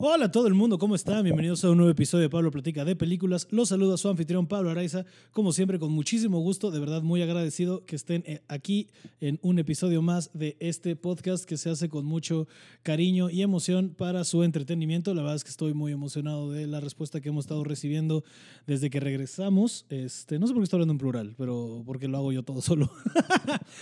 Hola a todo el mundo, ¿cómo están? Bienvenidos a un nuevo episodio de Pablo Platica de Películas. Los saluda su anfitrión Pablo Araiza, como siempre con muchísimo gusto, de verdad muy agradecido que estén eh, aquí en un episodio más de este podcast que se hace con mucho cariño y emoción para su entretenimiento. La verdad es que estoy muy emocionado de la respuesta que hemos estado recibiendo desde que regresamos. Este, no sé por qué estoy hablando en plural, pero porque lo hago yo todo solo.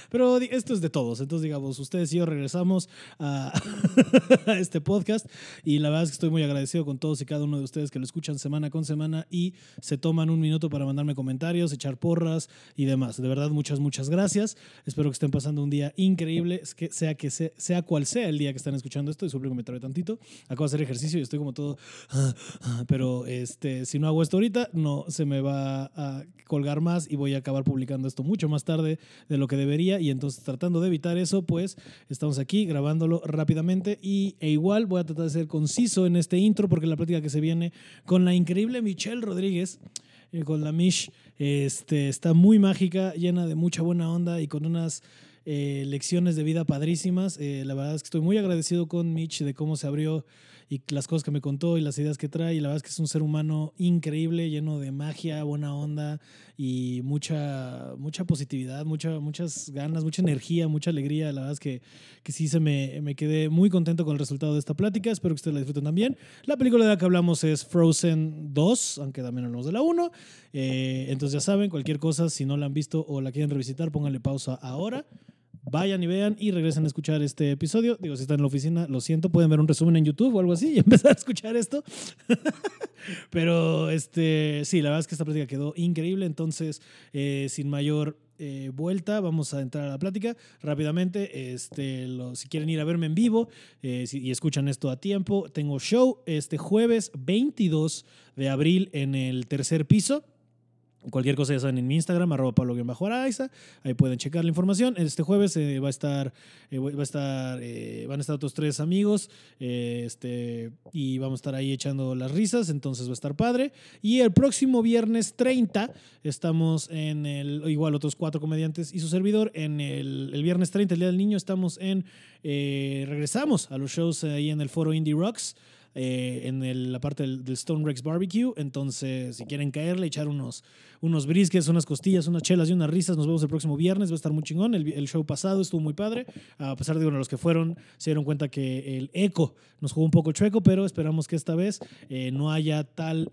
pero esto es de todos, entonces digamos, ustedes y yo regresamos a este podcast y la verdad que estoy muy agradecido con todos y cada uno de ustedes que lo escuchan semana con semana y se toman un minuto para mandarme comentarios, echar porras y demás. De verdad, muchas, muchas gracias. Espero que estén pasando un día increíble, que sea, que sea cual sea el día que están escuchando esto. Disculpen que me trae tantito. Acabo de hacer ejercicio y estoy como todo. Ah, ah, pero este, si no hago esto ahorita, no se me va a colgar más y voy a acabar publicando esto mucho más tarde de lo que debería. Y entonces, tratando de evitar eso, pues estamos aquí grabándolo rápidamente y, e igual voy a tratar de ser conciso en este intro porque la plática que se viene con la increíble Michelle Rodríguez, eh, con la Mish, este, está muy mágica, llena de mucha buena onda y con unas eh, lecciones de vida padrísimas. Eh, la verdad es que estoy muy agradecido con Mitch de cómo se abrió y las cosas que me contó y las ideas que trae. Y la verdad es que es un ser humano increíble, lleno de magia, buena onda y mucha, mucha positividad, mucha, muchas ganas, mucha energía, mucha alegría. La verdad es que, que sí se me, me quedé muy contento con el resultado de esta plática. Espero que ustedes la disfruten también. La película de la que hablamos es Frozen 2, aunque también hablamos de la 1. Eh, entonces ya saben, cualquier cosa, si no la han visto o la quieren revisitar, pónganle pausa ahora vayan y vean y regresen a escuchar este episodio. Digo, si están en la oficina, lo siento, pueden ver un resumen en YouTube o algo así y empezar a escuchar esto. Pero este, sí, la verdad es que esta plática quedó increíble. Entonces, eh, sin mayor eh, vuelta, vamos a entrar a la plática rápidamente. Este, si quieren ir a verme en vivo eh, y escuchan esto a tiempo, tengo show este jueves 22 de abril en el tercer piso. Cualquier cosa ya saben en mi Instagram, arroba Pablo Araiza. Ahí pueden checar la información. Este jueves eh, va a estar, eh, a estar, eh, van a estar otros tres amigos. este, y vamos a estar ahí echando las risas. Entonces va a estar padre. Y el próximo viernes 30 estamos en el, igual otros cuatro comediantes y su servidor. En el, el viernes 30, el Día del Niño, estamos en, regresamos a los shows ahí en el foro Indie Rocks. Eh, en la parte del, Stone Rex Barbecue. Entonces, si quieren caerle, echar unos, unos briskets, unas costillas, unas chelas y unas risas, nos vemos el próximo viernes. Va a estar muy chingón. El, show pasado estuvo muy padre. A pesar de que los que fueron se dieron cuenta que el eco nos jugó un poco chueco, pero esperamos que esta vez eh, no haya tal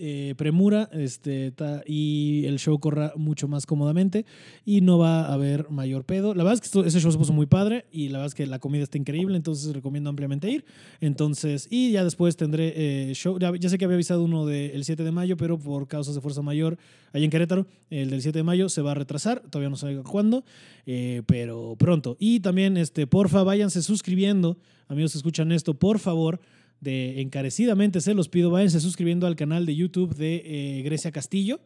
eh, premura este, y el show corra mucho más cómodamente y no va a haber mayor pedo. La verdad es que ese show se puso muy padre y la verdad es que la comida está increíble, entonces recomiendo ampliamente ir. Entonces, y ya después tendré eh, show, ya, sé que había avisado uno del 7 de mayo, pero por causas de fuerza mayor, ahí en Querétaro, el del 7 de mayo se va a retrasar, todavía no sé cuándo, eh, pero pronto. Y también, este, porfa, váyanse suscribiendo, amigos que escuchan esto, por favor de encarecidamente se los pido, váyanse suscribiendo al canal de YouTube de eh, Grecia Castillo,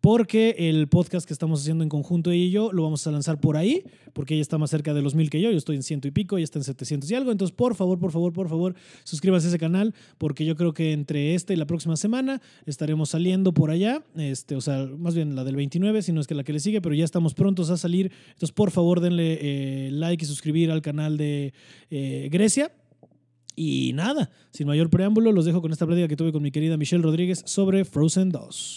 porque el podcast que estamos haciendo en conjunto y yo lo vamos a lanzar por ahí, porque ella está más cerca de los mil que yo, yo estoy en ciento y pico, ella está en 700 y algo, entonces por favor, por favor, por favor, suscríbase a ese canal, porque yo creo que entre esta y la próxima semana estaremos saliendo por allá, este, o sea, más bien la del 29, si no es que la que le sigue, pero ya estamos prontos a salir, entonces por favor denle eh, like y suscribir al canal de eh, Grecia y nada, sin mayor preámbulo, los dejo con esta plática que tuve con mi querida Michelle Rodríguez sobre Frozen 2.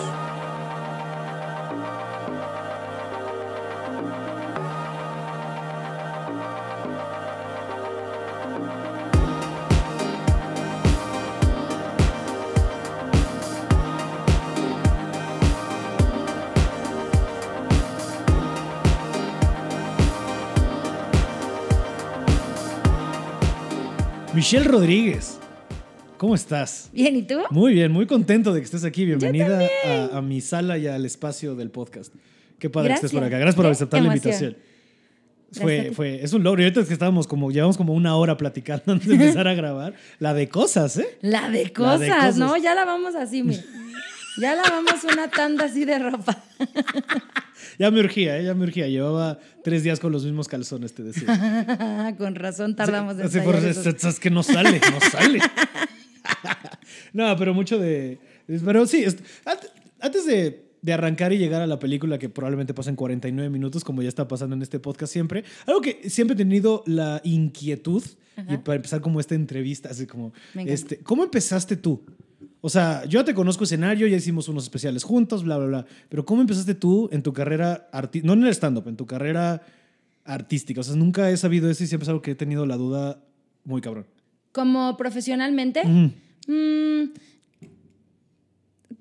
Michelle Rodríguez. ¿Cómo estás? Bien, ¿y tú? Muy bien, muy contento de que estés aquí. Bienvenida a, mi sala y al espacio del podcast. Qué padre que estés por acá. Gracias por aceptar la invitación. Fue, fue, es un logro. Y ahorita es que estábamos como, llevamos como una hora platicando antes de empezar a grabar. La de cosas, ¿eh? La de cosas, ¿no? Ya la vamos así, mira. Ya lavamos una tanda así de ropa. ya me urgía, ¿eh? ya me urgía. Llevaba tres días con los mismos calzones, te decía. con razón tardamos en Es que no sale, no sale. no, pero mucho de... Pero sí, antes de de arrancar y llegar a la película que probablemente pasa en 49 minutos, como ya está pasando en este podcast siempre, algo que siempre he tenido la inquietud, y para empezar como esta entrevista, así como, este, ¿cómo empezaste tú? O sea, yo te conozco escenario, ya hicimos unos especiales juntos, bla, bla, bla, pero ¿cómo empezaste tú en tu carrera, artística, no en el stand-up, en tu carrera artística? O sea, nunca he sabido eso y siempre es algo que he tenido la duda muy cabrón. ¿Como profesionalmente? Mm,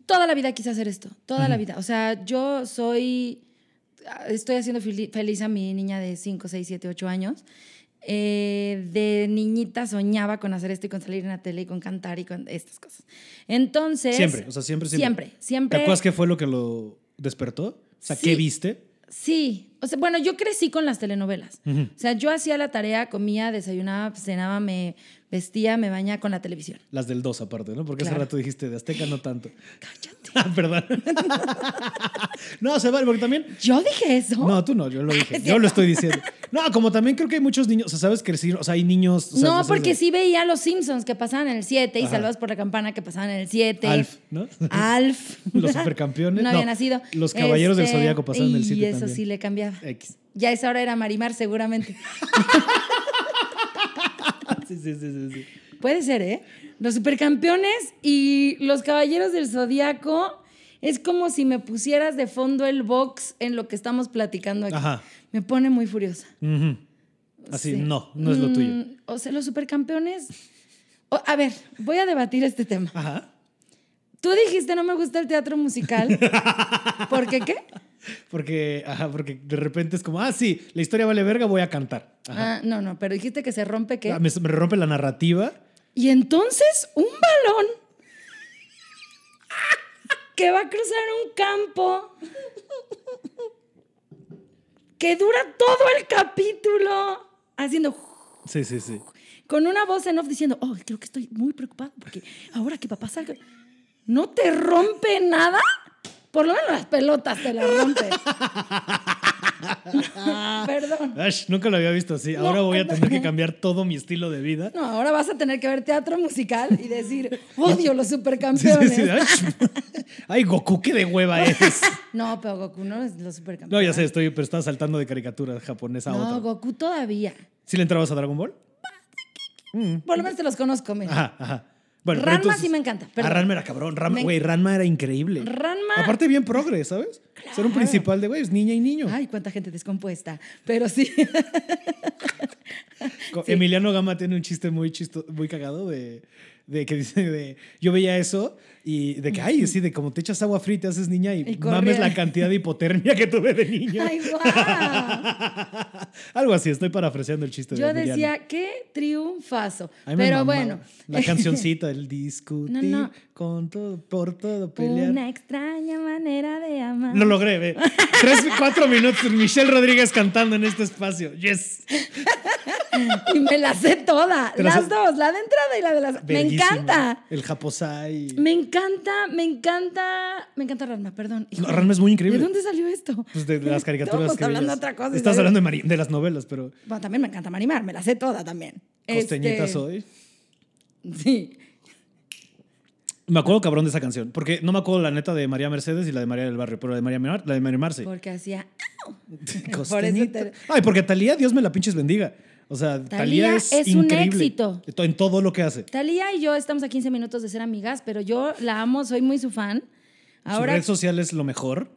toda la vida quise hacer esto, toda la vida. O sea, yo soy, estoy haciendo feliz a mi niña de 5, 6, 7, 8 años. Eh, de niñita soñaba con hacer esto y con salir en la tele y con cantar y con estas cosas. Entonces... Siempre, o sea, siempre, siempre. Siempre, siempre. ¿Te acuerdas qué fue lo que lo despertó? O sea, ¿qué viste? Sí, o sea, bueno, yo crecí con las telenovelas. O sea, yo hacía la tarea, comía, desayunaba, cenaba, me vestía, me bañaba con la televisión. Las del 2 aparte, ¿no? Porque hace rato dijiste de Azteca no tanto. Cállate. Ah, perdón. no, se vale, porque también... ¿Yo dije eso? No, tú no, yo lo dije. yo lo estoy diciendo. No, como también creo que hay muchos niños, o sea, ¿sabes crecer? O sea, hay niños... no, porque sí veía Los Simpsons que pasaban en el 7 y Salvados por la Campana que pasaban en el 7. Alf, ¿no? Alf. los supercampeones. No, había nacido. Los Caballeros del este, Zodíaco pasaban en el 7 Y eso sí le cambiaba. X. Ya esa hora era Marimar, seguramente. Sí, sí, sí, sí. Puede ser, ¿eh? Los supercampeones y los caballeros del zodiaco es como si me pusieras de fondo el box en lo que estamos platicando aquí. Ajá. Me pone muy furiosa. Así, no, no es lo tuyo. Mm, o sea, los supercampeones. a ver, voy a debatir este tema. Ajá. Tú dijiste no me gusta el teatro musical. ¿Por qué qué? Porque, ajá, porque de repente es como, ah, sí, la historia vale verga, voy a cantar. Ah, no, no, pero dijiste que se rompe qué. Ah, me, me rompe la narrativa. Y entonces un balón que va a cruzar un campo que dura todo el capítulo haciendo... Sí, sí, sí. Con una voz en off diciendo, oh, creo que estoy muy preocupado porque ahora que papá salga, ¿no te rompe nada? Por lo menos las pelotas te las rompe. Perdón. nunca lo había visto así. Ahora voy a tener que cambiar todo mi estilo de vida. No, ahora vas a tener que ver teatro musical y decir, odio los supercampeones. Ay, Goku, qué de hueva eres. No, pero Goku no es los supercampeones. No, ya sé, estoy, pero estaba saltando de caricatura japonesa a no, No, Goku todavía. ¿Sí le entrabas a Dragon Ball? Por lo menos te los conozco, mira. Ajá, ajá. Bueno, Ranma sí me encanta. A Ranma era cabrón. Ranma, güey, Ranma era increíble. Ranma. Aparte, bien progre, ¿sabes? Ser un principal de, güey, es niña y niño. Ay, cuánta gente descompuesta. Pero sí. Emiliano Gama tiene un chiste muy, chisto, muy cagado de, de que dice de. Yo veía eso y de que, ay, sí, de como te echas agua fría y te haces niña y, mames la cantidad de hipotermia que tuve de niño. Ay, guau. Algo así, estoy parafraseando el chiste Yo decía, qué triunfazo. Pero bueno. La cancioncita, el discutir con todo, por todo, pelear. Una extraña manera de amar. Lo logré, ve. Tres, cuatro minutos, Michelle Rodríguez cantando en este espacio. Yes. y me la sé toda. Las dos, la de entrada y la de las. Me encanta. El Japosai. Me encanta, me encanta. Me encanta Ranma, perdón. Ranma es muy increíble. ¿De dónde salió esto? Pues de, las caricaturas. Estamos hablando de otra cosa. Estás hablando de, de, las novelas, pero. Bueno, también me encanta Marimar, me la sé toda también. Costeñita este... soy. Sí. Me acuerdo cabrón de esa canción, porque no me acuerdo la neta de María Mercedes y la de María del Barrio, pero la de María Mar, la de María Marce. Porque hacía Por Ay, porque Talía, Dios me la pinches bendiga. O sea, Talía, es, es un éxito. En todo lo que hace. Talía y yo estamos a 15 minutos de ser amigas, pero yo la amo, soy muy su fan. Ahora, su red social es lo mejor.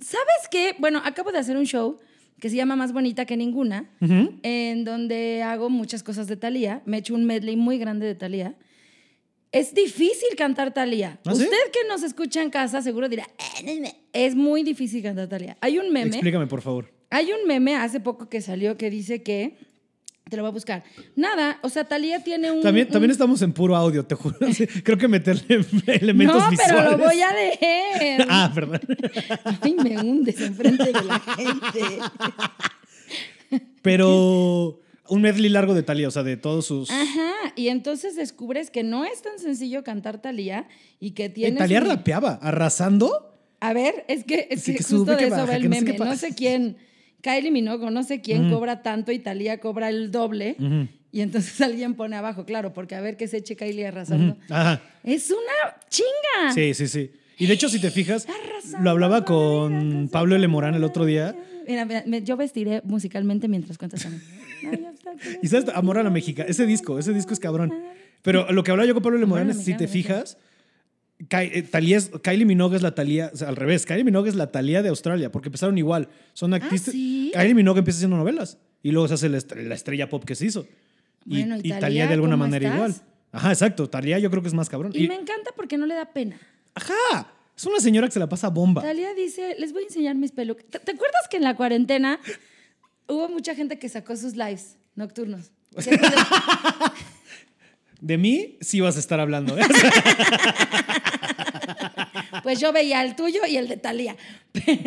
¿Sabes qué? Bueno, acabo de hacer un show que se llama Más Bonita que Ninguna, en donde hago muchas cosas de Talía. Me he hecho un medley muy grande de Talía. Es difícil cantar Talía. ¿Ah, Usted que nos escucha en casa seguro dirá, eh, es muy difícil cantar Talía. Hay un meme. Explícame, por favor. Hay un meme hace poco que salió que dice que te lo voy a buscar. Nada, o sea, Talía tiene un. También, también estamos en puro audio, te juro. Creo que meterle elementos no, visuales. No, pero lo voy a leer. ah, perdón. Ay, me hundes enfrente de la gente. pero un medley largo de Talía, o sea, de todos sus. Ajá, y entonces descubres que no es tan sencillo cantar Talía y que tiene. Talía rapeaba, arrasando. A ver, es que, es que, justo de eso va el meme. No sé, quién, Kylie Minogue, no sé quién cobra tanto y Talía cobra el doble. Y entonces alguien pone abajo, claro, porque a ver qué se eche Kylie arrasando. Ajá. Es una chinga. Sí, sí, sí. Y de hecho, si te fijas, lo hablaba la con Pablo L. Morán el otro día. Mira, yo vestiré musicalmente mientras cuentas también. Y sabes, Amor a la Mexica, ese disco, ese disco es cabrón. Pero lo que hablaba yo con Pablo L. A Morán es, si te fijas, Ky- eh, es- Kylie Minogue es la Talía, o sea, al revés, Kylie Minogue es la Talía de Australia, porque empezaron igual. Son. Ah, ¿sí? Kylie Minogue empieza haciendo novelas y luego se hace la, est- la estrella pop que se hizo. Y, Bueno, ¿y y Thalía de alguna manera estás? igual. Ajá, exacto. Talía yo creo que es más cabrón. Y Y- me encanta porque no le da pena. Ajá, es una señora que se la pasa bomba. Talía dice, les voy a enseñar mis pelucas. ¿Te, te acuerdas que en la cuarentena hubo mucha gente que sacó sus lives nocturnos? De mí sí vas a estar hablando. ¿eh? pues yo veía el tuyo y el de Talía.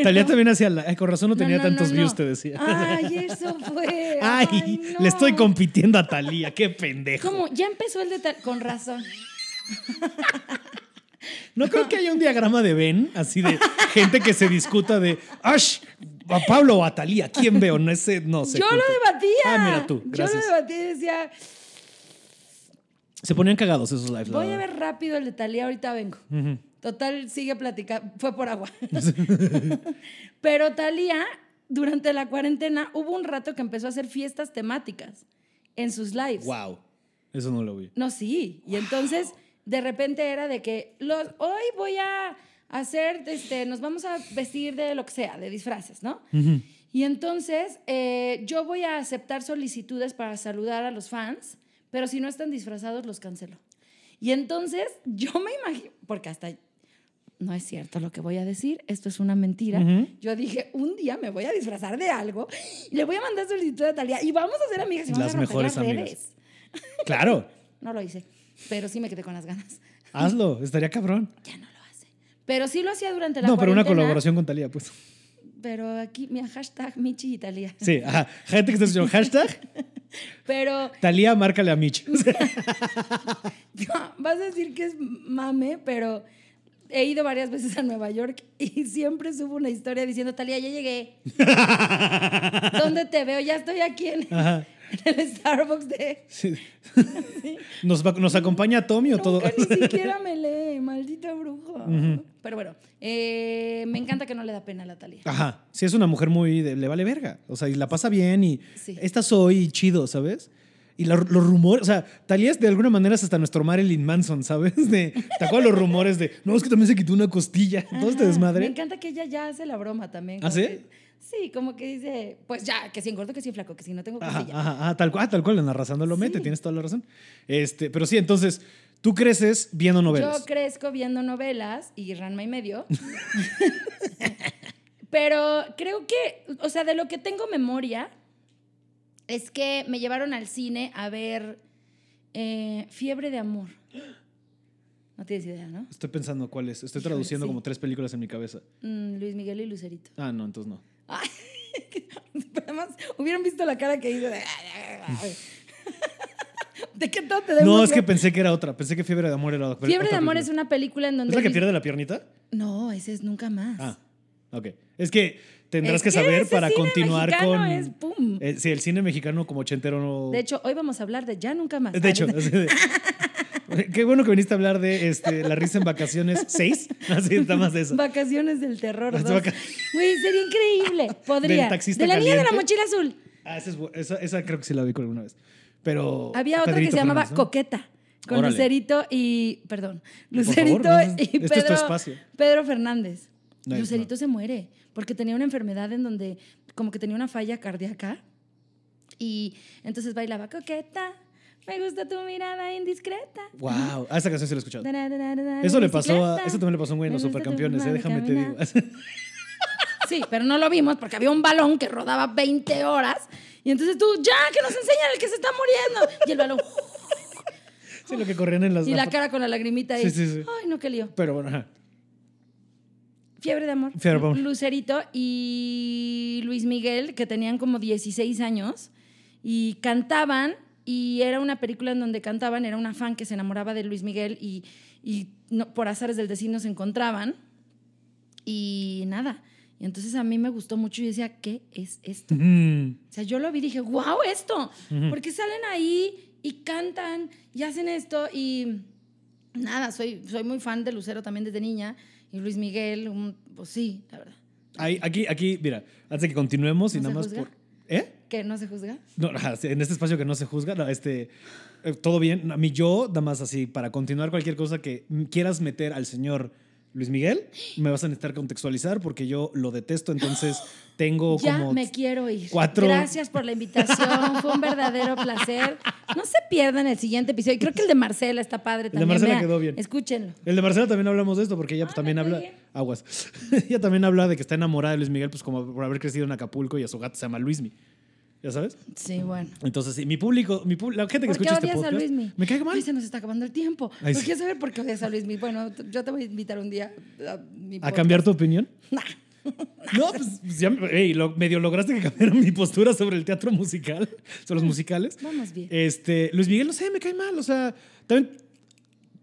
Talía también hacía la. Ay, con razón no tenía no, tantos no, views, te decía. Ay, eso fue. Ay, le estoy compitiendo a Talía, qué pendejo. ¿Cómo? Ya empezó el de Talía. Con razón. No creo que haya un diagrama de Ben, así de gente que se discuta de Ash, a Pablo o a Talía, ¿quién veo? No, ese, no sé. yo lo debatía. Ah, mira tú, gracias. Yo lo debatía y decía, Se ponían cagados esos lives. voy a ver rápido el de Talía, ahorita vengo. Total, sigue platicando. Fue por agua. Pero Talía, durante la cuarentena, hubo un rato que empezó a hacer fiestas temáticas en sus lives. Wow, eso no lo vi. No, sí. Y entonces, de repente era de que los, hoy voy a hacer, este, nos vamos a vestir de lo que sea, de disfraces, ¿no? Y entonces, eh, yo voy a aceptar solicitudes para saludar a los fans, pero si no están disfrazados, los cancelo. Y entonces, yo me imagino, porque hasta no es cierto lo que voy a decir, esto es una mentira. Yo dije, un día me voy a disfrazar de algo y le voy a mandar solicitud a Talía y vamos a ser amigas y vamos Las a mejores las amigas. redes. Claro, No lo hice, pero sí me quedé con las ganas. hazlo, estaría cabrón. Ya no lo hace. Pero sí lo hacía durante la No, pero una colaboración con Talía, pues. Pero aquí, mira, hashtag Michi y Talía. Sí, ajá. Gente que está hashtag Pero Talía, márcale a Mitch. vas a decir que es mame, pero he ido varias veces a Nueva York y siempre subo una historia diciendo, Talía, ya llegué. ¿Dónde te veo? Ya estoy aquí en, el Starbucks de... Sí. ¿Nos, va- ¿Nos acompaña Tommy o todo? Ni siquiera me lee, maldito brujo. Pero bueno, eh, me encanta que no le da pena a la Talía. Ajá. Sí, es una mujer muy. de- le vale verga. O sea, y la pasa bien y. Sí. Esta soy chido, ¿sabes? Y la- los rumores. O sea, Talía es de alguna manera es hasta nuestro Marilyn Manson, ¿sabes? De, ¿Te acuerdas los rumores de. No, es que también se quitó una costilla. Todo este desmadre. Me encanta que ella ya hace la broma también. ¿Ah, sí? que- sí, como que dice, pues ya, que si engordo, que si flaco, que si no tengo costilla. ajá, ajá, tal cual, ah, tal cual, la narración lo mete, tienes toda la razón. Este, pero sí, entonces, tú creces viendo novelas. Yo crezco viendo novelas y Ranma y medio. Pero creo que, o sea, de lo que tengo memoria es que me llevaron al cine a ver eh, Fiebre de Amor. No tienes idea, ¿no? Estoy pensando cuál es. Estoy traduciendo sí. como tres películas en mi cabeza. Mm, Luis Miguel y Lucerito. Ah, no, entonces no. Ay, además, hubieran visto la cara que hizo de... ¿De qué todo te No, es que pensé que era otra. Pensé que Fiebre de Amor era otra. Fiebre de Amor es una película en donde... ¿Es la que pierde la piernita? No, ese es Nunca Más. Ah, ok. Es que tendrás Es que que saber ese para cine continuar con. es pum. Eh, sí, el cine mexicano como ochentero no. De hecho, hoy vamos a hablar de Ya Nunca Más. De hecho, qué bueno que viniste a hablar de este, La risa en vacaciones 6. Así está más de eso. Vacaciones del terror. Güey, sería increíble. Podría. Del taxista de la niña de la mochila azul. Ah, esa, es bu- esa, esa creo que sí la vi con alguna vez. Pero. Había otra que se llamaba Fernández, ¿no? Coqueta. Con Órale. Lucerito y. Perdón. Lucerito favor, y este es tu Pedro. espacio. Pedro Fernández. No, Lucerito no. se muere porque tenía una enfermedad en donde, como que tenía una falla cardíaca. Y entonces bailaba Coqueta. Me gusta tu mirada indiscreta. Wow. Ah, esa canción sí la he escuchado. Da, da, da, Eso le pasó a. Eso también le pasó a un güey en los supercampeones, eh, déjame te digo. caminar. Sí, pero no lo vimos porque había un balón que rodaba 20 horas. Y entonces tú, ya, que nos enseñan el que se está muriendo. Y el balón. sí, lo que corrían en las. Y la cara con la lagrimita ahí. Sí, sí, sí. Ay, no, qué lío. Pero bueno, ajá. Fiebre de amor. Fiebre de amor. Lucerito y Luis Miguel, que tenían como 16 años, y cantaban, y era una película en donde cantaban, era una fan que se enamoraba de Luis Miguel y, y no- por azares del destino se encontraban. Y nada. Y entonces a mí me gustó mucho y decía, ¿qué es esto? Mm. O sea, yo lo vi y dije, wow, esto. Porque salen ahí y cantan y hacen esto y Nada, soy, soy muy fan de Lucero también desde niña. Y Luis Miguel, un- pues sí, la verdad. Ahí- aquí, aquí, mira, antes de que continuemos y ¿No nada más juzga? por. ¿Eh? ¿Que no se juzga? No, en este espacio que no se juzga, no, este, eh, todo bien. A mí yo, nada más así, para continuar cualquier cosa que quieras meter al señor Luis Miguel, me vas a necesitar contextualizar porque yo lo detesto, entonces tengo Ya como... me quiero ir. cuatro- Gracias por la invitación. Fue un verdadero placer. No se pierdan el siguiente episodio. Creo que el de Marcela está padre de también. Marcela Vea, quedó bien. Escúchenlo. El de Marcela también hablamos de esto porque ella pues, Ah, también habla... bien. Aguas. ella también habla de que está enamorada de Luis Miguel pues como por haber crecido en Acapulco y a su gato se llama Luismi. ¿Ya sabes? Sí, bueno. Entonces, sí, mi público, mi la gente que ¿Por qué escucha este odias a podcast... Luismi? Me cae mal. Ay, se nos está acabando el tiempo. Ay, sí. quiero saber por qué odias a Luismi. Bueno, t- yo te voy a invitar un día a mi ¿A podcast. cambiar tu opinión? No, pues pues, ya ey, lo- medio lograste que cambiara mi postura sobre el teatro musical, sobre los musicales. Vamos bien. Este, Luis Miguel, no sé, me cae mal. O sea, también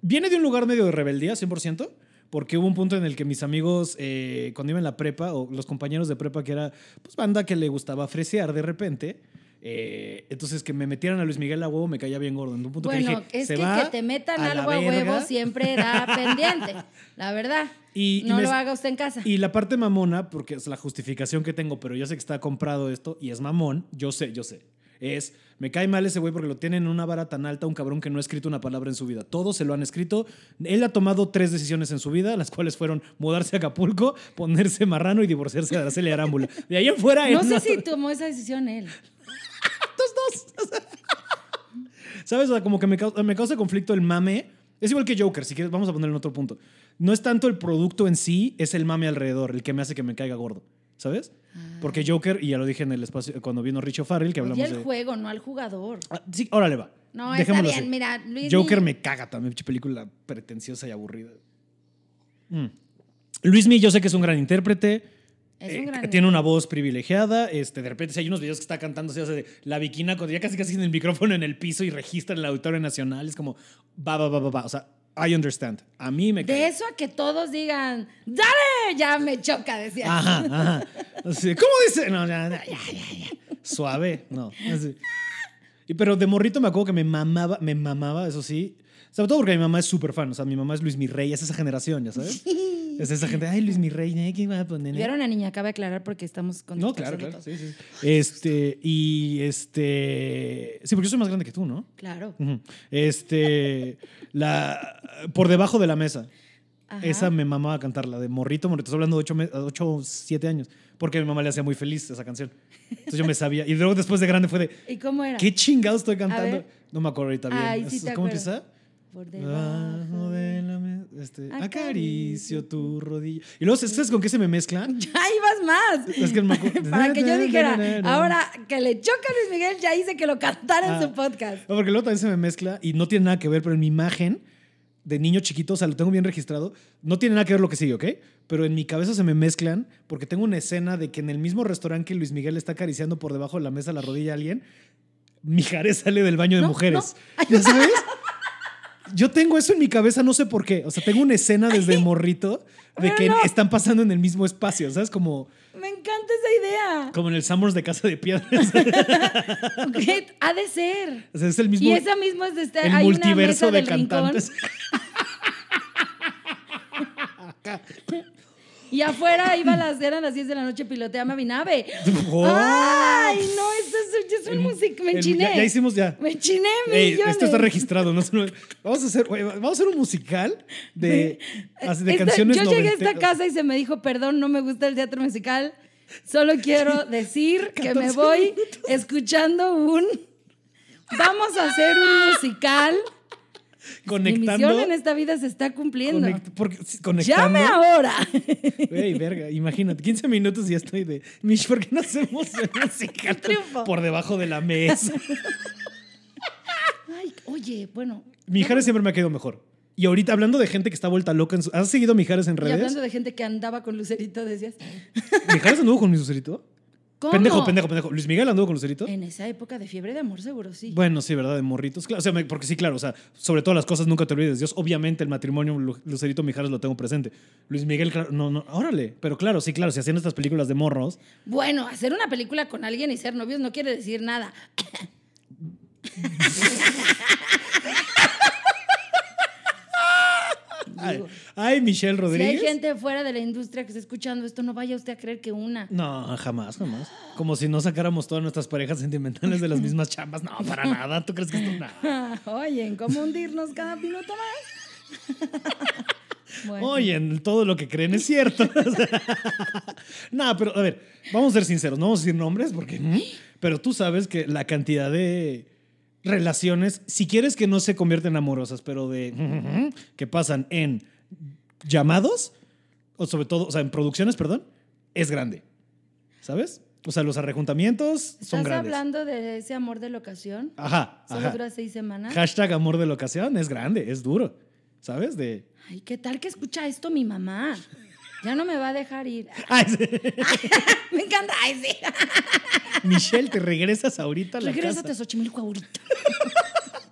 viene de un lugar medio de rebeldía, 100%, porque hubo un punto en el que mis amigos, eh, cuando iba en la prepa, o los compañeros de prepa, que era pues banda que le gustaba fresear de repente, eh, entonces que me metieran a Luis Miguel a huevo me caía bien gordo. En un punto Bueno, que dije, es se que va que te metan a algo a huevo siempre da pendiente. La verdad. Y- y no me- lo haga usted en casa. Y la parte mamona, porque es la justificación que tengo, pero yo sé que está comprado esto y es mamón, yo sé, yo sé. Es, me cae mal ese güey porque lo tienen en una vara tan alta, un cabrón que no ha escrito una palabra en su vida. Todos se lo han escrito. Él ha tomado tres decisiones en su vida, las cuales fueron mudarse a Acapulco, ponerse marrano y divorciarse de Araceli Arámbula. De ahí en fuera, no sé si tomó esa decisión él. dos, dos. ¿Sabes? O sea, como que me causa, me causa conflicto el mame. Es igual que Joker, si quieres, vamos a ponerlo en otro punto. No es tanto el producto en sí, es el mame alrededor, el que me hace que me caiga gordo. ¿Sabes? Porque Joker, y ya lo dije en el espacio cuando vino Richo Farrell, que hablamos el de. juego, no al jugador. Ah, sí, órale va. No, está bien. así. Mira, Luis. Joker me caga también, película pretenciosa y aburrida. Mm. Luismi, yo sé que es un gran intérprete. Es un eh, gran tiene una voz privilegiada. Este, de repente, si hay unos videos que está cantando, se hace de la viquina, ya casi casi en el micrófono en el piso y registra el Auditorio Nacional. Es como, va, va, va, va, va. O sea, I understand. A mí me De eso a que todos digan, ¡dale! Ya me choca, decía. Ajá, ajá. Así, ¿Cómo dice? No, ya, ya, ya, ya, ya. Suave, no. así. Y, pero de morrito me acuerdo que me mamaba, me mamaba, eso sí. Sobre todo porque mi mamá es súper fan. O sea, mi mamá es Luis Mirrey, es esa generación, ya sabes. Es esa gente, ay, Luis Mirrey, ¿eh? ¿qué va a poner? Yo era una niña, cabe aclarar porque estamos con No, claro, claro. Sí, sí. Este, y este. Sí, porque yo soy más grande que tú, ¿no? Claro. Ujú. Este. La. Por debajo de la mesa. Ajá. Esa me mamaba cantarla de morrito, morrito. Estoy hablando de 8 o 7 años. Porque a mi mamá le hacía muy feliz esa canción. Entonces yo me sabía. Y luego después de grande fue de. ¿Y cómo era? ¿Qué chingados estoy cantando? No me acuerdo ahorita bien. Ay, sí ¿Cómo acuerdas. empieza? Por Debajo de la mesa. Este, Acaricio tu rodilla. Y luego, ¿sabes con qué se me mezclan? Ya ibas más. Es que no me. Para que yo dijera, ahora que le choca a Luis Miguel, ya hice que lo cantara en Ah. su podcast. No, porque luego también se me mezcla y no tiene nada que ver, pero en mi imagen de niño chiquito, o sea, lo tengo bien registrado, no tiene nada que ver lo que sigue, ¿ok? Pero en mi cabeza se me mezclan porque tengo una escena de que en el mismo restaurante que Luis Miguel está acariciando por debajo de la mesa la rodilla a alguien, Mijares sale del baño de No, mujeres. ¿Ya sabes? Yo tengo eso en mi cabeza, no sé por qué. O sea, tengo una escena desde morrito de que no. están pasando en el mismo espacio, ¿sabes? Como, Me encanta esa idea. como en el Summers de Casa de Piedras. Ha de ser. O sea, es el mismo. Y esa misma es de este. el hay una multiverso mesa de del cantantes. Y afuera iba a las, eran las 10 de la noche, piloteaba mi nave. Oh. Ay, no, esto es, es un músico. Me enchiné. Ya, ya hicimos ya. Me enchiné millones. esto está registrado. No, vamos, a hacer, vamos a hacer un musical de, de Esta- canciones Yo llegué a esta casa y se me dijo, perdón, no me gusta el teatro musical. Solo quiero decir que me 14 voy escuchando un... Vamos a hacer un musical. Mi Conectando. misión en esta vida se está cumpliendo. conect- porque- sí, conectando. Llame ahora. Ey, verga, imagínate, 15 minutos y ya estoy de. Mish, ¿por qué no hacemos triunfo. por debajo de la mesa? Ay, oye, bueno. Mijares siempre me ha quedado mejor. Y ahorita hablando de gente que está vuelta loca en su. ¿Has seguido Mijares en Y redes? hablando de gente que andaba con Lucerito, decías. ¿Mijares anduvo con Lucerito? ¿Cómo? Pendejo, pendejo, pendejo. ¿Luis Miguel anduvo con Lucerito? En esa época de fiebre de amor, seguro sí. Bueno, sí, ¿verdad? De morritos. Claro, o sea, me- porque sí, claro, o sea, sobre todas las cosas nunca te olvides. Dios, obviamente el matrimonio Lu- Lucerito Mijares lo tengo presente. Luis Miguel, claro, no, no, órale. Pero claro, sí, claro, si hacían estas películas de morros. Bueno, hacer una película con alguien y ser novios no quiere decir nada. Ay, Michelle Si hay Rodríguez. gente fuera de la industria que está escuchando esto, no vaya usted a creer que una. No, jamás, jamás. Como si no sacáramos todas nuestras parejas sentimentales de las mismas chambas. No, para nada. ¿Tú crees que esto nada? Oye, ¿cómo hundirnos cada minuto más? Bueno. Oye, todo lo que creen es cierto. no, pero a ver, vamos a ser sinceros, no vamos a decir nombres porque... Pero tú sabes que la cantidad de relaciones, si quieres que no se convierten en amorosas, pero de... que pasan en llamados, o sobre todo, o sea, en producciones, perdón, es grande. ¿Sabes? O sea, los arrejuntamientos son ¿Estás grandes. hablando de ese amor de la ocasión? Ajá, Solo ajá. dura seis semanas. Hashtag amor de la ocasión es grande, es duro. ¿Sabes? De... Ay, ¿qué tal que escucha esto mi mamá? Ya no me va a dejar ir. Ay, sí. Me encanta. Ay, sí. Michelle, te regresas ahorita a la Regrésate a casa. Xochimilco ahorita.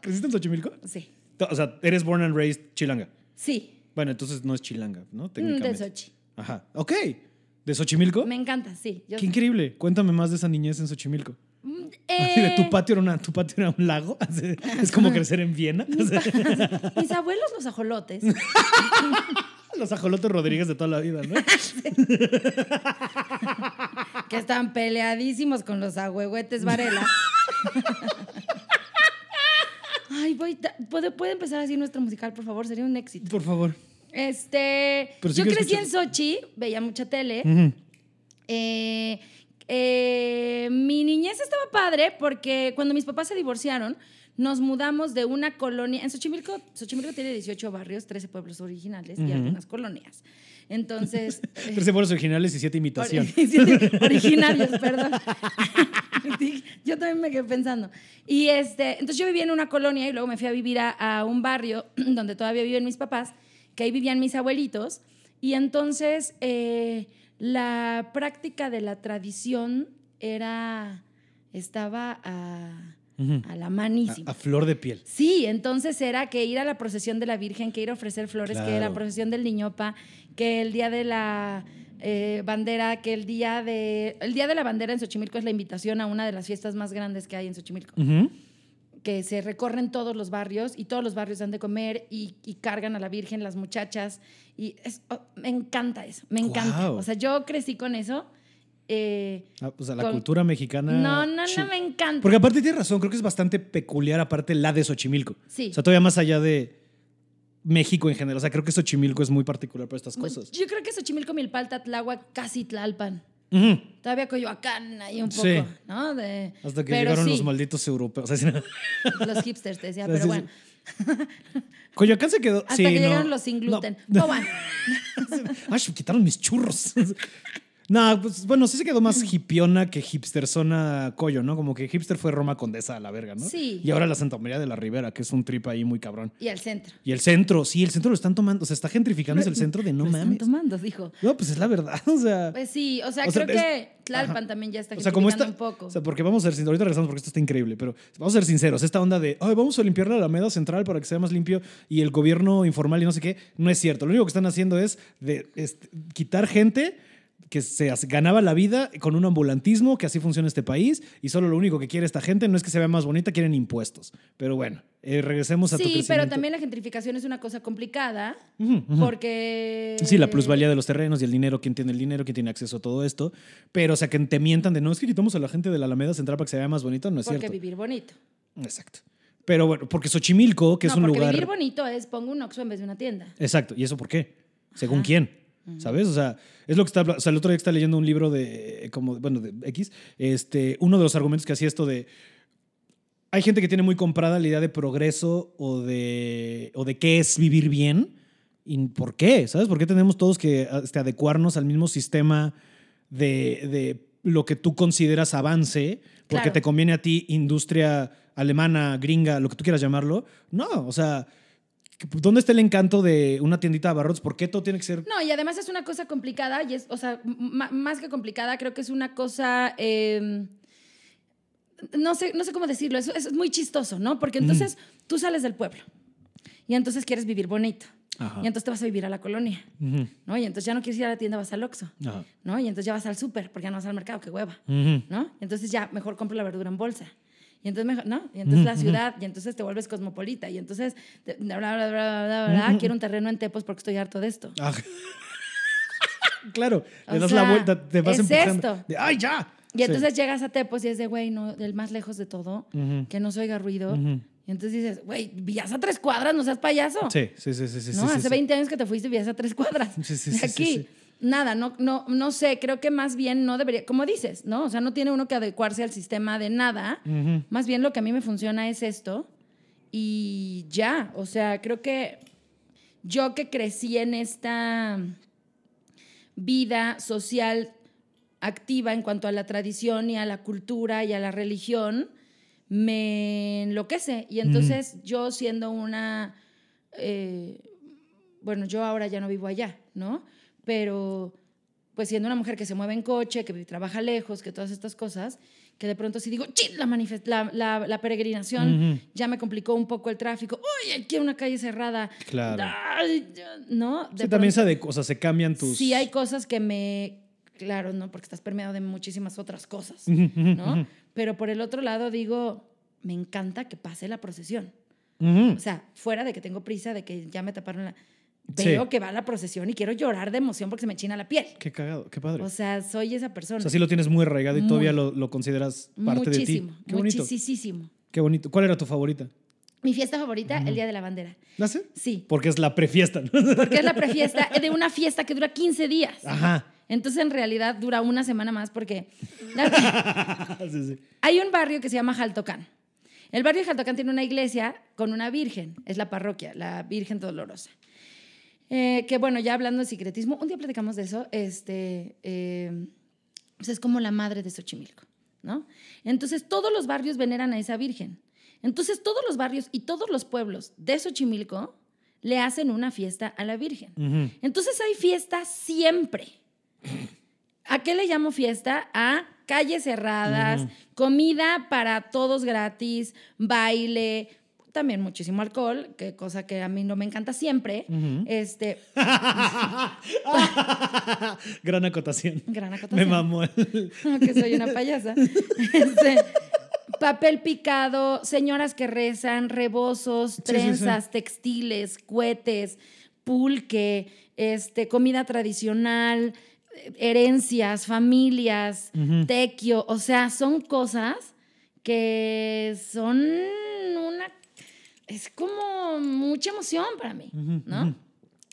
¿Creciste en Xochimilco? Sí. O sea, eres born and raised chilanga. Sí. Bueno, entonces no es chilanga, ¿no? Mm, De Técnicamente. Sochi. Ajá. Ok. ¿De Xochimilco? Me encanta, sí. Yo- Qué increíble. Cuéntame más de esa niñez en Xochimilco. Mm, de eh, tu patio era, una, tu patio era un lago. Es como crecer en Viena. mis abuelos, los ajolotes. Los ajolotes Rodríguez de toda la vida, ¿no? que están peleadísimos con los ahuehuetes Varela. Ay, voy, ¿puede, puede empezar así nuestro musical, por favor, sería un éxito. Por favor. Este, sí yo crecí en escuchas- Sochi, veía mucha tele. Eh, eh, mi niñez estaba padre porque cuando mis papás se divorciaron, nos mudamos de una colonia. En Xochimilco, Xochimilco tiene 18 barrios, 13 pueblos originales y algunas colonias. Entonces. eh, 13 vuelos originales y 7 imitación. Ori- sí, originarios, perdón. yo también me quedé pensando. Y este, entonces yo vivía en una colonia y luego me fui a vivir a, a un barrio donde todavía viven mis papás, que ahí vivían mis abuelitos. Y entonces eh, la práctica de la tradición era, estaba a, a la manísima. a flor de piel. Sí, entonces era que ir a la procesión de la Virgen, que ir a ofrecer flores, que la procesión del Niñopa, que el día de la eh, bandera, que el día de el día de la bandera en Xochimilco es la invitación a una de las fiestas más grandes que hay en Xochimilco, que se recorren todos los barrios y todos los barrios dan de comer y, y cargan a la Virgen las muchachas y es- oh, me encanta eso, me encanta. O sea, yo crecí con eso. eh, Ah, O sea, la Con- cultura mexicana. no, no, no, me encanta. Porque aparte tienes razón, creo que es bastante peculiar, aparte la de Xochimilco. Sí. O sea, todavía más allá de México en general. O sea, creo que Xochimilco es muy particular para estas cosas. Yo creo que Xochimilco, Milpalta, Tláhuac, casi Tlalpan. Ujú. Todavía Coyoacán ahí un poco, Sí. ¿no? De, Hasta que pero llegaron sí, los malditos europeos. O sea, los hipsters, te decía, pero sí, bueno. Coyoacán se quedó. Hasta sí, que no. llegaron los sin No. gluten. Oh, bueno. Ay, me quitaron mis churros. No, pues bueno, sí se quedó más hipiona que hipster zona Coyo, ¿no? Como que hipster fue Roma Condesa a la verga, ¿no? Sí. Y ahora la Santa María de la Ribera, que es un trip ahí muy cabrón. Y al centro. Y el centro, sí, el centro lo están tomando, o sea, está gentrificándose el centro de no Lo están mames. tomando, dijo. No, pues es la verdad, o sea. Pues sí, o sea, O sea, creo es- que Tlalpan ajá. también ya está O sea, como esta, gentrificando un poco. o sea, porque vamos a ser sinceros, ahorita regresamos porque esto está increíble, pero vamos a ser sinceros, esta onda de, ay, vamos a limpiar la Alameda Central para que sea más limpio y el gobierno informal y no sé qué, no es cierto. Lo único que están haciendo es de, este, quitar gente que se ganaba la vida con un ambulantismo, que así funciona este país, y solo lo único que quiere esta gente no es que se vea más bonita, quieren impuestos. Pero bueno, eh, regresemos a tu sí, pero también la gentrificación es una cosa complicada porque... Sí, la plusvalía de los terrenos y el dinero, quién tiene el dinero, quién tiene acceso a todo esto. Pero, o sea, que te mientan de no, es que quitamos a la gente de la Alameda Central para que se vea más bonito, no es Porque cierto. vivir bonito. Exacto. Pero bueno, porque Xochimilco, que es un porque lugar. vivir bonito es pongo un Oxxo en vez de una tienda. Exacto. ¿Y eso por qué? ¿Según Ajá. quién? ¿Sabes? O sea, es lo que está. O sea, el otro día que está leyendo un libro de. como Bueno, de X. Este, uno de los argumentos que hacía esto de. Hay gente que tiene muy comprada la idea de progreso o de, o de qué es vivir bien. ¿Y por qué? ¿Sabes? ¿Por qué tenemos todos que este, adecuarnos al mismo sistema de, de lo que tú consideras avance? Porque Claro. te conviene a ti industria alemana, gringa, lo que tú quieras llamarlo. No, o sea, ¿dónde está el encanto de una tiendita de abarrotes? ¿Por qué todo tiene que ser No, y además es una cosa complicada, y es, o sea, más que complicada, creo que es una cosa. eh, no, sé, no sé cómo decirlo, es, es muy chistoso, ¿no? Porque entonces tú sales del pueblo y entonces quieres vivir bonito. Ajá. Y entonces te vas a vivir a la colonia, ¿no? Y entonces ya no quieres ir a la tienda, vas al Oxxo, ¿no? Y entonces ya vas al súper, porque ya no vas al mercado, qué hueva. ¿no? Entonces ya mejor compro la verdura en bolsa. Y entonces mejor, ¿no? Y entonces la ciudad, y entonces te vuelves cosmopolita, y entonces, bla, bla, bla, bla, bla, bla, quiero un terreno en Tepos porque estoy harto de esto. Ah. claro, O le das sea, la vuelta, te vas es empujando. esto. De, ¡Ay, ya! Y Sí. entonces llegas a Tepos y es de, güey, no, del más lejos de todo, que no se oiga ruido. Y entonces dices, güey, vivías a tres cuadras, no seas payaso. Sí, sí, sí, sí. sí, ¿no? sí, Hace sí. 20 años que te fuiste y vivías a tres cuadras. Sí, sí, De aquí. sí. Nada, no, no, no sé, creo que más bien no debería, como dices, ¿no? O sea, no tiene uno que adecuarse al sistema de nada. Más bien lo que a mí me funciona es esto. Y ya, o sea, creo que yo que crecí en esta vida social activa en cuanto a la tradición y a la cultura y a la religión, me enloquece. Y entonces yo siendo una, eh, bueno, yo ahora ya no vivo allá, ¿no? Pero pues siendo una mujer que se mueve en coche, que trabaja lejos, que todas estas cosas, que de pronto sí digo, ¡chin! La, manifest- la, la- la peregrinación Ujú. ya me complicó un poco el tráfico. ¡Uy! Aquí hay una calle cerrada. Claro. Ay, ¿No? De Sí, también se adecua- o sea, se cambian tus... Sí hay cosas que me... Claro, ¿no? Porque estás permeado de muchísimas otras cosas, ¿no? ujú. Pero por el otro lado digo, me encanta que pase la procesión. Ujú. O sea, fuera de que tengo prisa, de que ya me taparon la... Sí. Veo que va la procesión y quiero llorar de emoción porque se me china la piel. Qué cagado, qué padre. O sea, soy esa persona. O sea, sí lo tienes muy arraigado y Muy. todavía lo, lo consideras parte muchísimo, de ti. Qué bonito. muchísimo. Qué bonito. ¿Cuál era tu favorita? Mi fiesta favorita, el Día de la Bandera. ¿La sé? Sí, Porque es la prefiesta, ¿no? porque es la prefiesta de una fiesta que dura 15 días. Ajá. Entonces, en realidad, dura una semana más porque Sí, sí. hay un barrio que se llama Jaltocán. El barrio de Jaltocán tiene una iglesia con una virgen, es la parroquia, la Virgen Dolorosa. Eh, que bueno, ya hablando de secretismo, un día platicamos de eso, este, eh, pues es como la madre de Xochimilco, ¿no? Entonces todos los barrios veneran a esa virgen. Entonces todos los barrios y todos los pueblos de Xochimilco le hacen una fiesta a la virgen. Entonces hay fiesta siempre. ¿A qué le llamo fiesta? A calles cerradas, comida para todos gratis, baile, también muchísimo alcohol, que cosa que a mí no me encanta siempre. Este, Gran acotación. gran Me acotación. mamó. que soy una payasa. Este, papel picado, señoras que rezan, rebozos, sí, trenzas, textiles, cohetes, pulque, este, comida tradicional, herencias, familias, tequio, o sea, son cosas que son una es como mucha emoción para mí, ¿no?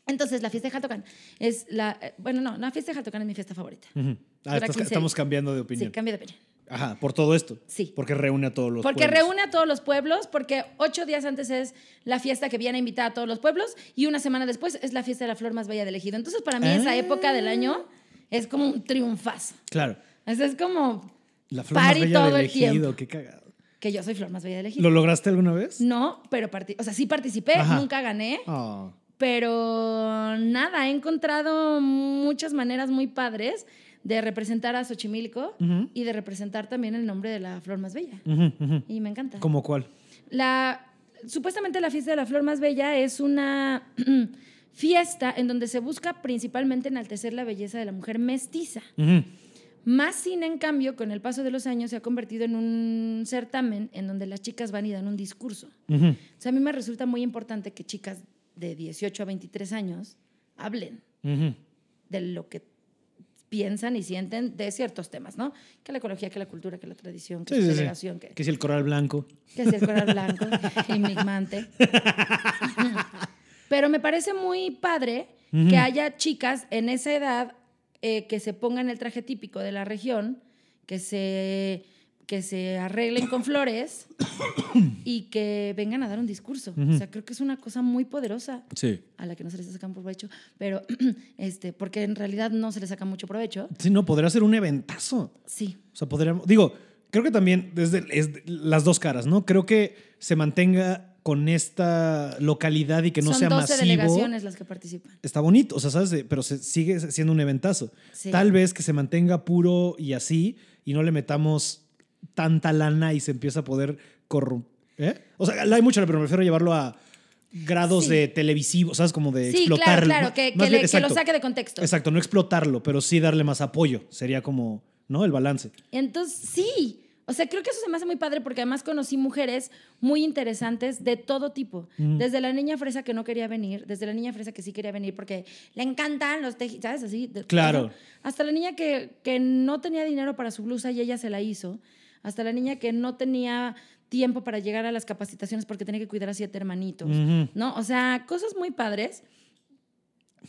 Entonces, la fiesta de Jaltocán es la. eh, Bueno, no, la fiesta de Jaltocán es mi fiesta favorita. Ah, Dura estás- 15 estamos cambiando de Sí, opinión. cambio de opinión. Ajá, por todo esto. Sí. Porque reúne a todos los Porque pueblos. reúne a todos los pueblos, porque ocho días antes es la fiesta que viene a invitar a todos los pueblos y una semana después es la fiesta de la flor más bella del ejido. Entonces, para mí, esa Ah. época del año es como un triunfazo. Claro. Eso es como La flor más bella del ejido. Qué cagado. Que yo soy flor más bella del ejido. ¿Lo lograste alguna vez? No, pero o sea, sí participé, Ajá. nunca gané, Ah. pero nada, he encontrado muchas maneras muy padres de representar a Xochimilco y de representar también el nombre de la flor más bella. Y me encanta. ¿Cómo cuál? La, supuestamente la fiesta de la flor más bella es una fiesta en donde se busca principalmente enaltecer la belleza de la mujer mestiza. Más sin, en cambio, con el paso de los años se ha convertido en un certamen en donde las chicas van y dan un discurso. Ujú. O sea, a mí me resulta muy importante que chicas de 18 a 23 años hablen Ujú. de lo que piensan y sienten de ciertos temas, ¿no? Que la ecología, que la cultura, que la tradición, que Sí, la sí, sí. que, Que si el coral blanco. que si el coral blanco, enigmante. Pero me parece muy padre que haya chicas en esa edad eh, que se pongan el traje típico de la región, que se, que se arreglen con flores y que vengan a dar un discurso. O sea, creo que es una cosa muy poderosa Sí. a la que no se les saca provecho, pero este, porque en realidad no se le saca mucho provecho. Sí, no, podría ser un eventazo. Sí, O sea, podríamos. Digo, creo que también desde es de- las dos caras, ¿no? Creo que se mantenga con esta localidad y que no son sea 12 masivo. delegaciones las que participan. Está bonito, o sea, ¿sabes? Pero se, sigue siendo un eventazo. Sí. Tal vez que se mantenga puro y así y no le metamos tanta lana y se empieza a poder corromper. ¿Eh? O sea, la hay mucho, pero prefiero llevarlo a grados Sí. de televisivo, ¿sabes? Como de Sí, explotarlo. claro, claro, que, bien, le- que lo saque de contexto. Exacto, no explotarlo, pero sí darle más apoyo. Sería como, ¿no? El balance. Entonces, sí. O sea, creo que eso se me hace muy padre porque además conocí mujeres muy interesantes de todo tipo. Desde la niña fresa que no quería venir, desde la niña fresa que sí quería venir porque le encantan los tejidos, ¿sabes? Así. de- Claro. Hasta la niña que, que no tenía dinero para su blusa y ella se la hizo. Hasta la niña que no tenía tiempo para llegar a las capacitaciones porque tenía que cuidar a siete hermanitos. Ujú. ¿No? O sea, cosas muy padres.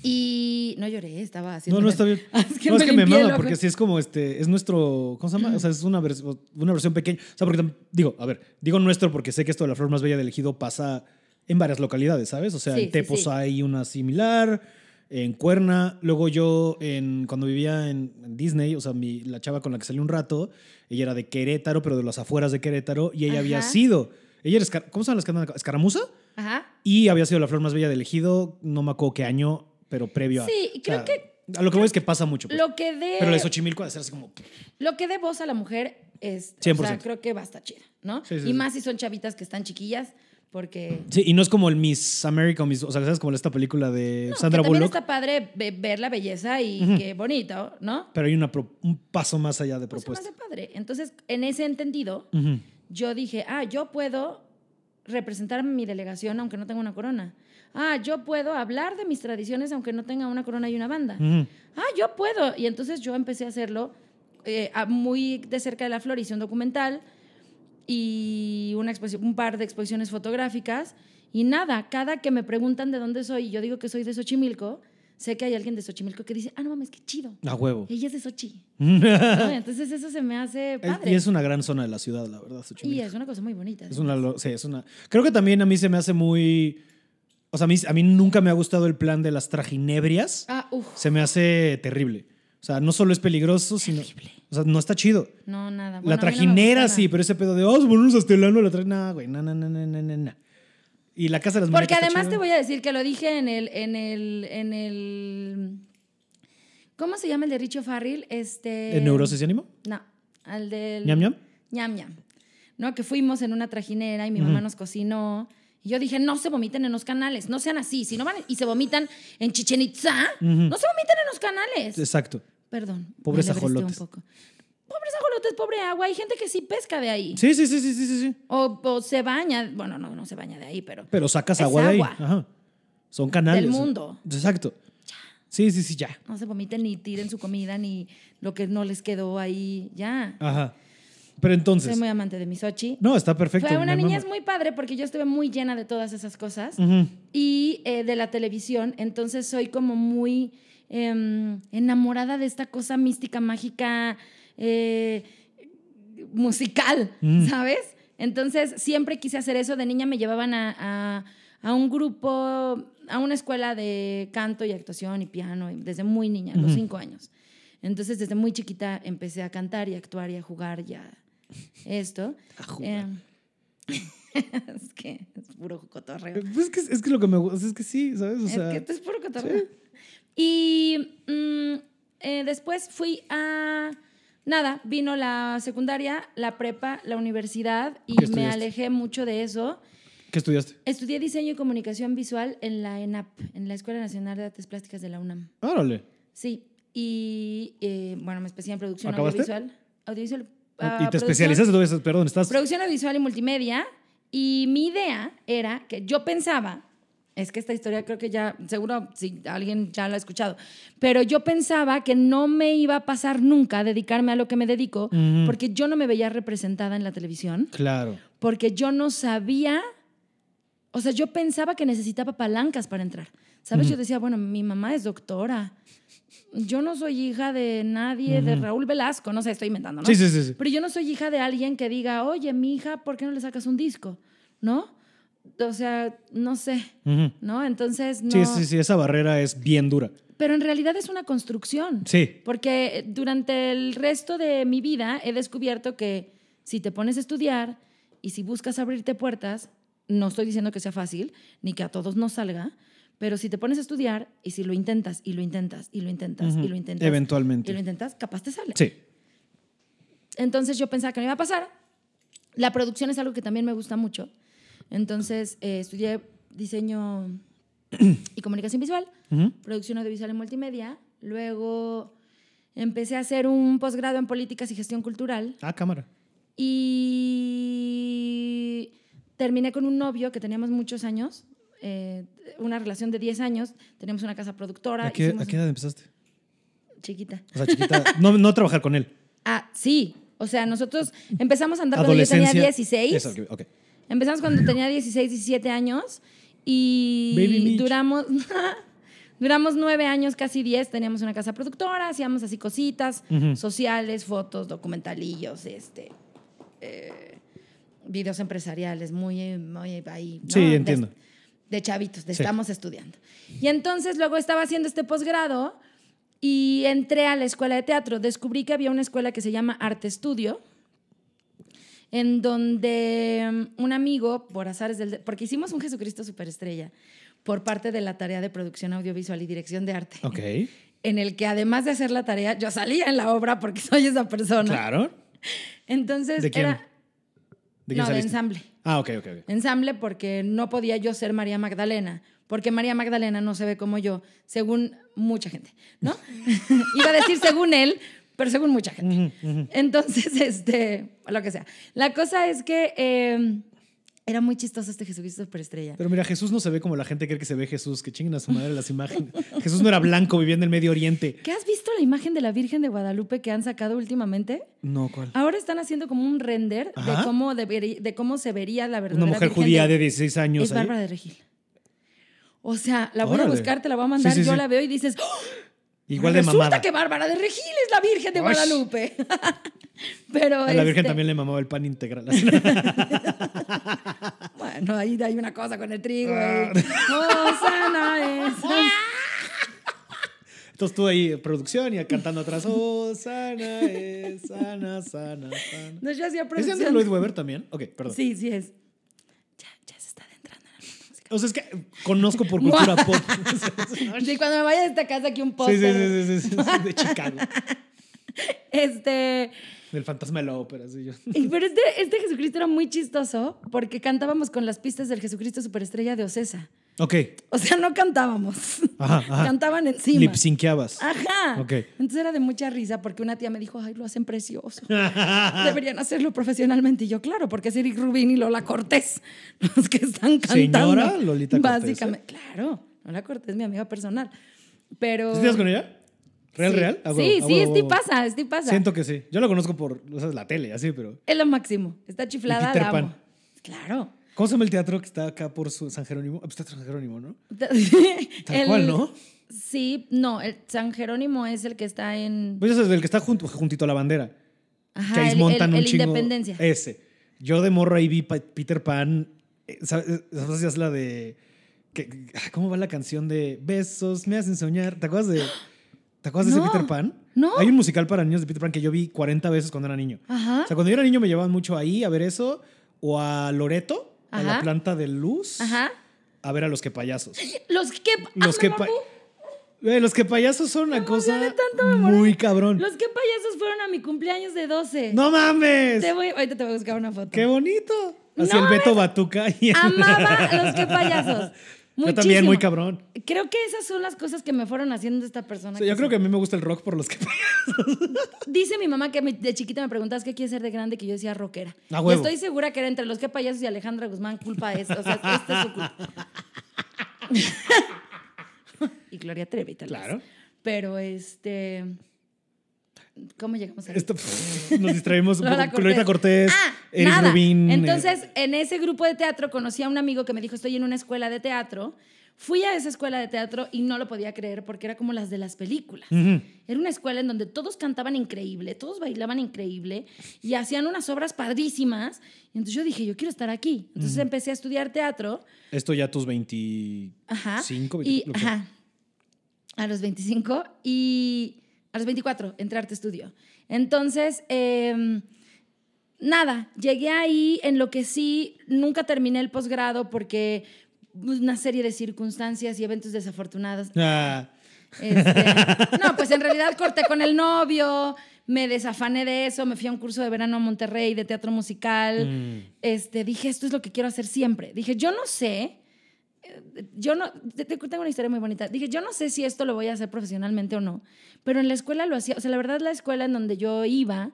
Y no lloré, estaba haciendo. No, no está bien. Es que no, es me que me mama porque sí es como este, es nuestro, ¿cómo se llama? O sea, es una, vers- una versión pequeña. O sea, porque digo, a ver, digo nuestro porque sé que esto de la flor más bella del ejido pasa en varias localidades, ¿sabes? O sea, Sí, en Tepos sí. hay una similar, en Cuerna, luego yo en, cuando vivía en, en Disney, o sea, mi, la chava con la que salí un rato, ella era de Querétaro, pero de las afueras de Querétaro, y ella había sido, ella era, ¿cómo se llaman las que andan acá? ¿Escaramuza? Ajá. Y había sido la flor más bella del ejido, no me acuerdo qué año, pero previo a... Sí, creo que- A lo que voy es que pasa mucho. pues. Lo que de. Pero de Xochimilco de ser así como... Lo que dé voz a la mujer es. O 100%. sea, creo que va a estar chida, ¿no? Sí, sí, y sí. más si son chavitas que están chiquillas, porque. Sí, y no es como el Miss America, o Miss- o sea, ¿sabes? Como esta película de No, Sandra que Bullock. está padre ve- ver la belleza y qué bonito, ¿no? Pero hay una pro- un paso más allá de Pues se me propuesta. hace padre. Entonces, en ese entendido, Ujú. yo dije, ah, yo puedo representar mi delegación aunque no tenga una corona. Ah, yo puedo hablar de mis tradiciones aunque no tenga una corona y una banda. Ujú. Ah, yo puedo. Y entonces yo empecé a hacerlo eh, a- muy de cerca de la flor. Hice un documental y una exposición, un par de exposiciones fotográficas. Y nada, cada que me preguntan de dónde soy y yo digo que soy de Xochimilco, sé que hay alguien de Xochimilco que dice, ah, no mames, qué chido. A huevo. Ella es de Xochi. ¿no? Entonces eso se me hace Es- padre. y es una gran zona de la ciudad, la verdad. Y Xochimilco. es una cosa muy bonita. Es una, sí, es una. Creo que también a mí se me hace muy. O sea, a mí, a mí nunca me ha gustado el plan de las trajinebrias. Ah, uff. Se me hace terrible. O sea, no solo es peligroso, sino. Terrible. O sea, no está chido. No, nada. la Bueno, a mí no me trajinera sí, pero ese pedo de, oh, ponemos hasta el ano la traje. No, güey, no, no, no, no, no, no. Y la casa de las Porque además te voy a decir que lo dije en el, en el, en el, ¿cómo se llama el de Richo Farril? Este. ¿En neurosis y ánimo? No, al del. ¿Ñam, ñam? ñam ñam. ¿No? Que fuimos en una trajinera y mi mamá nos cocinó. Y yo dije, no se vomiten en los canales, no sean así. Si no van y se vomitan en Chichen Itza, no se vomiten en los canales. Exacto. Perdón. Pobres ajolotes. Un poco. Pobres ajolotes, pobre agua. Hay gente que sí pesca de ahí. Sí, sí, sí, sí, sí, sí. O, o se baña. Bueno, no, no se baña de ahí, pero. Pero sacas Es agua de ahí. agua. Ajá. Son canales. Del mundo. Exacto. Sí, sí, sí, ya. No se vomiten ni tiren su comida ni lo que no les quedó ahí. Ya. Ajá. Pero entonces. Soy muy amante de mi Sochi. No, está perfecto. Fue una niñez muy padre porque yo estuve muy llena de todas esas cosas y eh, de la televisión. Entonces soy como muy em, enamorada de esta cosa mística, mágica, eh, musical, Mm. ¿sabes? Entonces siempre quise hacer eso. De niña me llevaban a, a- a un grupo, a una escuela de canto y actuación y piano desde muy niña, a los cinco años. Entonces desde muy chiquita empecé a cantar y a actuar y a jugar y a esto. A jugar. Eh, es que es puro cotorreo. Pues es, que, es que lo que me gusta es que sí, ¿sabes? O sea, es que esto es puro cotorreo. Y mm, eh, después fui a... Nada, vino la secundaria, la prepa, la universidad y ¿Qué me alejé mucho de eso. ¿qué estudiaste? Estudié diseño y comunicación visual en la ENAP, en la Escuela Nacional de Artes Plásticas de la UNAM. Órale. Sí, y eh, bueno, me especié en producción ¿Acabaste? audiovisual. Audiovisual. ¿Y ah, te producción- especializaste? ¿Dónde estás? Perdón, estás. Producción audiovisual y multimedia. Y mi idea era que yo pensaba, es que esta historia creo que ya, seguro si alguien ya la ha escuchado, pero yo pensaba que no me iba a pasar nunca dedicarme a lo que me dedico, Ujú. porque yo no me veía representada en la televisión, Claro. porque yo no sabía, o sea, yo pensaba que necesitaba palancas para entrar. ¿Sabes? Yo decía, bueno, mi mamá es doctora. Yo no soy hija de nadie, de Raúl Velasco, no sé, estoy inventando, ¿no? Sí, sí, sí. sí. Pero yo no soy hija de alguien que diga, oye, mi hija, ¿por qué no le sacas un disco? ¿No? O sea, no sé. ¿no? Entonces, no. Sí, sí, sí, esa barrera es bien dura. Pero en realidad es una construcción. Sí. Porque durante el resto de mi vida he descubierto que si te pones a estudiar y si buscas abrirte puertas, no estoy diciendo que sea fácil, ni que a todos nos salga, pero si te pones a estudiar y si lo intentas y lo intentas y lo intentas y lo intentas Eventualmente. y lo intentas, capaz te sale. Sí. Entonces yo pensaba que no iba a pasar. La producción es algo que también me gusta mucho. Entonces eh, estudié diseño y comunicación visual, producción audiovisual y multimedia. Luego empecé a hacer un posgrado en políticas y gestión cultural Ah, cámara. y terminé con un novio que teníamos muchos años, eh, una relación de 10 años, teníamos una casa productora. ¿A qué, hicimos- a qué edad empezaste? Chiquita. O sea, chiquita. No, no trabajar con él. Ah, sí. O sea, nosotros empezamos a andar cuando yo tenía Adolescencia. 16. Eso, ok, ok. Empezamos cuando tenía 16, 17 años y Baby duramos, duramos nueve años, casi 10. Teníamos una casa productora, hacíamos así cositas sociales, fotos, documentalillos, este, eh, videos empresariales, muy, muy ahí. Sí, entiendo. De, chavitos, de Sí. estamos estudiando. Y entonces luego estaba haciendo este posgrado y entré a la escuela de teatro. Descubrí que había una escuela que se llama Arte Estudio en donde mm, un amigo, por azares del... de- porque hicimos un Jesucristo Superestrella por parte de la tarea de producción audiovisual y dirección de arte, Ok. en el que además de hacer la tarea, yo salía en la obra porque soy esa persona. Claro. Entonces ¿De quién? era... ¿De quién no, de ensamble. Ah, ok, ok, ok. Ensamble porque no podía yo ser María Magdalena, porque María Magdalena no se ve como yo, según mucha gente, ¿no? Iba a decir según él, pero según mucha gente. Entonces, este, lo que sea. La cosa es que eh, era muy chistoso este Jesucristo superestrella. Pero mira, Jesús no se ve como la gente cree que se ve Jesús, que chinguen a su madre las imágenes. Jesús no era blanco, vivía en el Medio Oriente. ¿Qué has visto la imagen de la Virgen de Guadalupe que han sacado últimamente? No, ¿cuál? Ahora están haciendo como un render de cómo, de cómo se vería la verdadera Una mujer Virgen judía de- de 16 años. Es ahí. Bárbara de Regil. O sea, la voy Órale. a buscar, te la voy a mandar, Sí, sí, yo sí. la veo y dices, ¡Oh! Igual de resulta mamada. que Bárbara de Regil es la Virgen de Ush. Guadalupe. Pero A la Virgen este, también le mamaba el pan integral. Bueno, ahí hay una cosa con el trigo. Ah. Oh, sana es. Entonces tú ahí, producción y cantando atrás, oh, sana es, sana, sana, sana. No, yo hacía ¿Es de. Andrew Lloyd Webber también? Ok, perdón. Sí, sí es. Ya, ya se está adentrando en el mundo musical. O sea, es que conozco por cultura pop. Sí, cuando me vaya de esta casa aquí un Sí, sí, sí, sí, sí, sí, de Chicago. Este, Del fantasma de la ópera, sí. Yo. pero este, este Jesucristo era muy chistoso porque cantábamos con las pistas del Jesucristo Superestrella de Ocesa. Ok. O sea, no cantábamos. Ajá, ajá. Cantaban encima. Lip synqueabas. Ajá. Ok. Entonces era de mucha risa porque una tía me dijo, ay, lo hacen precioso. Deberían hacerlo profesionalmente. Y yo, claro, porque es Eric Rubin y Lola Cortés los que están cantando. Señora Lolita Cortés, Básicamente. Claro, Lola Cortés, mi amiga personal. Pero... ¿Sí estás con ella? ¿Real, Sí. real? Sí, sí, es huevo. pasa, es pasa. Siento que sí. Yo la conozco por o sea, la tele, así, pero. Es lo máximo. Está chiflada, la amo. Pan. Claro. ¿Cómo se llama el teatro que está acá por su San Jerónimo? Ah, pues está San Jerónimo, ¿no? Tal El- cual, ¿no? Sí, no, el San Jerónimo es el que está en... Pues ese es el que está junto, juntito a la bandera. Ajá, que ahí el, montan el- un el chingo. Independencia. Ese. Yo de morro ahí vi Pa- Peter Pan. eh, ¿Sabes? ¿Sabes? Es la de. que- ah, ¿Cómo va la canción de Besos me hacen soñar? ¿Te acuerdas de. ¿Te acuerdas de No, ese Peter Pan? no. Hay un musical para niños de Peter Pan que yo vi 40 veces cuando era niño. Ajá. O sea, cuando yo era niño me llevaban mucho ahí a ver eso. O a Loreto, a la planta de luz, Ajá. a ver a los que payasos. Los que... Los ah, que pa- mamó. Eh, los que payasos son una cosa tanto, muy cabrón. Los que payasos fueron a mi cumpleaños de 12. ¡No mames! Te voy, ahorita te voy a buscar una foto. ¡Qué bonito! Así No el Beto Batuca y el- Amaba los que payasos. Yo también, muy cabrón. Creo que esas son las cosas que me fueron haciendo esta persona. Sí, yo creo que a mí me gusta el rock por los que Dice mi mamá que de chiquita me preguntabas qué quieres ser de grande, que yo decía rockera. A y estoy segura que era entre los que payasos y Alejandra Guzmán culpa esto. O sea, esta es su culpa. y Gloria Trevi, tal vez. Claro. Pero este. ¿Cómo llegamos a Esto, nos distraímos. Lolita Cortés, Ah, nada. Rubin. eh, Entonces, en ese grupo de teatro conocí a un amigo que me dijo, estoy en una escuela de teatro. Fui a esa escuela de teatro y no lo podía creer porque era como las de las películas. Ujú. Era una escuela en donde todos cantaban increíble, todos bailaban increíble y hacían unas obras padrísimas. Y entonces yo dije, yo quiero estar aquí. Entonces empecé a estudiar teatro. Esto ya tus 25, Ajá. 24, y, ajá, a los 25 y a los 24 entré a arte estudio. Entonces, em, nada, llegué ahí, enloquecí, nunca terminé el posgrado porque una serie de circunstancias y eventos desafortunados. Ah, Este, no, pues en realidad corté con el novio, me desafané de eso, me fui a un curso de verano a Monterrey de teatro musical. Mm. Este, dije, esto es lo que quiero hacer siempre. Dije, yo no sé, yo no, te, te tengo una historia muy bonita. Dije, yo no sé si esto lo voy a hacer profesionalmente o no, pero en la escuela lo hacía, o sea, la verdad la escuela en donde yo iba,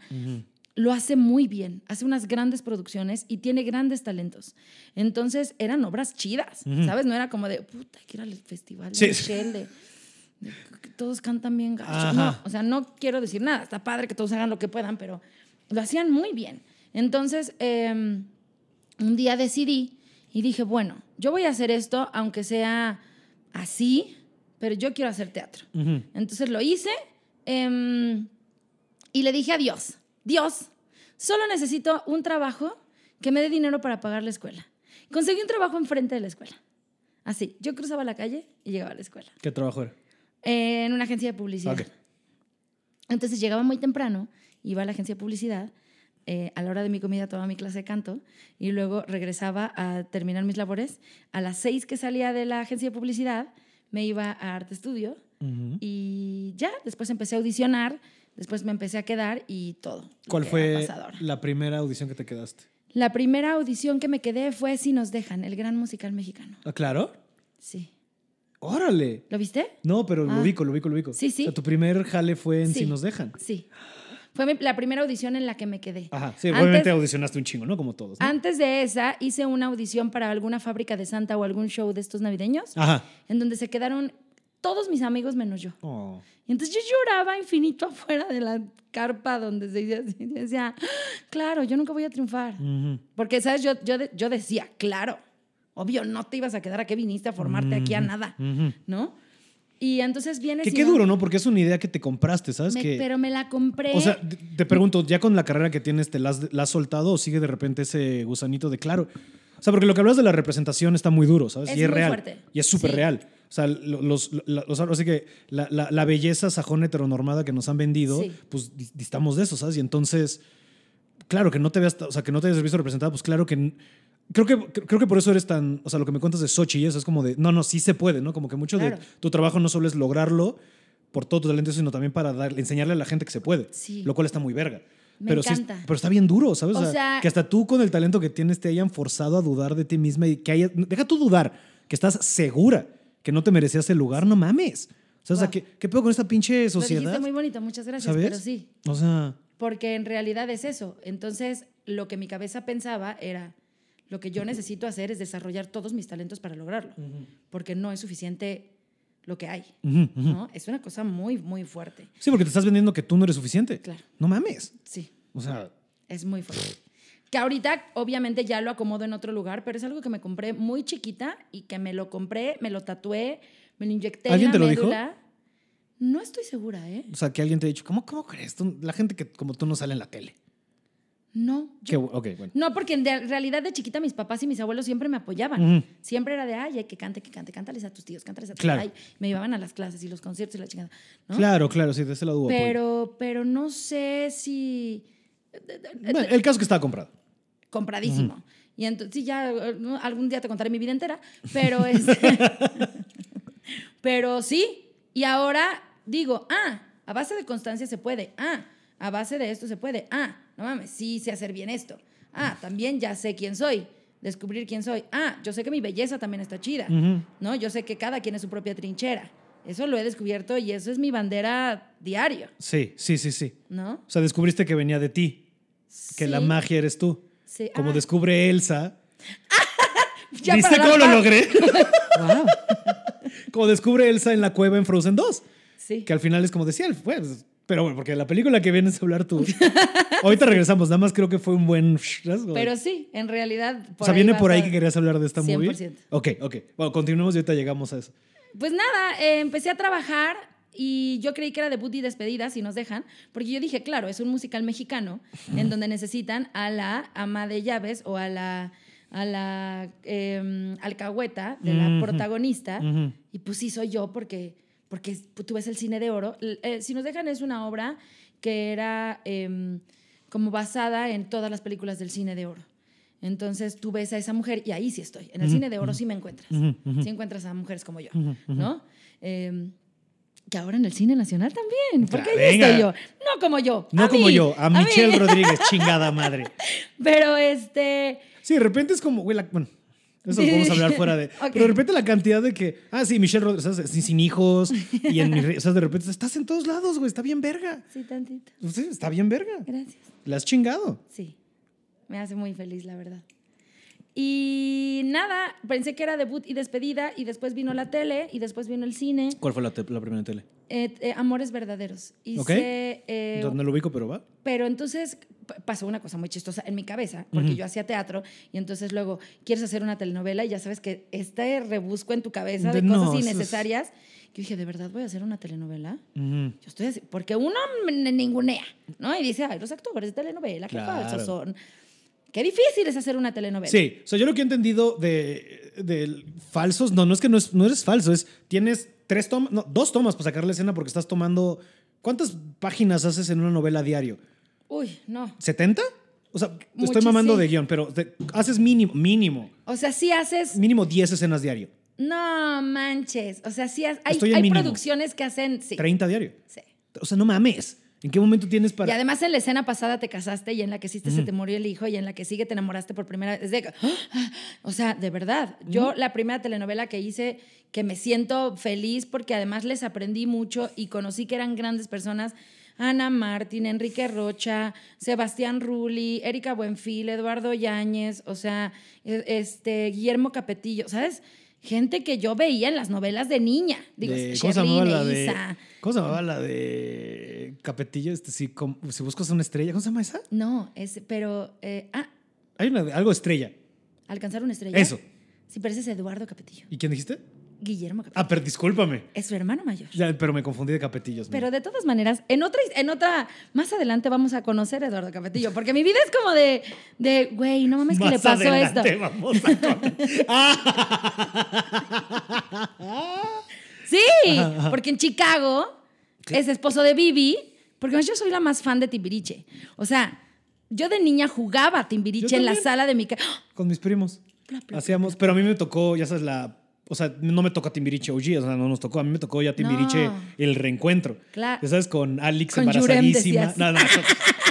lo hace muy bien, hace unas grandes producciones y tiene grandes talentos. Entonces eran obras chidas, ¿sabes? No era como de, puta, hay que ir al festival de Sí. Michelle, de, de que todos cantan bien gacho. No, o sea, no quiero decir nada, está padre que todos hagan lo que puedan, pero lo hacían muy bien. Entonces, eh, un día decidí y dije, bueno, yo voy a hacer esto aunque sea así, pero yo quiero hacer teatro. Entonces lo hice em, y le dije a Dios, Dios, solo necesito un trabajo que me dé dinero para pagar la escuela. Conseguí un trabajo enfrente de la escuela. Así, yo cruzaba la calle y llegaba a la escuela. ¿Qué trabajo era? En una agencia de publicidad. Ok. Entonces llegaba muy temprano, iba a la agencia de publicidad, eh, a la hora de mi comida tomaba mi clase de canto y luego regresaba a terminar mis labores. A las seis que salía de la agencia de publicidad, me iba a Arte Estudio y ya, después empecé a audicionar, después me empecé a quedar y todo. ¿Cuál fue la primera audición que te quedaste? La primera audición que me quedé fue Si nos dejan, el gran musical mexicano. ¿Ah, claro? Sí. ¡Órale! ¿Lo viste? No, pero lo Ah. ubico, lo ubico, lo ubico. Sí, sí. O sea, tu primer jale fue en Sí. Si nos dejan. Sí. Fue mi- la primera audición en la que me quedé. Ajá, sí, Antes- obviamente audicionaste un chingo, ¿no? Como todos. ¿no? Antes de esa, hice una audición para alguna fábrica de Santa o algún show de estos navideños, Ajá. en donde se quedaron todos mis amigos menos yo. Oh. Y entonces yo lloraba infinito afuera de la carpa donde se decía, decía, "Ah, claro, yo nunca voy a triunfar. Ujú. Porque, ¿sabes? Yo, yo, yo decía, claro, obvio, no te ibas a quedar a qué viniste a formarte aquí a nada, Ujú. ¿no? Y entonces viene... Que qué duro, ¿no? Porque es una idea que te compraste, ¿sabes? me- que, Pero me la compré. o sea, te- pregunto, ¿ya con la carrera que tienes te la has, la has soltado o sigue de repente ese gusanito de claro? O sea, porque lo que hablas de la representación está muy duro, ¿sabes? Es y es muy real. fuerte. Y es súper Sí. real. O sea, lo- los, la- los- así que la, la- la belleza sajón heteronormada que nos han vendido, Sí. pues dis- distamos de eso, ¿sabes? Y entonces, claro, que no te veas, o sea, que no te hayas visto representada, pues claro que... Creo que, creo que por eso eres tan, o sea, lo que me cuentas de Sochi y eso es como de, no, no, sí se puede, ¿no? Como que mucho Claro. de tu trabajo no solo es lograrlo por todo tu talento, sino también para dar, enseñarle a la gente que se puede, Sí. lo cual está muy verga. Me pero sí encanta. pero está bien duro, ¿sabes? O O sea, sea- que hasta tú con el talento que tienes te hayan forzado a dudar de ti misma y que haya, deja tú dudar, que estás segura que no te merecías el lugar, no mames. O sea, o sea, Wow. ¿qué, ¿qué pedo con esta pinche Lo sociedad? dijiste muy bonito, muchas gracias, ¿Sabes? pero sí. O sea, Porque en realidad es eso. Entonces, lo que mi cabeza pensaba era, lo que yo necesito hacer es desarrollar todos mis talentos para lograrlo, porque no es suficiente lo que hay. ujú, ujú. ¿no? Es una cosa muy, muy fuerte. sí, porque te estás vendiendo que tú no eres suficiente. Claro. No mames. Sí, O sea, es muy fuerte. Que ahorita, obviamente, ya lo acomodo en otro lugar, pero es algo que me compré muy chiquita y que me lo compré, me lo tatué, me lo inyecté ¿Alguien en te la lo dijo? médula. No estoy segura, ¿eh? o sea, que alguien te ha dicho, ¿cómo, cómo crees? Tú- la gente que como tú no sale en la tele. No. Yo- bueno. No, porque en realidad de chiquita mis papás y mis abuelos siempre me apoyaban. Siempre era de, ay, que cante, que cante, cántales a tus tíos, cántales a tus Claro. ay, Me llevaban a las clases y los conciertos y la chingada. ¿no? Claro, claro, sí, de ese lado apoyo. Pero, pero no sé si. Bueno, el caso es que estaba comprado. Compradísimo. Y entonces, sí, ya algún día te contaré mi vida entera, pero este, Pero sí. Y ahora digo, ah, a base de constancia se puede. Ah, a base de esto se puede. Ah, no mames, sí sé hacer bien esto. Ah, también ya sé quién soy. Descubrir quién soy. Ah, yo sé que mi belleza también está chida. ¿No? Yo sé que cada quien es su propia trinchera. Eso lo he descubierto y eso es mi bandera diario, Sí, sí, sí, sí. ¿no? O sea, descubriste que venía de ti, que la magia eres tú. sí. Como Ah, descubre Elsa. ya ¿Viste cómo lo logré? Como descubre Elsa en la cueva en Frozen 2. Sí. Que al final es como decía, pues, pero bueno, porque la película que vienes a hablar tú. Ahorita regresamos, nada más creo que fue un buen. Pero sí, en realidad. o sea, viene por ahí que querías hablar de esta movie. 100%. Ok, ok. Bueno, continuemos y ahorita llegamos a eso. Pues nada, eh, empecé a trabajar y yo creí que era debut y despedida, si nos dejan, porque yo dije, claro, es un musical mexicano en donde necesitan a la ama de llaves o a la, a la eh, alcahueta de la protagonista. Y pues sí, soy yo porque, porque tú ves el cine de oro. Eh, si nos dejan es una obra que era em, como basada en todas las películas del cine de oro. Entonces tú ves a esa mujer y ahí sí estoy. En el cine de oro sí me encuentras. Sí encuentras a mujeres como yo. ¿no? Em, que ahora en el cine nacional también. Porque ahí venga. estoy yo. No como yo. No a como mí, yo, a. Michelle Rodríguez, chingada madre. Pero este. Sí, de repente es como, güey, la- bueno, Eso lo podemos hablar fuera de. Pero de repente la cantidad de que. Ah, sí, Michelle Rodríguez, ¿sabes? Sin, hijos. Y en mi sea, de repente estás en todos lados, güey. Está bien verga. Sí, tantito. Sí, está bien verga. Gracias. La has chingado. Sí, me hace muy feliz, la verdad. Y nada, pensé que era debut y despedida, y después vino la tele, y después vino el cine. ¿Cuál fue la, te- la primera tele? Eh, eh, Amores verdaderos. Hice, Ok. eh, no lo ubico, pero va. pero entonces pasó una cosa muy chistosa en mi cabeza, porque yo hacía teatro, y entonces luego quieres hacer una telenovela, y ya sabes que este rebusco en tu cabeza de, De no, cosas es- innecesarias. Yo dije, ¿de verdad voy a hacer una telenovela? Ujú. Yo estoy así, porque uno ningunea, ¿no? Y dice, ay, los actores de telenovela, qué Claro. falsos son. Qué difícil es hacer una telenovela. Sí, o sea, yo lo que he entendido de, de falsos, no, no es que no, es, no eres falso, es tienes tres tomas, no, dos tomas para sacar la escena porque estás tomando. ¿Cuántas páginas haces en una novela diario? Uy, no. ¿70? O sea, estoy mamando de guion, pero te- haces mínimo, mínimo, O sea, sí haces. mínimo 10 escenas diario. No manches. O sea, sí has- hay, hay producciones que hacen. Sí. 30 diario. sí. O sea, no mames. ¿En qué momento tienes Y para.? además en la escena pasada te casaste y en la que hiciste se te murió el hijo y en la que sigue te enamoraste por primera vez. De- o sea, de verdad. Yo la primera telenovela que hice que me siento feliz porque además les aprendí mucho y conocí que eran grandes personas. Ana Martín, Enrique Rocha, Sebastián Rulli, Erika Buenfil, Eduardo Yáñez, o sea, e- este, Guillermo Capetillo, ¿sabes? Gente que yo veía en las novelas de niña. Digo, de- ¿Cómo se llamaba la de. Eiza. ¿Cómo se llamaba la de Capetillo? Este, si, com- si buscas una estrella, ¿cómo se llama esa? No, es, pero, eh, ah, Hay una algo estrella. alcanzar una estrella. Eso. Sí, pero ese es Eduardo Capetillo. ¿Y quién dijiste? Guillermo Capetillo. Ah, pero discúlpame. Es su hermano mayor. Ya, pero me confundí de Capetillos. Pero mira. de todas maneras, en otra, en otra, más adelante vamos a conocer a Eduardo Capetillo, porque mi vida es como de, de, güey, no mames que Más le pasó esto. Vamos a con-. Sí, porque en Chicago es esposo de Bibi, porque yo soy la más fan de Timbiriche. O sea, yo de niña jugaba Timbiriche en la sala de mi casa. Con mis primos. Bla, bla, Hacíamos, pero a mí me tocó, ya sabes, la. O sea, no me tocó Timbiriche OG, o sea, no nos tocó. A mí me tocó ya Timbiriche No. el reencuentro. Claro. Ya sabes, con Alex Con embarazadísima. No, no.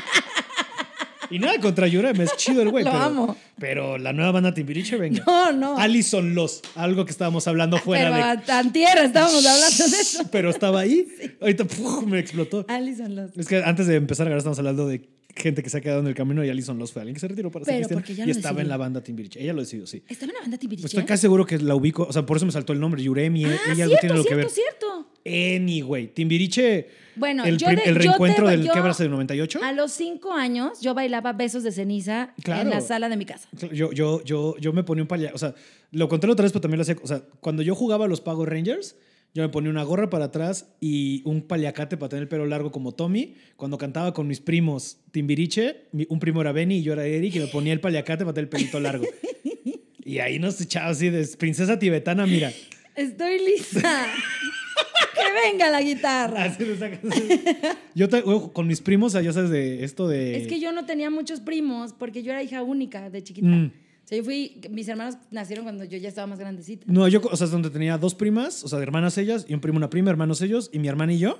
Y nada contra Yurem, es chido el güey. Lo pero, amo. Pero la nueva banda Timbiriche, venga. No, no. Alison Los, algo que estábamos hablando fuera Pero de. Tantiera estábamos hablando de eso. Pero estaba ahí. Ahorita ¡puf! me explotó. Alison Los. Es que antes de empezar a grabar estamos hablando de gente que se ha quedado en el camino y Alison Los fue alguien que se retiró para ser cristiana y estaba en la banda Timbiriche. Ella lo decidió, sí. ¿Estaba en la banda Timbiriche? Estoy casi seguro que la ubico, o sea, por eso me saltó el nombre, Yurem y Ah, ella cierto, tiene lo que cierto, ver. cierto. Anyway, Timbiriche, Bueno, el, yo prim- de- el yo reencuentro del yo- Quebrase del 98. A los cinco años yo bailaba besos de ceniza Claro. en la sala de mi casa. Yo, yo, yo, yo me ponía un paliacate, o sea, lo conté la otra vez, pero también lo hacía, o sea, cuando yo jugaba a los Power Rangers, yo me ponía una gorra para atrás y un paliacate para tener el pelo largo como Tommy. Cuando cantaba con mis primos Timbiriche, un primo era Benny y yo era Eric y me ponía el paliacate para tener el pelito largo. y ahí nos echaba así de princesa tibetana, mira. Estoy lista. que venga la guitarra. Así esa canción. Yo te- con mis primos, ya sabes de esto de... Es que yo no tenía muchos primos porque yo era hija única de chiquita. Mm. O sea, yo fui, mis hermanos nacieron cuando yo ya estaba más grandecita. No, yo, o sea, es donde tenía dos primas, o sea, hermanas ellas, y un primo, una prima, hermanos ellos, y mi hermana y yo.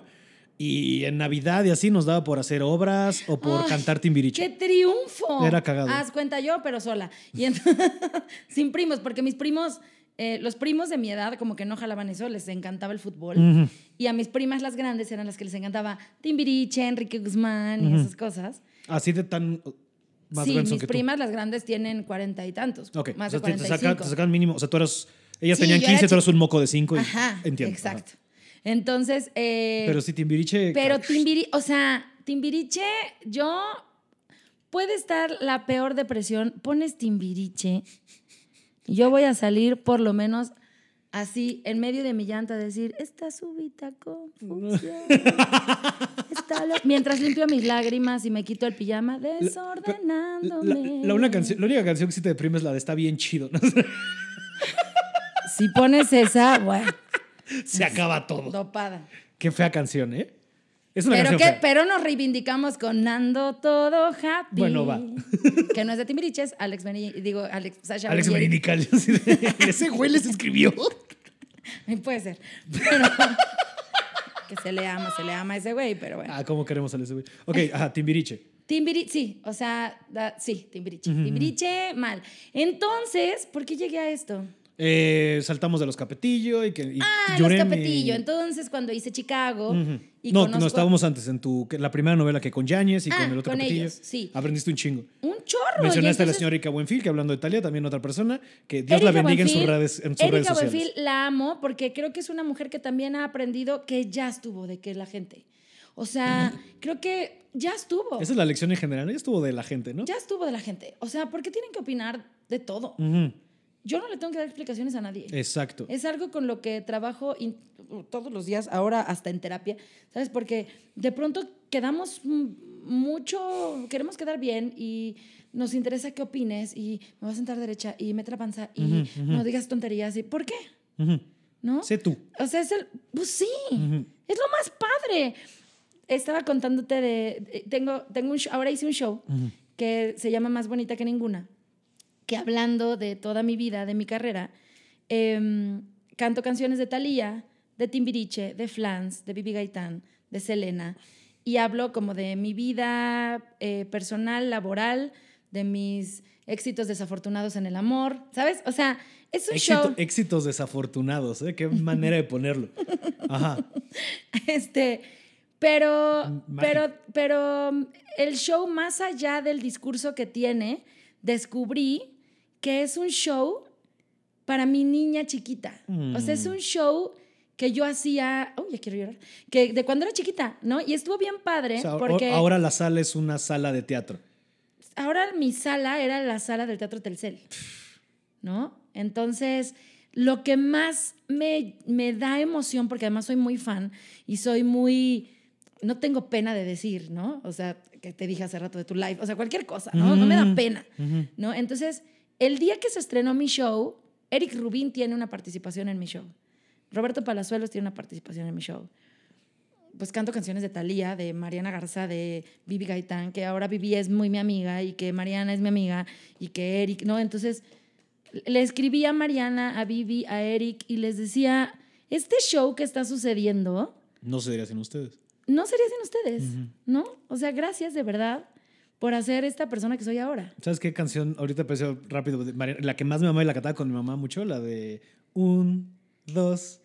Y en Navidad y así nos daba por hacer obras o por Ay, cantar timbiriche. ¡Qué triunfo! Era cagado. Haz cuenta yo, pero sola. Y entonces, sin primos, porque mis primos, eh, los primos de mi edad como que no jalaban eso, les encantaba el fútbol. Y a mis primas las grandes eran las que les encantaba Timbiriche, Enrique Guzmán y esas cosas. Así de tan más sí, mis que tú. primas las grandes tienen cuarenta y tantos. Ok, Más o sea, de te, te 45. sacan, te sacan mínimo, o sea, tú eras, ellas Sí, tenían yo era 15, tú eras un moco de 5. Ajá, Entiendo. exacto. ajá. Entonces, eh, Pero sí, timbiriche... Pero Timbiriche, o sea, Timbiriche, yo puede estar la peor depresión, pones Timbiriche, yo voy a salir por lo menos así en medio de mi llanta decir, está súbita confusión. está lo-". Mientras limpio mis lágrimas y me quito el pijama, La, desordenándome. la una canción, la única canción que sí te deprime es la de Está bien chido. ¿no? Si pones esa, bueno, Se acaba todo. dopada. Qué fea canción, ¿eh? Es una Pero, canción que, fea. pero nos reivindicamos con Nando Todo Happy. Bueno, va. Que no es de Timbiriche, es Alex Beni, digo, Alex Sasha Alex de, Ese güey les escribió. Puede ser. Pero, que se le ama, se le ama a ese güey, pero bueno. Ah, ¿cómo queremos a ese güey? Ok, ajá, Timbiriche. Timbiriche, sí, o sea, da- sí, Timbiriche. Timbiriche, mal. Entonces, ¿por qué llegué a esto? Eh, saltamos de los Capetillo y que y Ah, los Capetillo. Entonces, cuando hice Chicago y no, conozco no, estábamos antes en tu la primera novela que con Yáñez y Ah, con el otro con Capetillo. ellos, sí. Aprendiste un chingo. un chorro. Mencionaste a la señora Erika Buenfil, que hablando de Italia, también otra persona, que Dios la bendiga en sus redes, en sus Erika redes sociales. Buenfil la amo porque creo que es una mujer que también ha aprendido que ya estuvo de que la gente. O sea, creo que ya estuvo. Esa es la lección en general. Ella estuvo de la gente, ¿no? Ya estuvo de la gente. O sea, ¿por qué tienen que opinar de todo? Yo no le tengo que dar explicaciones a nadie. Exacto. Es algo con lo que trabajo in- todos los días, ahora hasta en terapia, ¿sabes? Porque de pronto quedamos mucho, queremos quedar bien y nos interesa qué opines y me voy a sentar derecha y me panza y no digas tonterías y ¿por qué? ¿No? Sé tú. O sea, es el, pues sí, es lo más padre. Estaba contándote de, tengo, tengo un show, ahora hice un show que se llama Más Bonita que Ninguna, que hablando de toda mi vida, de mi carrera, em, canto canciones de Thalía, de Timbiriche, de Flans, de Bibi Gaitán, de Selena, y hablo como de mi vida eh, personal, laboral, de mis éxitos desafortunados en el amor, ¿sabes? O sea, es un Éxito- show... éxitos desafortunados, ¿eh? Qué manera de ponerlo. Ajá. Este, pero, pero, pero um, el show, más allá del discurso que tiene, descubrí que es un show para mi niña chiquita. O sea, Mm. es un show que yo hacía, oh, ya quiero llorar, que de cuando era chiquita, ¿no? Y estuvo bien padre O sea, porque ahora la sala es una sala de teatro. ahora mi sala era la sala del Teatro Telcel, ¿no? Entonces, lo que más me, me da emoción, porque además soy muy fan y soy muy, no tengo pena de decir, ¿no? O sea, que te dije hace rato de tu live, o sea, cualquier cosa, ¿no? No me da pena. ¿no? Entonces, el día que se estrenó mi show, Eric Rubin tiene una participación en mi show. Roberto Palazuelos tiene una participación en mi show. Pues canto canciones de Thalía, de Mariana Garza, de Vivi Gaitán, que ahora Vivi es muy mi amiga y que Mariana es mi amiga y que Eric, ¿no? Entonces, le escribí a Mariana, a Vivi, a Eric y les decía, este show que está sucediendo No se diría sin ustedes. no sería sin ustedes, ¿no? O sea, gracias de verdad por hacer esta persona que soy ahora. ¿Sabes qué canción? Ahorita empezó rápido. de La que más me amaba y la cantaba con mi mamá mucho, la de un, dos.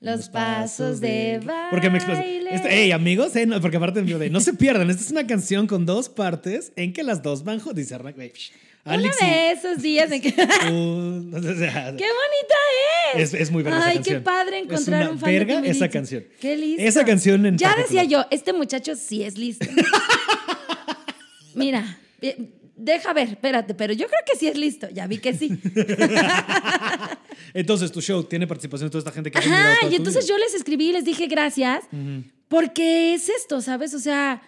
Los pasos de Porque me explotó. baile. Este- Ey, amigos, eh, no, porque aparte de no se pierdan. Esta es una canción con dos partes en que las dos van. Dice Alex Uno de esos días en que... ¡Qué un- o sea, bonita es! Es, es muy verga esa Ay, canción. qué padre Es encontrar una un fan de verga Timbiriche. esa canción. Qué listo. Esa canción en Ya particular. decía yo, este muchacho sí es listo. Mira, eh, deja ver, espérate, pero yo creo que sí es listo. Ya vi que sí. Entonces, tu show tiene participación de toda esta gente que Ajá, y entonces vida. yo les escribí y les dije gracias, porque es esto, ¿sabes? O sea,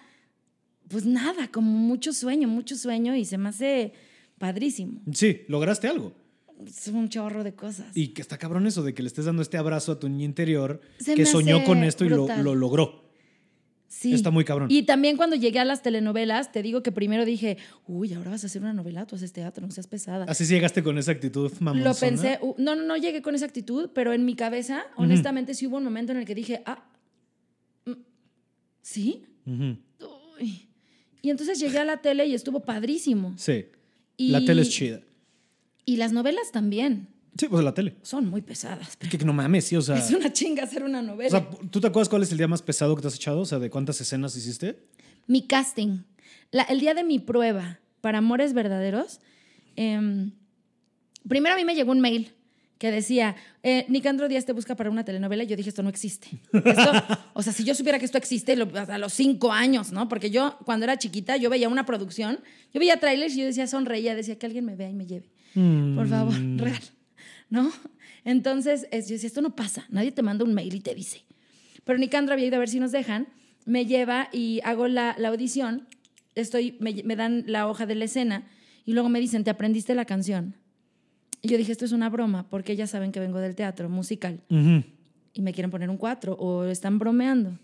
pues nada, como mucho sueño, mucho sueño y se me hace padrísimo. Sí, lograste algo. Es un chorro de cosas. Y que está cabrón eso de que le estés dando este abrazo a tu niña interior Se que soñó con esto y lo logró. Sí. Está muy cabrón. Y también cuando llegué a las telenovelas, te digo que primero dije, uy, ahora vas a hacer una novela, tú haces teatro, no seas pesada. Así sí llegaste con esa actitud mamonzona. Lo pensé, uh, no, no, no llegué con esa actitud, pero en mi cabeza, honestamente, sí hubo un momento en el que dije, ah, mm, ¿sí? Uy. Y entonces llegué a la tele y estuvo padrísimo. Sí. Y, La tele es chida. Y las novelas también Sí, pues la tele. son muy pesadas. pero Que, que no mames, sí, o sea. es una chinga hacer una O novela. sea, ¿tú te acuerdas cuál es el día más pesado que te has echado? O sea, ¿de cuántas escenas hiciste? mi casting, la- el día de mi prueba para Amores Verdaderos, em, primero a mí me llegó un mail que decía, eh, Nicandro Díaz te busca para una telenovela. Y yo dije, esto no existe. Esto- o sea, si yo supiera que esto existe lo- a los cinco años, ¿no? Porque yo, cuando era chiquita, yo veía una producción, yo veía trailers y yo decía, sonreía, decía que alguien me vea y me lleve. Por favor, real. ¿No? Entonces, es- yo decía, esto no pasa. Nadie te manda un mail y te dice. Pero Nicandro había ido a ver si nos dejan. Me lleva y hago la, la audición. Estoy, me, me dan la hoja de la escena y luego me dicen, ¿te aprendiste la canción? Y yo dije, esto es una broma, porque ya saben que vengo del teatro musical y me quieren poner un 4 o están bromeando.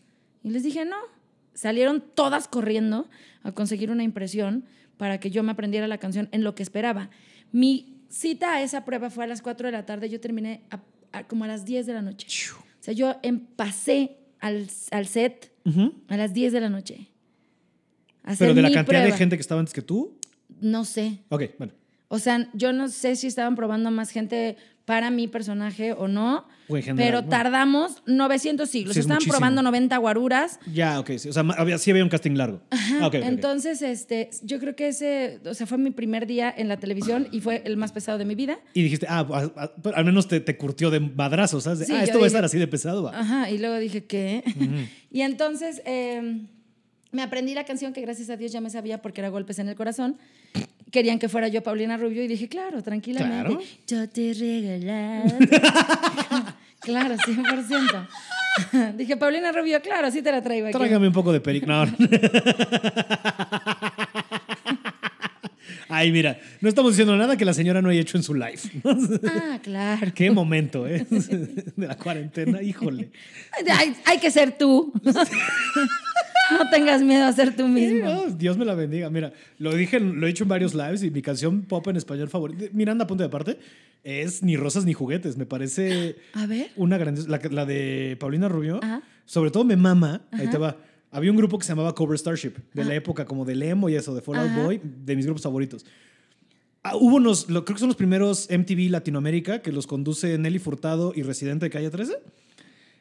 Y les dije, no. Salieron todas corriendo a conseguir una impresión para que yo me aprendiera la canción en lo que esperaba. Mi cita a esa prueba fue a las 4 de la tarde, yo terminé a- a- como a las 10 de la noche. O sea, yo em- pasé al, al set a las 10 de la noche. hacer Pero de la cantidad de gente que estaba antes que tú. No sé. Ok, bueno. O sea, yo no sé si estaban probando más gente para mi personaje o no. O en general, pero bueno. tardamos 900 siglos. Sí, es estaban muchísimo. probando 90 guaruras. Ya, ok. Sí, o sea, había, sí había un casting largo. Ah, ok, ok. Entonces, este, yo creo que ese, o sea, fue mi primer día en la televisión y fue el más pesado de mi vida. Y dijiste, ah, ah, ah, pero al menos te, te curtió de madrazos, ¿sabes? De, Sí, ah, esto va a estar así de pesado, va. Ajá, y luego dije, ¿qué? y entonces eh, me aprendí la canción que gracias a Dios ya me sabía porque era Golpes en el Corazón. Querían que fuera yo Paulina Rubio y dije, claro, tranquilamente. Claro. Yo te regalado. claro, 100%. dije, Paulina Rubio, claro, sí te la traigo aquí. Tráigame un poco de peric. No. Ay, mira, no estamos diciendo nada que la señora no haya hecho en su live. Ah, claro. Qué momento, ¿eh? De la cuarentena, híjole. Hay, hay que ser tú. No tengas miedo a ser tú Sí, mismo. no, Dios me la bendiga. Mira, lo dije, lo he dicho en varios lives y mi canción pop en español favorita, Miranda, punto de aparte, es Ni rosas ni juguetes. Me parece A ver. una gran. La, la de Paulina Rubio, Ajá. sobre todo me mama. Ahí te va. Había un grupo que se llamaba Cover Starship, de la época como del emo y eso, de Fall Out. Boy, de mis grupos favoritos. Ah, hubo unos, lo- creo que son los primeros MTV Latinoamérica que los conduce Nelly Furtado y Residente de Calle 13.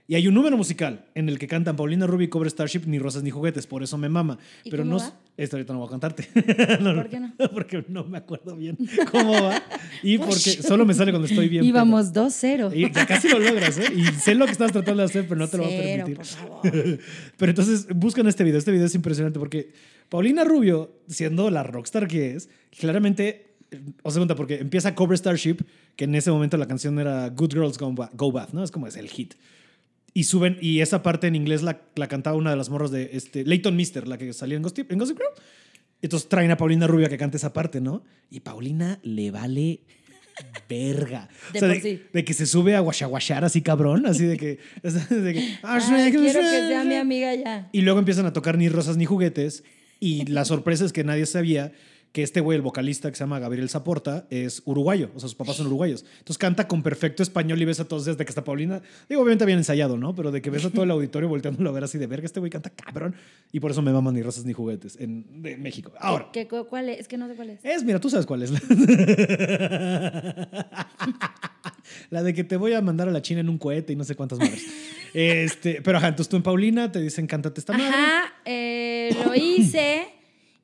Y hay un número musical en el que cantan Paulina Rubio y Cover Starship, ni rosas ni juguetes, por eso me mama. ¿Y Pero cómo no, va? esta ahorita no voy a cantarte. ¿Por qué no? Porque no me acuerdo bien cómo va. Y porque solo me sale cuando estoy bien. Íbamos 2-0. Y ya casi lo logras, ¿eh? Y sé lo que estás tratando de hacer, pero no te lo voy a Cero, permitir. por favor. Pero entonces buscan este video. Este video es impresionante porque Paulina Rubio, siendo la rockstar que es, claramente, eh, os se cuenta, porque empieza Cover Starship, que en ese momento la canción era Good Girls Go Bath, ¿no? Es como es el hit. Y suben, y esa parte en inglés la, la cantaba una de las morras de este, Leighton Mister, la que salía en Gossip, en Gossip Girl. Entonces traen a Paulina Rubio a que cante esa parte, ¿no? Y Paulina le vale verga. De o sea, por de, sí. de que se sube a guachaguachar así cabrón, así de que... de que Ay, quiero que sea mi amiga ya. y luego empiezan a tocar ni rosas ni juguetes. Y la sorpresa es que nadie sabía que este güey, el vocalista que se llama Gabriel Zaporta, es uruguayo. O sea, sus papás son uruguayos. Entonces canta con perfecto español y ves a todos desde que está Paulina. Digo, obviamente habían ensayado, ¿no? Pero de que ves a todo el auditorio volteándolo a ver así de verga, este güey canta cabrón. Y por eso me maman ni rosas ni juguetes en de México. Ahora. ¿Qué, qué- cuál es? Es que no sé cuál es. Es, mira, tú sabes cuál es. La de que te voy a mandar a la China en un cohete y no sé cuántas madres. Este, pero ajá, entonces tú en Paulina te dicen cántate esta madre. Ajá, eh, lo hice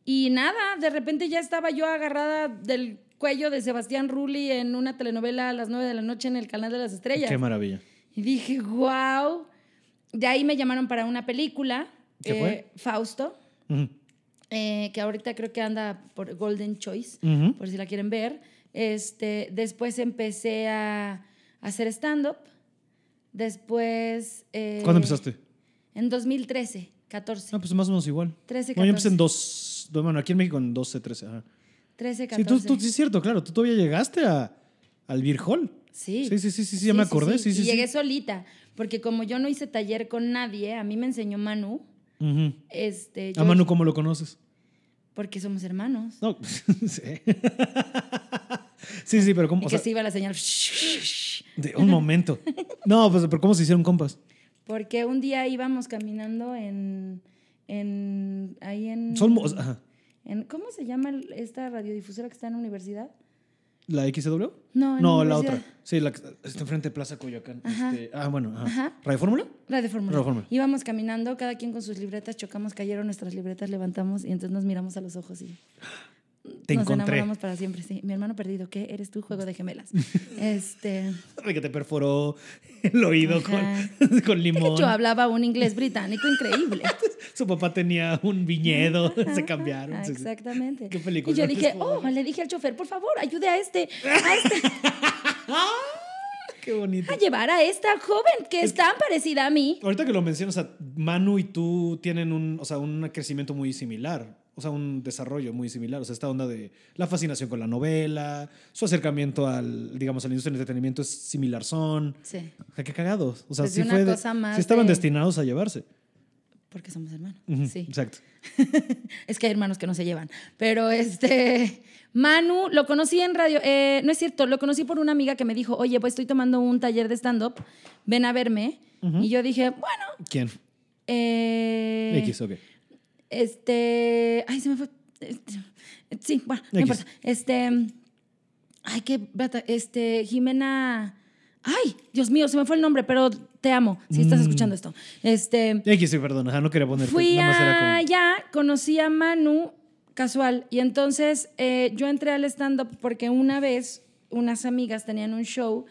y nada, de repente ya estaba yo agarrada del cuello de Sebastián Rulli en una telenovela a las 9 de la noche en el Canal de las Estrellas. Qué maravilla. Y dije, wow. De ahí me llamaron para una película, ¿Qué fue? Fausto, Ujú. eh, que ahorita creo que anda por Golden Choice, por si la quieren ver. Este, después empecé a, a hacer stand-up. Después... eh, ¿Cuándo empezaste? En 2013, 14. Ah, pues más o menos igual. 13, No, yo empecé en 14. dos. Bueno, aquí en México en 12, 13. Ajá. 13, Sí, 14. tú, tú, sí es cierto, claro. Tú todavía llegaste a, al Beer Hall. Sí. Sí, sí, sí, sí, sí, ya me acordé. Sí, sí, y sí. llegué solita, porque como yo no hice taller con nadie, a mí me enseñó Manu. Ujú. Este, ¿A Manu cómo lo conoces? Porque somos hermanos. No, sí. sí, sí, pero ¿cómo? Y que sea, se iba la señal. de- un momento. No, pues, pero ¿cómo se hicieron compas? Porque un día íbamos caminando en. En ahí en. Son, ajá. en- ¿Cómo se llama esta radiodifusora que está en la universidad? ¿La XW? No, en No, la otra. Sí, la que está enfrente de Plaza Coyoacán. Ajá. Este, ah, bueno. Ajá. Ajá. ¿Radio Fórmula? Radio Fórmula. Radio Fórmula. Íbamos caminando, cada quien con sus libretas, chocamos, cayeron nuestras libretas, levantamos y entonces nos miramos a los ojos y Te nos encontré. enamoramos para siempre. Sí, mi hermano perdido, ¿qué? Eres tú, juego de gemelas. este. Que te perforó el oído con, con De limón. hecho, hablaba un inglés británico increíble. Su papá tenía un viñedo, se cambiaron. Ah. Exactamente. ¿Qué película Y yo dije, oh, le dije al chofer, por favor, ayude a este, a este, Qué bonito. a llevar a esta joven que es tan parecida a mí. Ahorita que lo mencionas, o sea, Manu y tú tienen un, o sea, un crecimiento muy similar. O sea, un desarrollo muy similar. O sea, esta onda de la fascinación con la novela, su acercamiento al, digamos, a la industria del entretenimiento es similar son. Sí, O sea, qué cagados. O sea, Pues sí fue de- sí estaban de- destinados a llevarse. porque somos hermanos. Sí. Exacto. Es que hay hermanos que no se llevan. Pero este, Manu, lo conocí en radio, eh, no es cierto, lo conocí por una amiga que me dijo, oye, pues estoy tomando un taller de stand-up, ven a verme. Y yo dije, bueno, ¿Quién? eh, X, ok. Este. Ay, se me fue. Sí, bueno, no X. importa. Este. Ay, qué. Este. Jimena. Ay, Dios mío, se me fue el nombre, pero te amo si estás Mm. escuchando esto. Este. X, sí, perdón, ajá, no quería ponerte. Fui nada más era como- allá, conocí a Manu casual y entonces eh, yo entré al stand-up porque una vez unas amigas tenían un show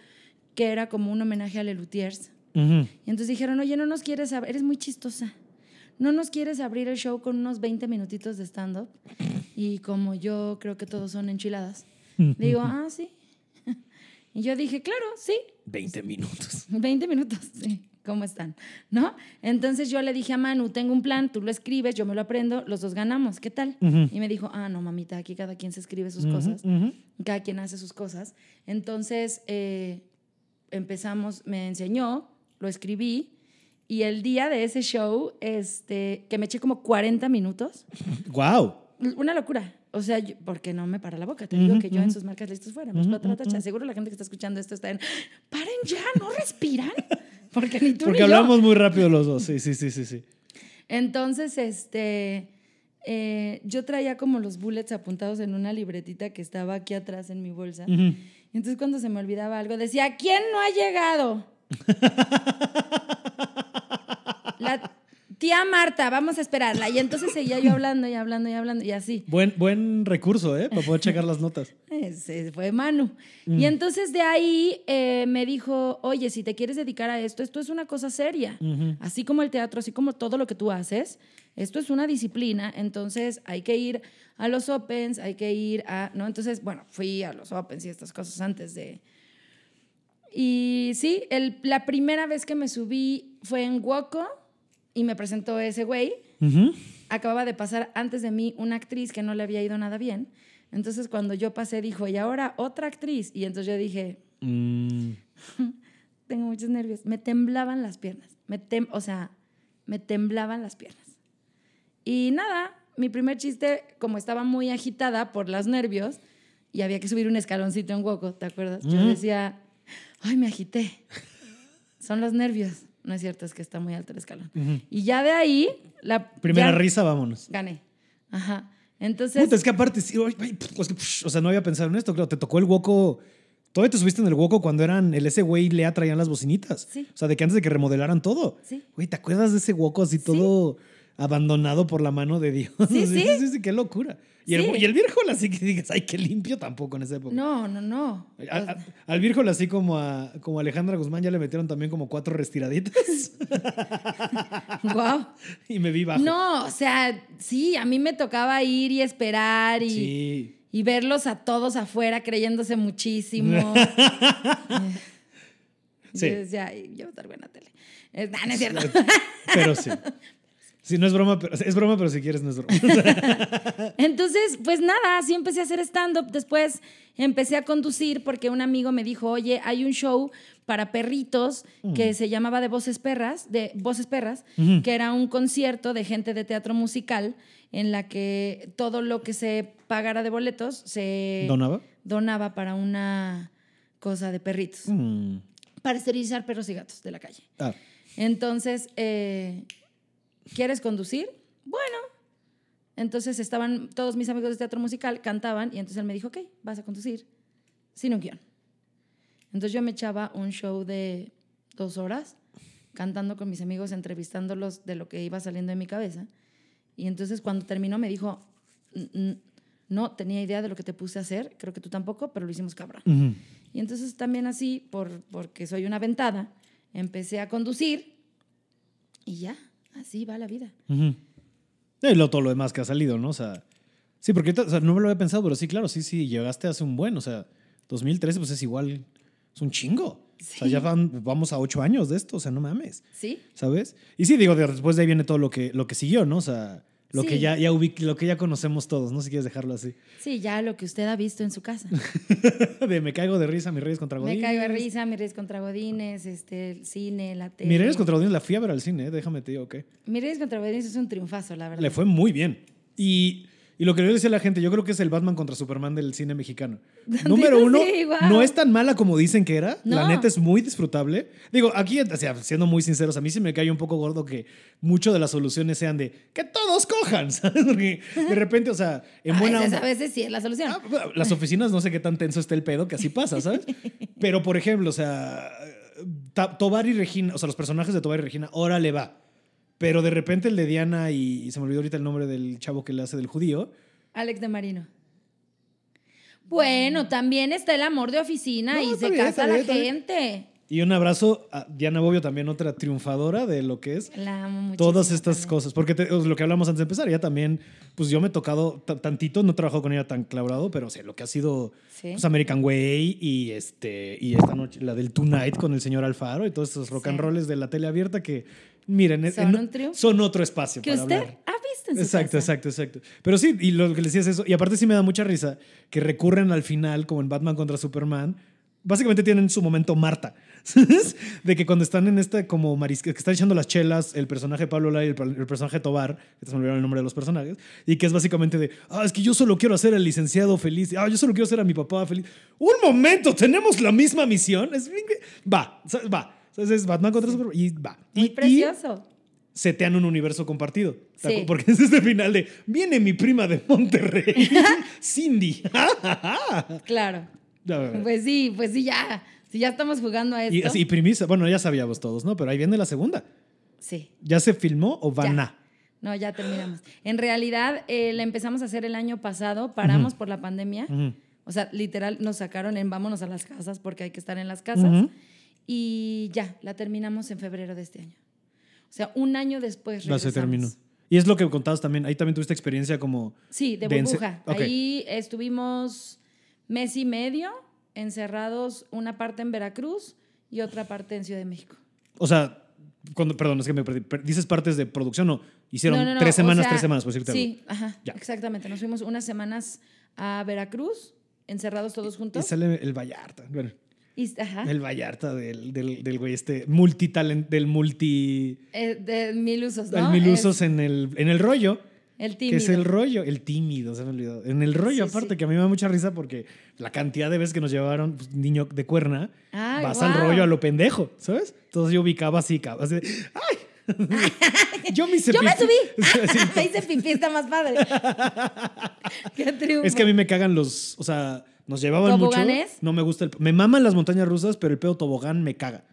que era como un homenaje a Lelutiers. Ujú. Y entonces dijeron, oye, no nos quieres abrir, eres muy chistosa. ¿No nos quieres abrir el show con unos 20 minutitos de stand-up? Y como yo creo que todos son enchiladas, digo, ah, sí. Y yo dije, claro, sí, 20 minutos. 20 minutos, sí. ¿Cómo están? ¿No? Entonces yo le dije a Manu, tengo un plan, tú lo escribes, yo me lo aprendo, los dos ganamos, ¿qué tal? Y me dijo, ah, no, mamita, aquí cada quien se escribe sus cosas, cada quien hace sus cosas. Entonces eh, empezamos, me enseñó, lo escribí, y el día de ese show, este, que me eché como 40 minutos, Wow. una locura. O sea, yo- porque no me para la boca. Te digo que yo en sus marcas listos fuera. Me explota la tacha. Seguro la gente que está escuchando esto está en. ¡Paren ya! ¿No respiran? Porque ni tú Porque ni yo. hablamos muy rápido los dos. Sí, sí, sí, sí, sí. Entonces, este. eh, yo traía como los bullets apuntados en una libretita que estaba aquí atrás en mi bolsa. Y entonces, cuando se me olvidaba algo, decía: ¿Quién no ha llegado? La tía Marta, vamos a esperarla. Y entonces seguía yo hablando y hablando y hablando y así. Buen, buen recurso, ¿eh? Para poder checar las notas. Ese fue Manu. Y entonces de ahí eh, me dijo, oye, si te quieres dedicar a esto, esto es una cosa seria. Así como el teatro, así como todo lo que tú haces, esto es una disciplina, entonces hay que ir a los opens, hay que ir a, ¿no? Entonces, bueno, fui a los opens y estas cosas antes de... Y sí, el- la primera vez que me subí fue en Woco y me presentó ese güey Ujú. acababa de pasar antes de mí una actriz que no le había ido nada bien. Entonces cuando yo pasé dijo, y ahora otra actriz. Y entonces yo dije, Mm. tengo muchos nervios. Me temblaban las piernas. Me tem o sea, me temblaban las piernas. Y nada, mi primer chiste, como estaba muy agitada por los nervios y había que subir un escaloncito en Woco, ¿te acuerdas? Yo Ujú. decía, ay, me agité. Son los nervios. No es cierto, es que está muy alto el escalón. Y ya de ahí, la Primera ya risa, vámonos. gané. Ajá. Entonces, Puta, es que aparte, sí, ay, ay, pf, es que, pf, o sea, no había pensado en esto, claro, te tocó el Woco. Todavía te subiste en el Woco cuando eran el ese güey Lea traían las bocinitas. Sí. O sea, de que antes de que remodelaran todo. Sí. Güey, ¿te acuerdas de ese Woco así todo abandonado por la mano de Dios? Sí, sí. sí, sí, qué locura. Y el, y el Virgol así que digas, ay, qué limpio tampoco en esa época. no, no, no. A- a- al Virgol así como a, como a Alejandra Guzmán ya le metieron también como cuatro restiraditas Wow. y me vi bajo. No, o sea, sí, a mí me tocaba ir y esperar y, Sí. y verlos a todos afuera creyéndose muchísimo. Sí. Yo decía, "Ay, yo estar buena tele. Es, nah, no es cierto. Pero sí. Sí, no es broma, pero es broma, pero si quieres no es broma. Entonces, pues nada, así empecé a hacer stand-up. Después empecé a conducir porque un amigo me dijo, oye, hay un show para perritos que se llamaba de Voces Perras, de Voces Perras, que era un concierto de gente de teatro musical en la que todo lo que se pagara de boletos se ¿Donaba? donaba para una cosa de perritos, Mm. para esterilizar perros y gatos de la calle. Ah. Entonces, eh, ¿quieres conducir? Bueno. Entonces estaban todos mis amigos de teatro musical, cantaban, y entonces él me dijo, ok, vas a conducir sin un guion. Entonces yo me echaba un show de dos horas, cantando con mis amigos, entrevistándolos de lo que iba saliendo de mi cabeza. Y entonces cuando terminó me dijo, "N- n- no tenía idea de lo que te puse a hacer, creo que tú tampoco, pero lo hicimos cabrón. Ujú. Y entonces también así, por, porque soy una ventada, empecé a conducir y ya, así va la vida. Ujú. Y lo, todo lo demás que ha salido, ¿no? O sea, sí, porque ahorita, o sea, no me lo había pensado, pero sí, claro, sí, sí, llegaste hace un buen, o sea, 2013, pues es igual, es un chingo. O sea, ya van- vamos a ocho años de esto, o sea, no mames, ¿Sí? ¿sabes? Y sí, digo, de- después de ahí viene todo lo que, lo que siguió, ¿no? O sea, lo, que ya, ya ubic- lo que ya conocemos todos, ¿no? Si quieres dejarlo así. Sí, ya lo que usted ha visto en su casa. de me caigo de risa, mis reyes contra Me Godines. caigo de risa, mis reyes contra Godines, este, el cine, la tele. Mis reyes contra Godines la fui a ver al cine, ¿eh? déjame te digo, ¿ok? Mis reyes contra Godines es un triunfazo, la verdad. Le fue muy bien. Y, Y lo que yo le decía a la gente, yo creo que es el Batman contra Superman del cine mexicano. Número uno, Sí, no es tan mala como dicen que era. La neta es muy disfrutable. Digo, aquí, o sea, siendo muy sinceros, a mí sí me cae un poco gordo que mucho de las soluciones sean de que todos cojan, ¿sabes? Porque de repente, o sea, en A buena veces, onda- a veces sí es la solución. Ah, las oficinas no sé qué tan tenso está el pedo, que así pasa, ¿sabes? Pero, por ejemplo, o sea, Tobar y Regina, o sea, los personajes de Tobar y Regina, ahora le va. Pero de repente el de Diana y, y se me olvidó ahorita el nombre del chavo que le hace del judío. Alex de Marino. Bueno, también está el amor de oficina No, y se bien, casa la gente. Y un abrazo a Diana Bobbio, también otra triunfadora de lo que es La amo todas estas cosas. Porque te- lo que hablamos antes de empezar, ella también, pues yo me he tocado ta- tantito, no he trabajado con ella tan clavado, pero o sea, lo que ha sido Sí. pues, American Way y, este, y esta noche, la del Tonight con el señor Alfaro y todos estos rock and rolls de la tele abierta que, miren, Son en- un triunfo. son otro espacio. Que para usted hablar. ha visto en su Exacto, casa. exacto, exacto. Pero sí, y lo que les decía es eso. Y aparte sí me da mucha risa que recurren al final, como en Batman contra Superman, básicamente tienen su momento Marta. ¿sabes? De que cuando están en esta como marisca, que están echando las chelas, el personaje de Pablo Lai y el, per- el personaje de Tobar, que se me olvidaron el nombre de los personajes, y que es básicamente de, ah, es que yo solo quiero hacer al licenciado feliz, ah, yo solo quiero hacer a mi papá feliz. Un momento, tenemos la misma misión. Es, bien que- va, va. ¿Sabes? Es Batman contra Superman y va. Muy Y- y- precioso. setean un universo compartido. Sí. Porque es este final de, viene mi prima de Monterrey, Cindy. Claro. y, Pues sí, pues sí, ya. Si ya estamos jugando a esto. y premisa, bueno, ya sabíamos todos, ¿no? Pero ahí viene la segunda. Sí. ¿Ya se filmó o van Ya. a? No, ya terminamos. En realidad, eh, la empezamos a hacer el año pasado, paramos por la pandemia. O sea, literal, nos sacaron en vámonos a las casas porque hay que estar en las casas. Y ya, la terminamos en febrero de este año. O sea, un año después. Ya se regresamos. terminó. Y es lo que contabas también, ahí también tuviste experiencia como... Sí, de De burbuja. Ok. Ahí estuvimos mes y medio encerrados, una parte en Veracruz y otra parte en Ciudad de México. O sea, cuando, perdón, es que me perdí. Per- ¿Dices partes de producción no? Hicieron No, no, no, tres o semanas, sea, tres semanas, por decirte Sí, ajá, Ya. exactamente. Nos fuimos unas semanas a Veracruz, encerrados todos algo. Y juntos. sale el Vallarta. Bueno, Y, ajá, el Vallarta del, del, del güey este multitalent, del multi... eh, de mil usos, ¿no? El mil Es usos en el, en el rollo. el Que tímido. es el rollo, el tímido, se me olvidó. En el rollo, Sí, aparte, sí. que a mí me da mucha risa porque la cantidad de veces que nos llevaron, pues, niño de cuerna, Ay, vas al rollo a lo pendejo, ¿sabes? Entonces yo ubicaba así, así ¡ay! yo me hice ¡Yo me subí! Me hice pipí, está más padre. ¡Qué triunfo! es que a mí me cagan los, o sea, nos llevaban mucho. No me gusta el, me maman las montañas rusas, pero el pedo tobogán me caga.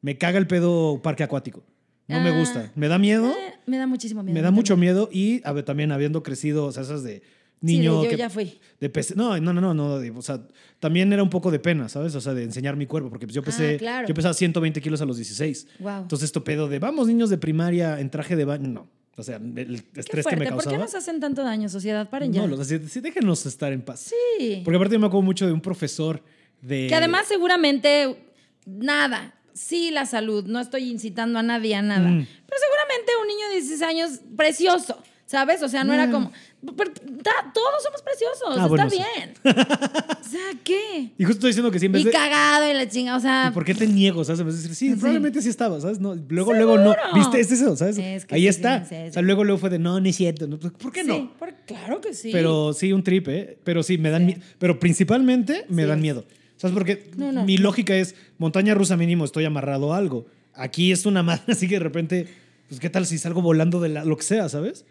Me caga el pedo parque acuático. No me Ah. gusta. Me da miedo. Eh, me da muchísimo miedo. Me da mucho miedo y a ver, también habiendo crecido, o sea, esas de Sí, niño de yo que ya fui. de no, no, no, no, no, de- o sea, también era un poco de pena, ¿sabes? O sea, de enseñar mi cuerpo, porque pues, yo pesé, Ah, claro. yo pesaba 120 kilos a los 16. Wow. Entonces, esto pedo de, vamos, niños de primaria en traje de baño, no. O sea, el estrés que me fuerte. ¿Por qué causaba. nos hacen tanto daño, sociedad? Paren ya. No, los sí, déjenos estar en paz. Sí. Porque aparte yo me acuerdo mucho de un profesor de... Que además seguramente nada, sí la salud, no estoy incitando a nadie a nada, Mm. pero seguramente un niño de 16 años precioso, ¿sabes? O sea, no era Mm. como, pero ta- todos somos preciosos, Ah, está bueno, sí. bien. o sea, ¿qué? Y justo estoy diciendo que sí, Y cagado y la chinga, o sea, ¿Y por qué te niego? ¿Sabes? Decir, sí, Sí. probablemente sí estaba, ¿sabes? No, luego, luego no. ¿Viste? Es eso, ¿sabes? Es que Ahí está. O sea, luego, luego fue de, no, cierto. No, pues, ¿Por qué no? por- claro que sí. Pero sí, un trip, ¿eh? Pero sí, me dan miedo. Pero principalmente me dan miedo. ¿Sabes? Porque No, no, mi lógica es, montaña rusa mínimo, estoy amarrado a algo. Aquí es una madre, así que de repente, pues, ¿qué tal si salgo volando de la- lo que sea, ¿sabes?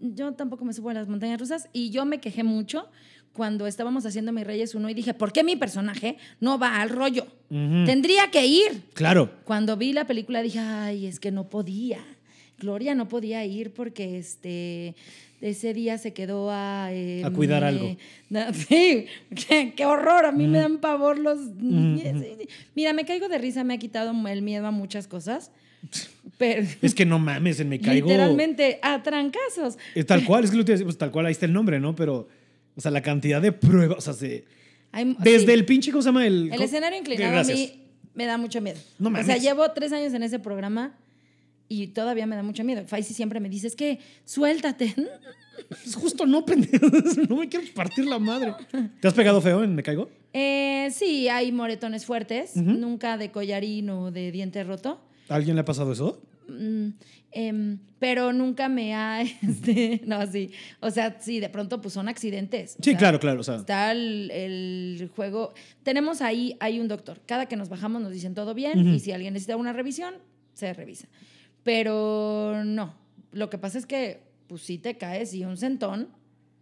Yo tampoco me subo a las montañas rusas y yo me quejé mucho cuando estábamos haciendo Mi Reyes 1 y dije, ¿por qué mi personaje no va al rollo? Tendría que ir. Claro. Cuando vi la película dije, ay, es que no podía. Gloria no podía ir porque este, ese día se quedó a... eh, A cuidar eh, algo. na- sí, qué, qué horror, a mí me dan pavor los... Mira, me caigo de risa, me ha quitado el miedo a muchas cosas, pero Es que no mames, me caigo. literalmente a trancazos. Es tal cual, es que lo te pues tal cual, ahí está el nombre, ¿no? Pero, o sea, la cantidad de pruebas, o sea, se- Hay- desde sí. el pinche, ¿cómo se llama? El, El escenario inclinado Gracias. a mí me da mucho miedo. No o sea, mames. llevo tres años en ese programa y todavía me da mucho miedo. Faisy siempre me dice, es que suéltate. Es justo no, pendejo. No me quiero partir la madre. ¿Te has pegado feo en Me Caigo? Eh, sí, hay moretones fuertes, nunca de collarín o de diente roto. ¿A alguien le ha pasado eso? mm, em, pero nunca me ha, este, no, sí, o sea, sí, de pronto pues son accidentes. o Sí, sea, claro, claro. O sea, Está el, el juego. Tenemos ahí, hay un doctor. Cada que nos bajamos nos dicen todo bien y si alguien necesita una revisión, se revisa. Pero no. Lo que pasa es que, pues sí te caes y un sentón,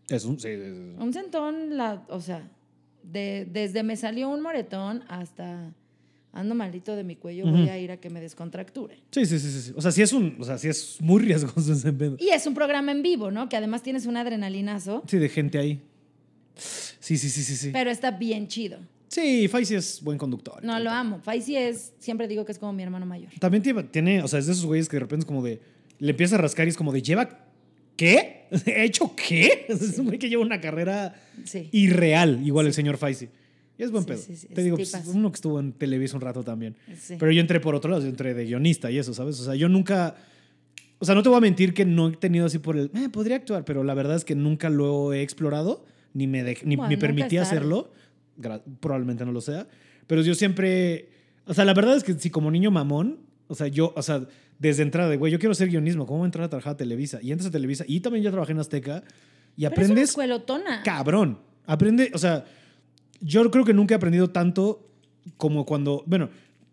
es un. Sí, sí. un sentón, la, o sea, de, desde me salió un moretón hasta ando malito de mi cuello, voy a ir a que me descontracture. Sí, sí, sí, sí, sí. O sea, sí es un. O sea, sí es muy riesgoso ese pedo. Y es un programa en vivo, ¿no? Que además tienes un adrenalinazo, Sí, de gente ahí. Sí, sí, sí, sí, sí. pero está bien chido. Sí, Faisy es buen conductor. No, lo amo. Faisy es, siempre digo que es como mi hermano mayor. También tiene, o sea, es de esos güeyes que de repente es como de. Le empieza a rascar y es como de, ¿lleva qué? ¿He hecho qué? Es un güey que lleva una carrera Sí. irreal, igual el señor Faisy. Y es buen Sí, pedo. sí, sí, Te digo, pues, uno que estuvo en Televisa un rato también. Pero yo entré por otro lado, yo entré de guionista y eso, ¿sabes? O sea, yo nunca. O sea, no te voy a mentir que no he tenido así por el. Eh, podría actuar, pero la verdad es que nunca lo he explorado, ni me, ni Bueno, me tarde. hacerlo. Probablemente no lo sea. Pero yo siempre. O sea, la verdad es que si como niño mamón, o sea, yo, o sea, desde entrada de, güey, yo quiero ser guionismo, ¿cómo voy a entrar a trabajar a Televisa? Y entras a Televisa, y también yo trabajé en Azteca, y Pero es una aprendes cabrón. Aprende, o sea, yo creo que nunca he aprendido tanto como cuando, bueno,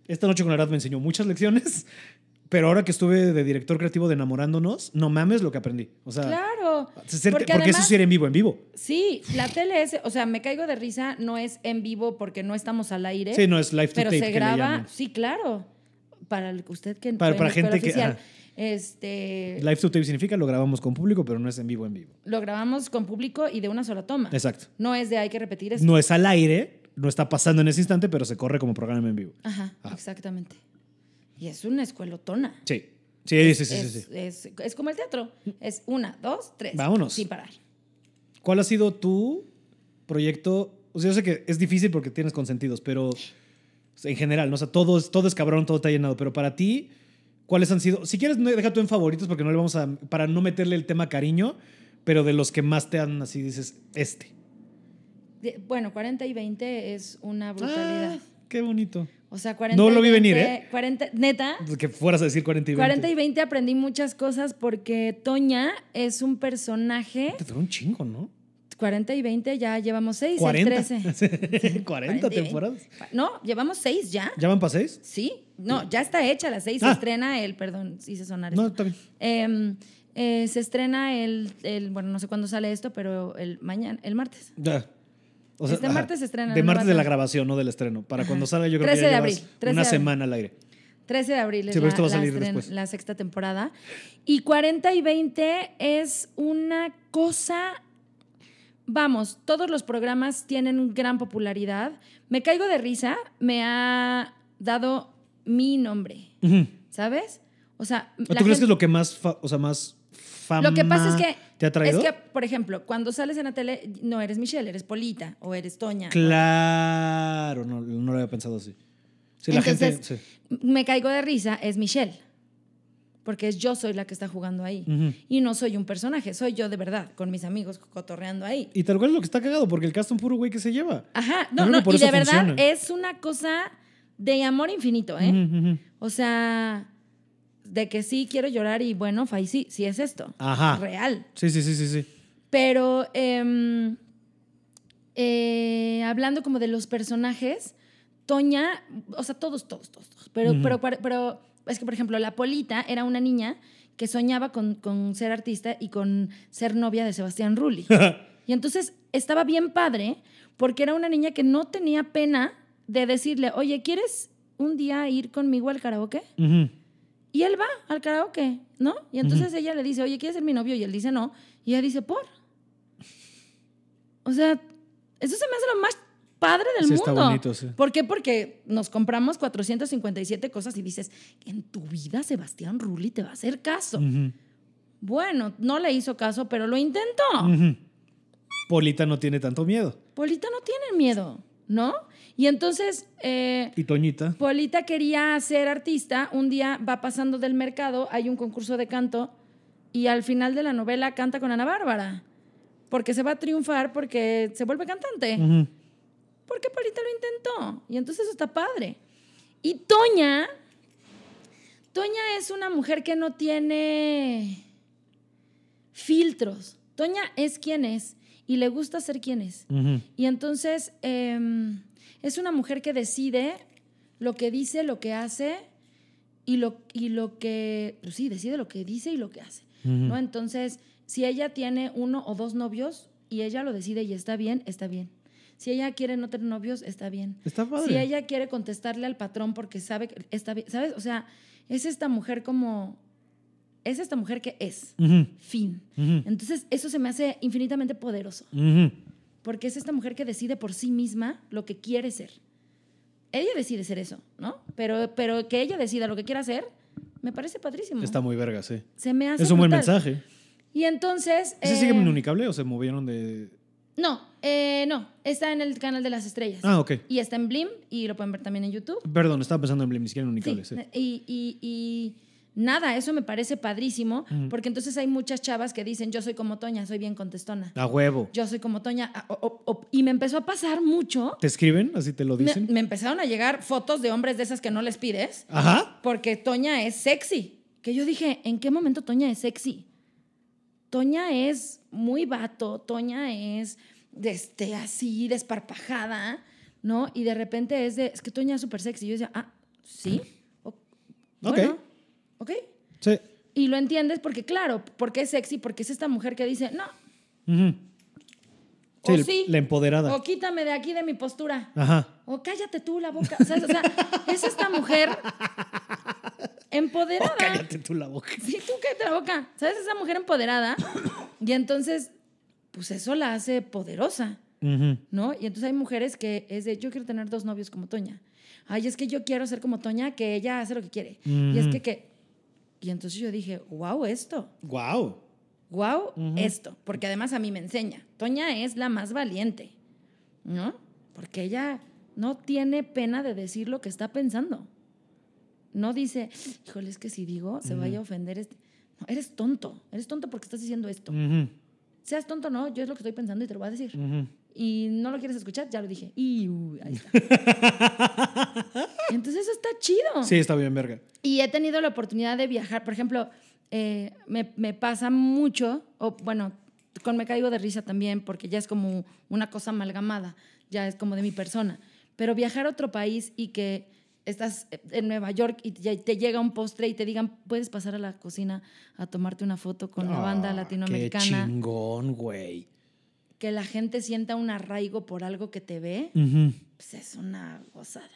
esta noche con la edad me enseñó muchas lecciones, pero ahora que estuve de director creativo de Enamorándonos, no mames lo que aprendí. O sea, Claro. porque, Porque, eso además, sí era en vivo, en vivo. sí, la tele es, o sea, me caigo de risa, no es en vivo porque no estamos al aire. Sí, no es live to pero tape se graba, sí, claro. Para usted que Para- para gente que- ajá. Este Live to tape significa lo grabamos con público, pero no es en vivo, en vivo. lo grabamos con público y de una sola toma. Exacto. No es de hay que repetir esto. No es al aire, no está pasando en ese instante, pero se corre como programa en vivo. Ajá, Ah. exactamente. Y es una escuelotona. Sí. Sí, sí, sí, sí, es, sí. es- es como el teatro. Es una, dos, tres. Vámonos. Sin parar. ¿Cuál ha sido tu proyecto? O sea, yo sé que es difícil porque tienes consentidos, pero sea, en general, ¿no? O sea, todo es, todo es cabrón, todo está llenado. Pero para ti, ¿cuáles han sido? Si quieres, deja tú en favoritos porque no le vamos a. Para no meterle el tema cariño, pero de los que más te han así dices, este. De- bueno, 40 y 20 es una brutalidad. Ah, qué bonito. O sea, 40 No lo vi 20, venir, ¿eh? 40, neta, Que fueras a decir 40 y 20. 40 y 20 aprendí muchas cosas porque Toña es un personaje. Te duró un chingo, ¿no? 40 y 20 ya llevamos 6, 40. el 13. 40 temporadas. No, llevamos 6 ya. ¿Ya van para seis? Sí, no, ya está hecha la 6. Se Ah. estrena el, perdón, hice sonar No, está bien. Em, eh, se estrena el, el, bueno, no sé cuándo sale esto, pero el mañana, el martes. Ya. O Este martes se estrena, De martes de la grabación, no del estreno. Para Ajá. cuando salga, yo creo 13 que ya de abril, 13 una de abril. semana al aire. 13 de abril es Sí, la, esto va a la salir estren- después. la sexta temporada. Y 40 y 20 es una cosa... Vamos, todos los programas tienen gran popularidad. Me caigo de risa, me ha dado mi nombre. ¿sabes? O sea, ¿Tú la crees que es lo que más, o sea, más fama Lo que pasa es que, te ha traído? es que, por ejemplo, cuando sales en la tele, no eres Michelle, eres Polita o eres Toña. Claro, no, no lo había pensado así. Sí, la Entonces, gente... sí. me caigo de risa, es Michelle. Porque es yo soy la que está jugando ahí. Y no soy un personaje, soy yo de verdad, con mis amigos cotorreando ahí. Y tal cual es lo que está cagado, porque el cast es un puro güey que se lleva. Ajá, no, no, y de verdad funciona. es una cosa de amor infinito, ¿eh? O sea, de que sí quiero llorar y bueno, Fai, sí, sí es esto. Ajá. Real. Sí, sí, sí, sí, sí. Pero em, eh, hablando como de los personajes, Toña, o sea, todos, todos, todos, todos. Pero, pero, pero es que, por ejemplo, la Polita era una niña que soñaba con, con ser artista y con ser novia de Sebastián Rulli. y entonces estaba bien padre porque era una niña que no tenía pena de decirle, oye, ¿quieres un día ir conmigo al karaoke? Y él va al karaoke, ¿no? Y entonces ella le dice, oye, ¿quieres ser mi novio? Y él dice no. Y ella dice, ¿por? O sea, eso se me hace lo más padre del Sí, mundo. está bonito, sí. ¿Por qué? Porque nos compramos 457 cosas y dices, en tu vida Sebastián Rulli te va a hacer caso. Bueno, no le hizo caso, pero lo intentó. Polita no tiene tanto miedo. Polita no tiene miedo, ¿no? Y entonces... eh, Y Toñita. Polita quería ser artista, un día va pasando del mercado, hay un concurso de canto y al final de la novela canta con Ana Bárbara, porque se va a triunfar porque se vuelve cantante. Porque Polita lo intentó y entonces eso está padre. Y Toña, Toña es una mujer que no tiene filtros. Toña es quien es y le gusta ser quien es. Y entonces em, es una mujer que decide lo que dice, lo que hace y lo, y lo que, pues sí, decide lo que dice y lo que hace. ¿no? Entonces, si ella tiene uno o dos novios y ella lo decide y está bien, está bien. Si ella quiere no tener novios, está bien. Está padre. Si ella quiere contestarle al patrón porque sabe que está bien, ¿sabes? O sea, es esta mujer como, es esta mujer que es. Fin. Entonces, eso se me hace infinitamente poderoso porque es esta mujer que decide por sí misma lo que quiere ser. Ella decide ser eso, ¿no? Pero, pero que ella decida lo que quiera hacer, me parece padrísimo. Está muy verga, sí. Se me hace Es un buen mensaje. Y entonces... ¿Ese eh, sigue o se movieron de...? No, eh, no. Está en el canal de las estrellas. Ah, ok. Y está en Blim y lo pueden ver también en YouTube. Perdón, estaba pensando en Blim, ni siquiera en Unicable, sí. Sí, Y, y- y nada, eso me parece padrísimo, porque entonces hay muchas chavas que dicen, yo soy como Toña, soy bien contestona. A huevo. Yo soy como Toña. o- o- o- y me empezó a pasar mucho. ¿Te escriben? ¿Así te lo Me, dicen? me empezaron a llegar fotos de hombres de esas que no les pides, Ajá. porque Toña es sexy. Que yo dije, ¿en qué momento Toña es sexy? Toña es muy vato, Toña es este, así, desparpajada, ¿no? Y de repente es de, es que Toña es súper sexy. Yo decía, ah, sí. O- bueno, ok. Sí. Y lo entiendes porque, claro, porque es sexy, porque es esta mujer que dice, no, Ujú. o Sí, sí, la empoderada. o quítame de aquí de mi postura. Ajá. O cállate tú la boca. O sea, es esta mujer empoderada. Cállate tú la boca. Sí, tú cállate la boca. ¿Sabes? Esa mujer empoderada. Y entonces, pues eso la hace poderosa. ¿no? Y entonces hay mujeres que es de, yo quiero tener dos novios como Toña. Ay, es que yo quiero ser como Toña, que ella hace lo que quiere. Y es que, que... Y entonces yo dije, wow, esto. Guau. Wow, esto. Porque además a mí me enseña. Toña es la más valiente, ¿no? Porque ella no tiene pena de decir lo que está pensando. No dice, híjole, es que si digo, se vaya a ofender. Este. No, eres tonto. Eres tonto porque estás diciendo esto. Seas tonto o no, yo es lo que estoy pensando y te lo voy a decir. ujú. Y no lo quieres escuchar, ya lo dije. Y uy, ahí está. Entonces eso está chido. Sí, está bien, verga. Y he tenido la oportunidad de viajar. Por ejemplo, eh, me, me pasa mucho, o bueno, con Me Caigo de Risa también, porque ya es como una cosa amalgamada, ya es como de mi persona. Pero viajar a otro país y que estás en Nueva York y te, llega un postre y te digan, puedes pasar a la cocina a tomarte una foto con la banda Ah, latinoamericana. Qué chingón, güey. Que la gente sienta un arraigo por algo que te ve, pues es una gozada.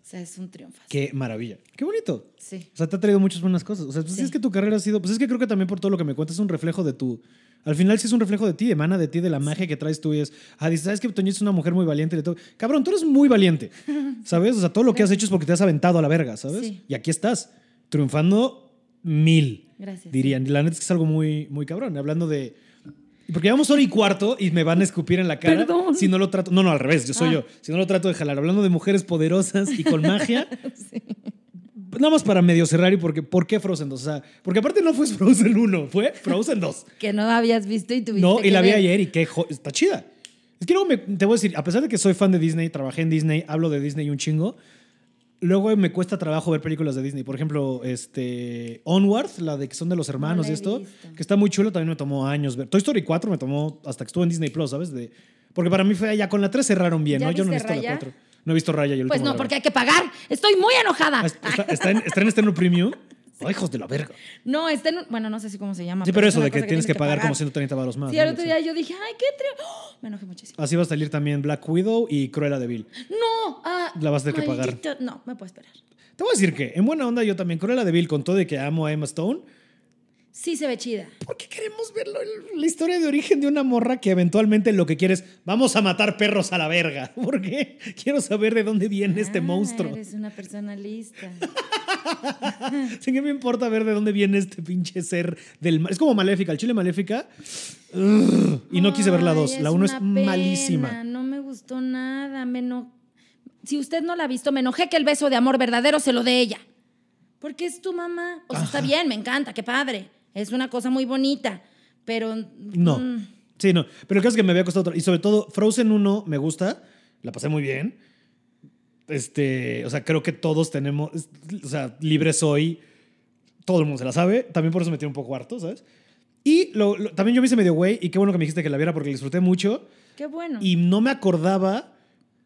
O sea, es un triunfo. Qué maravilla. Qué bonito. Sí. O sea, te ha traído muchas buenas cosas. O sea, pues Sí. es que tu carrera ha sido. Pues es que creo que también por todo lo que me cuentas es un reflejo de tu. Al final sí es un reflejo de ti, emana de ti, de la magia que traes tú. Y es. Ah, dices, ¿sabes que Toño es una mujer muy valiente? todo. Cabrón, tú eres muy valiente. ¿Sabes? O sea, todo lo que has hecho es porque te has aventado a la verga, ¿sabes? Sí. Y aquí estás, triunfando mil. Gracias. Dirían. La neta es que es algo muy, muy cabrón. Hablando de. Porque llevamos hora y cuarto y me van a escupir en la cara. Perdón. Si no lo trato. No, no, al revés, yo soy Ah. yo. Si no lo trato de jalar. Hablando de mujeres poderosas y con magia. Nada más para medio cerrar y porque, ¿por qué Frozen 2? O sea, porque aparte no fue Frozen 1, fue Frozen 2. Que no habías visto y tuviste No, y que la vi ver. ayer y qué jo- está chida. Es que luego me- te voy a decir, a pesar de que soy fan de Disney, trabajé en Disney, hablo de Disney un chingo, luego me cuesta trabajo ver películas de Disney. Por ejemplo, este Onward, la de que son de los hermanos la y esto, visto. que está muy chulo, también me tomó años ver. Toy Story 4 me tomó hasta que estuvo en Disney Plus, ¿sabes? De, porque para mí fue ya con la 3 cerraron bien, ¿Ya ¿no? Yo no viste visto la Raya? 4. No he visto Raya. yo el Pues no, porque hay que pagar. Estoy muy enojada. Ah, Está, está en, está en estreno premium. Hijos de la verga. No, está en bueno, no sé si cómo se llama. Sí, pero es eso de que tienes que pagar como 130 baros más. Sí, ¿no? el otro día yo dije, ay, qué trio. ¡Oh! Me enojé muchísimo. Así va a salir también Black Widow y Cruella de Vil. No, ah, La vas a tener que pagar. No, me puedo esperar. Te voy a decir que, en buena onda, yo también, Cruella de Vil, con todo de que amo a Emma Stone, Sí se ve chida. ¿por qué queremos ver la historia de origen de una morra que eventualmente lo que quiere es vamos a matar perros a la verga? ¿Por qué? Quiero saber de dónde viene este Ah, monstruo. Eres una persona lista. ¿Sí que me importa ver de dónde viene este pinche ser del mal? Es como Maléfica, el chile Maléfica. Ugh, y no quise ver la Ay, 2. La 1 es pena, malísima. No me gustó nada. Me eno- Si usted no la ha visto, me enojé que el beso de amor verdadero se lo dé ella. Porque es tu mamá. O sea, está bien, me encanta, qué padre. Es una cosa muy bonita. Pero. No. mm, Sí, no. Pero el caso es que me había costado. otra- Y sobre todo, Frozen 1 me gusta. La pasé muy bien. este, o sea, creo que todos tenemos, o sea, libre soy, todo el mundo se la sabe, también por eso me tiene un poco harto, ¿sabes? Y lo- lo- también yo me hice medio güey, y qué bueno que me dijiste que la viera porque la disfruté mucho, Qué bueno. y no me acordaba,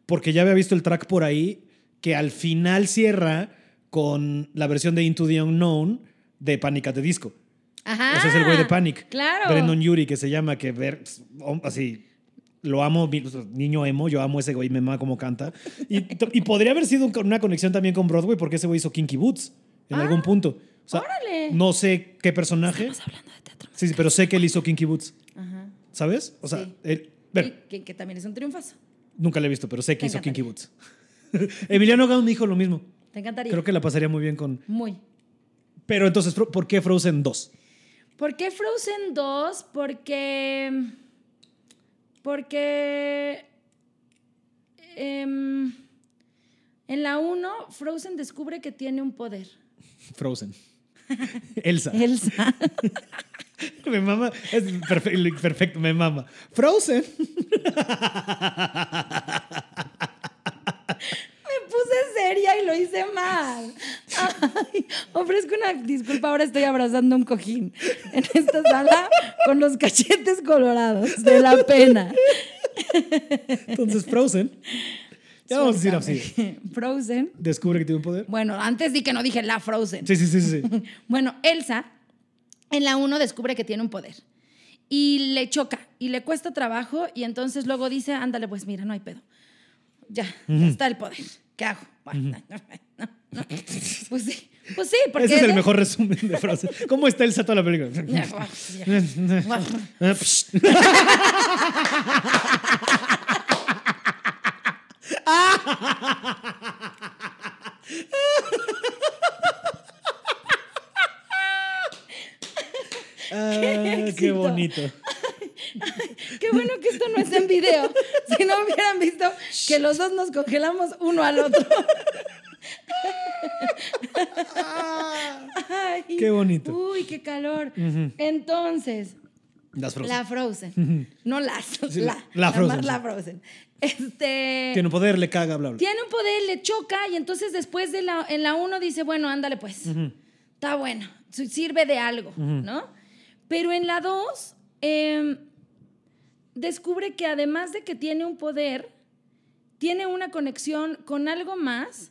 porque ya había visto el track por ahí, que al final cierra con la versión de Into the Unknown de Panic at the Disco. Ajá. O sea, es el güey de Panic. Claro. Brendan Yuri, que se llama, que ver, así, lo amo, mi- niño emo, yo amo ese güey, me mama cómo canta. Y, y podría haber sido un- una conexión también con Broadway, porque ese güey hizo Kinky Boots en Ah, algún punto. O sea, órale. no sé qué personaje. Estamos hablando de teatro. Sí, sí, pero sé que él hizo Kinky Boots. Ajá. ¿Sabes? O sea, Sí. él- Y que, que también es un triunfazo. nunca lo he visto, pero sé que hizo Kinky. Boots. Emiliano Gauss me dijo lo mismo. Te encantaría. Creo que la pasaría muy bien con. Muy. Pero entonces, ¿por qué Frozen 2? ¿Por qué Frozen 2? Porque. Porque. em, en la 1, Frozen descubre que tiene un poder. Frozen. Elsa. Elsa. Me mama. Es perfecto, perfecto, me mama. Frozen. Me puse seria y lo hice mal. Ay, ofrezco una disculpa, ahora estoy abrazando un cojín en esta sala con los cachetes colorados de la pena. Entonces, Frozen. Ya vamos a decir así. Frozen. Descubre que tiene un poder. Bueno, antes di que no dije la Frozen. Sí, sí, sí, sí. Bueno, Elsa en la 1 descubre que tiene un poder y le choca y le cuesta trabajo y entonces luego dice, ándale, pues mira, no hay pedo. Ya, ya está el poder. ¿Qué hago? Bueno, no, no, no. Pues sí, pues sí, porque... Ese es el mejor resumen de Frozen. ¿Cómo está Elsa toda la película? Ah, qué éxito. bonito. Qué bueno que esto no es en video. Si no hubieran visto que los dos nos congelamos uno al otro. Ay, Qué bonito. Uy, qué calor. Entonces, Las Frozen. la Frozen. No las. Sí, la, Frozen, más la. Frozen. Este. Tiene un poder, le caga, bla, bla. Tiene un poder, le choca y entonces después de la, en la uno dice, bueno, ándale pues, está bueno, si- sirve de algo, ¿no? Pero en la dos em, descubre que además de que tiene un poder, tiene una conexión con algo más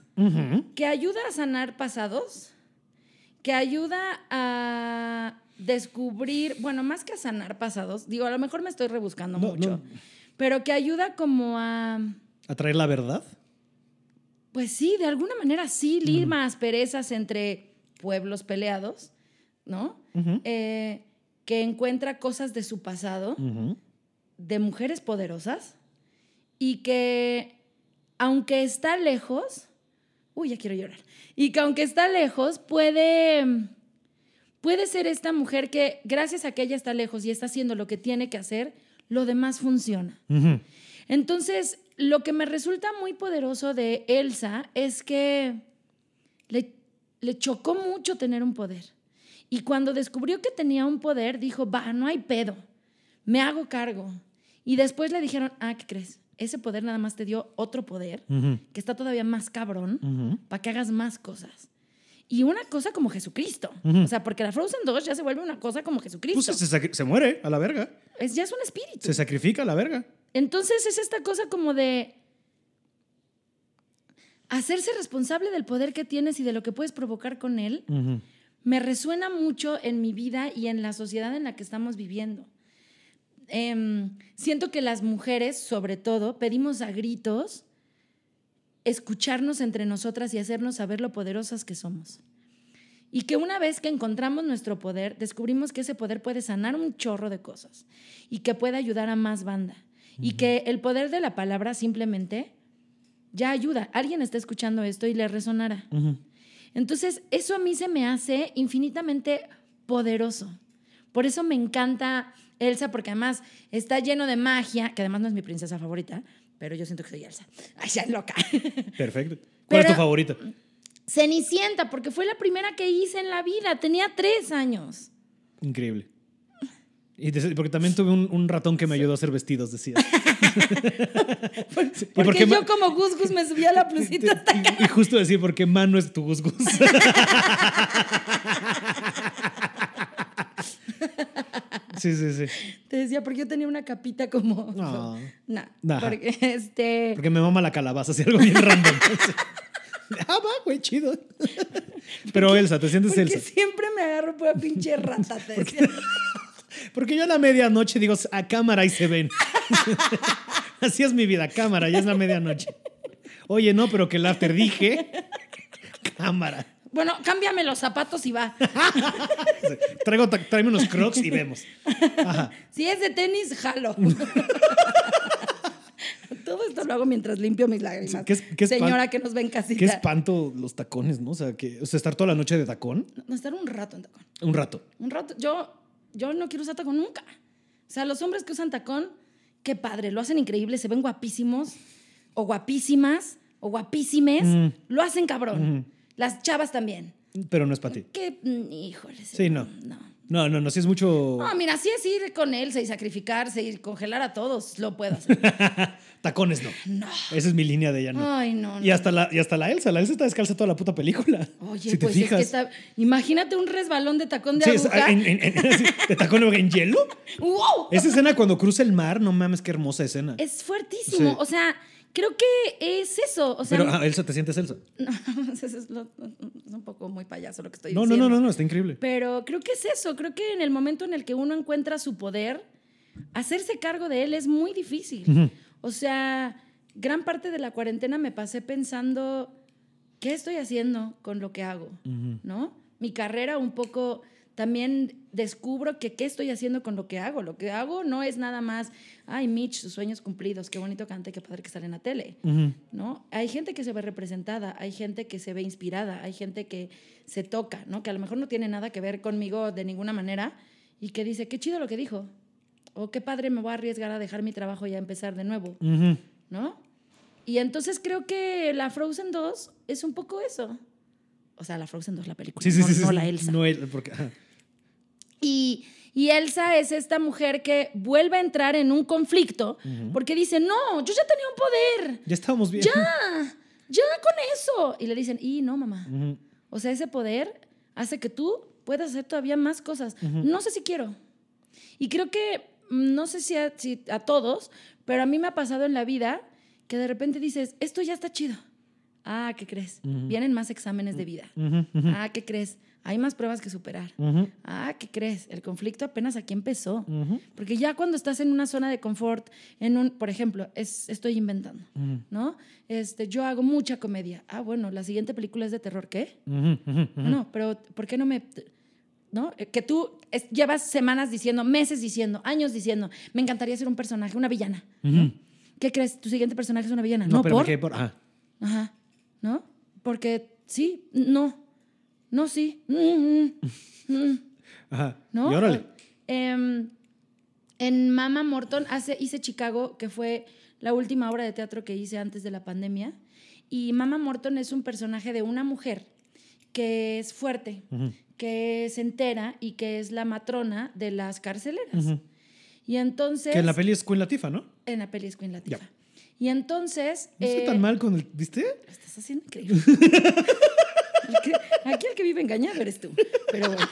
Que ayuda a sanar pasados, que ayuda a descubrir, bueno, más que a sanar pasados, digo, a lo mejor me estoy rebuscando No, mucho, no. pero que ayuda como a... ¿A traer la verdad? Pues sí, de alguna manera sí, lima asperezas entre pueblos peleados, ¿no? Eh, que encuentra cosas de su pasado, de mujeres poderosas, y que aunque está lejos, uy, ya quiero llorar, y que aunque está lejos, puede, puede ser esta mujer que gracias a que ella está lejos y está haciendo lo que tiene que hacer, lo demás funciona. Entonces, lo que me resulta muy poderoso de Elsa es que le, le chocó mucho tener un poder. Y cuando descubrió que tenía un poder, dijo, va, no hay pedo, me hago cargo. Y después le dijeron, ah, ¿qué crees? Ese poder nada más te dio otro poder, que está todavía más cabrón, para que hagas más cosas. Y una cosa como Jesucristo. Ujú. O sea, porque la Frozen 2 ya se vuelve una cosa como Jesucristo. Pues se, muere a la verga. es, ya es un espíritu. Se sacrifica a la verga. Entonces es esta cosa como de hacerse responsable del poder que tienes y de lo que puedes provocar con él, me resuena mucho en mi vida y en la sociedad en la que estamos viviendo. Em, siento que las mujeres, sobre todo, pedimos a gritos escucharnos entre nosotras y hacernos saber lo poderosas que somos. Y que una vez que encontramos nuestro poder, descubrimos que ese poder puede sanar un chorro de cosas y que puede ayudar a más banda. Y que el poder de la palabra simplemente ya ayuda. Alguien está escuchando esto y le resonará. Entonces, eso a mí se me hace infinitamente poderoso. Por eso me encanta Elsa, porque además está lleno de magia, que además no es mi princesa favorita, pero yo siento que soy Elsa. Ay, ya loca. Perfecto. ¿Cuál es tu Pero- favorita? Cenicienta, porque fue la primera que hice en la vida. Tenía tres años. Increíble. Y porque también tuve un, un ratón que me ayudó a hacer vestidos, decía. Porque porque yo como Gus Gus me subía la blusita hasta acá. y, y justo decir, porque Mano es tu Gus Gus. Sí, sí, sí. Te decía, porque yo tenía una capita como... No. No, Ajá. porque este... Porque me mama la calabaza, así algo bien random. ah, va, güey, chido. Pero Elsa, te sientes Porque Elsa. siempre me agarro por pinche rata, te decía. Porque yo a la medianoche digo, a cámara y se ven. Así es mi vida, cámara, ya es la medianoche. Oye, no, pero que el after dije, cámara. Bueno, cámbiame los zapatos y va. Traigo, tráeme unos crocs y vemos. Ajá. Si es de tenis, jalo. Todo esto lo hago mientras limpio mis lágrimas. ¿Qué es- qué es Señora que nos ve en casita. Qué espanto los tacones, ¿no? O sea, que, o sea, estar toda la noche de tacón, No, estar un rato en tacón. un rato. Un rato. Yo, yo no quiero usar tacón nunca. O sea, los hombres que usan tacón, qué padre, lo hacen increíble, se ven guapísimos, o guapísimas, o guapísimes. Mm. Lo hacen cabrón. Las chavas también. Pero no es para ti. Que, mm, híjole. Sí, no. No. No, no, no, sí es mucho No, mira, sí es ir con él y sacrificarse y congelar a todos, lo puedo hacer. tacones, no. No. Esa es mi línea de ella, no. Ay, no, no. Y hasta la, y hasta la Elsa, la Elsa está descalza toda la puta película. Oye, si te pues fijas. es que está... Imagínate un resbalón de tacón de Sí, aguja. en, en- en- así, de tacón en hielo. ¡Wow! Esa escena cuando cruza el mar, no mames, qué hermosa escena. Es fuertísimo. Sí. O sea, creo que es eso. O sea, Pero, ah, Elsa, ¿te sientes Elsa? no, eso es, lo- es un poco muy payaso lo que estoy No, no, diciendo. no, no, no, está increíble. Pero creo que es eso. Creo que en el momento en el que uno encuentra su poder, hacerse cargo de él es muy difícil. O sea, gran parte de la cuarentena me pasé pensando, ¿qué estoy haciendo con lo que hago? ¿No? Mi carrera un poco también descubro que qué estoy haciendo con lo que hago. Lo que hago no es nada más, ay, Mitch, sus sueños cumplidos, qué bonito cante, qué padre que sale en la tele. ¿no? Hay gente que se ve representada, hay gente que se ve inspirada, hay gente que se toca, ¿no? Que a lo mejor no tiene nada que ver conmigo de ninguna manera y que dice, qué chido lo que dijo. O qué padre me voy a arriesgar a dejar mi trabajo y a empezar de nuevo. ¿no? Y entonces creo que la Frozen 2 es un poco eso. O sea, la Frozen 2, la película, Sí, sí, no, sí, no la Elsa. No el- porque. Y, y Elsa es esta mujer que vuelve a entrar en un conflicto porque dice, no, yo ya tenía un poder. Ya estábamos bien. ya, ya con eso. Y le dicen, y no, mamá. O sea, ese poder hace que tú puedas hacer todavía más cosas. No sé si quiero. Y creo que, mm, no sé si a, si a todos, pero a mí me ha pasado en la vida que de repente dices, esto ya está chido. Ah, ¿qué crees? Vienen más exámenes de vida. Ah, ¿qué crees? Hay más pruebas que superar. Ah, ¿qué crees? El conflicto apenas aquí empezó. Porque ya cuando estás en una zona de confort, en un, por ejemplo, es, estoy inventando, ¿no? Este, yo hago mucha comedia. Ah, bueno, la siguiente película es de terror, ¿qué? ujú. No, pero ¿por qué no me... ¿No? Eh, Que tú es- llevas semanas diciendo, meses diciendo, años diciendo, me encantaría ser un personaje, una villana. ¿Qué crees? ¿Tu siguiente personaje es una villana? No, No, pero por... por. Ajá. Ajá. ¿No? Porque sí, no. No, sí. Mm, mm, mm. Ajá. ¿no? Y órale. Em, en Mama Morton hace, hice Chicago, que fue la última obra de teatro que hice antes de la pandemia. Y Mama Morton es un personaje de una mujer que es fuerte, que se entera y que es la matrona de las carceleras. Y entonces... Que en la peli es Queen Latifah, ¿no? en la peli es Queen Latifah. Ya. Y entonces... No estoy eh, tan mal con el. ¿Viste? lo estás haciendo increíble. Que- aquí el que vive engañado eres tú. Pero bueno.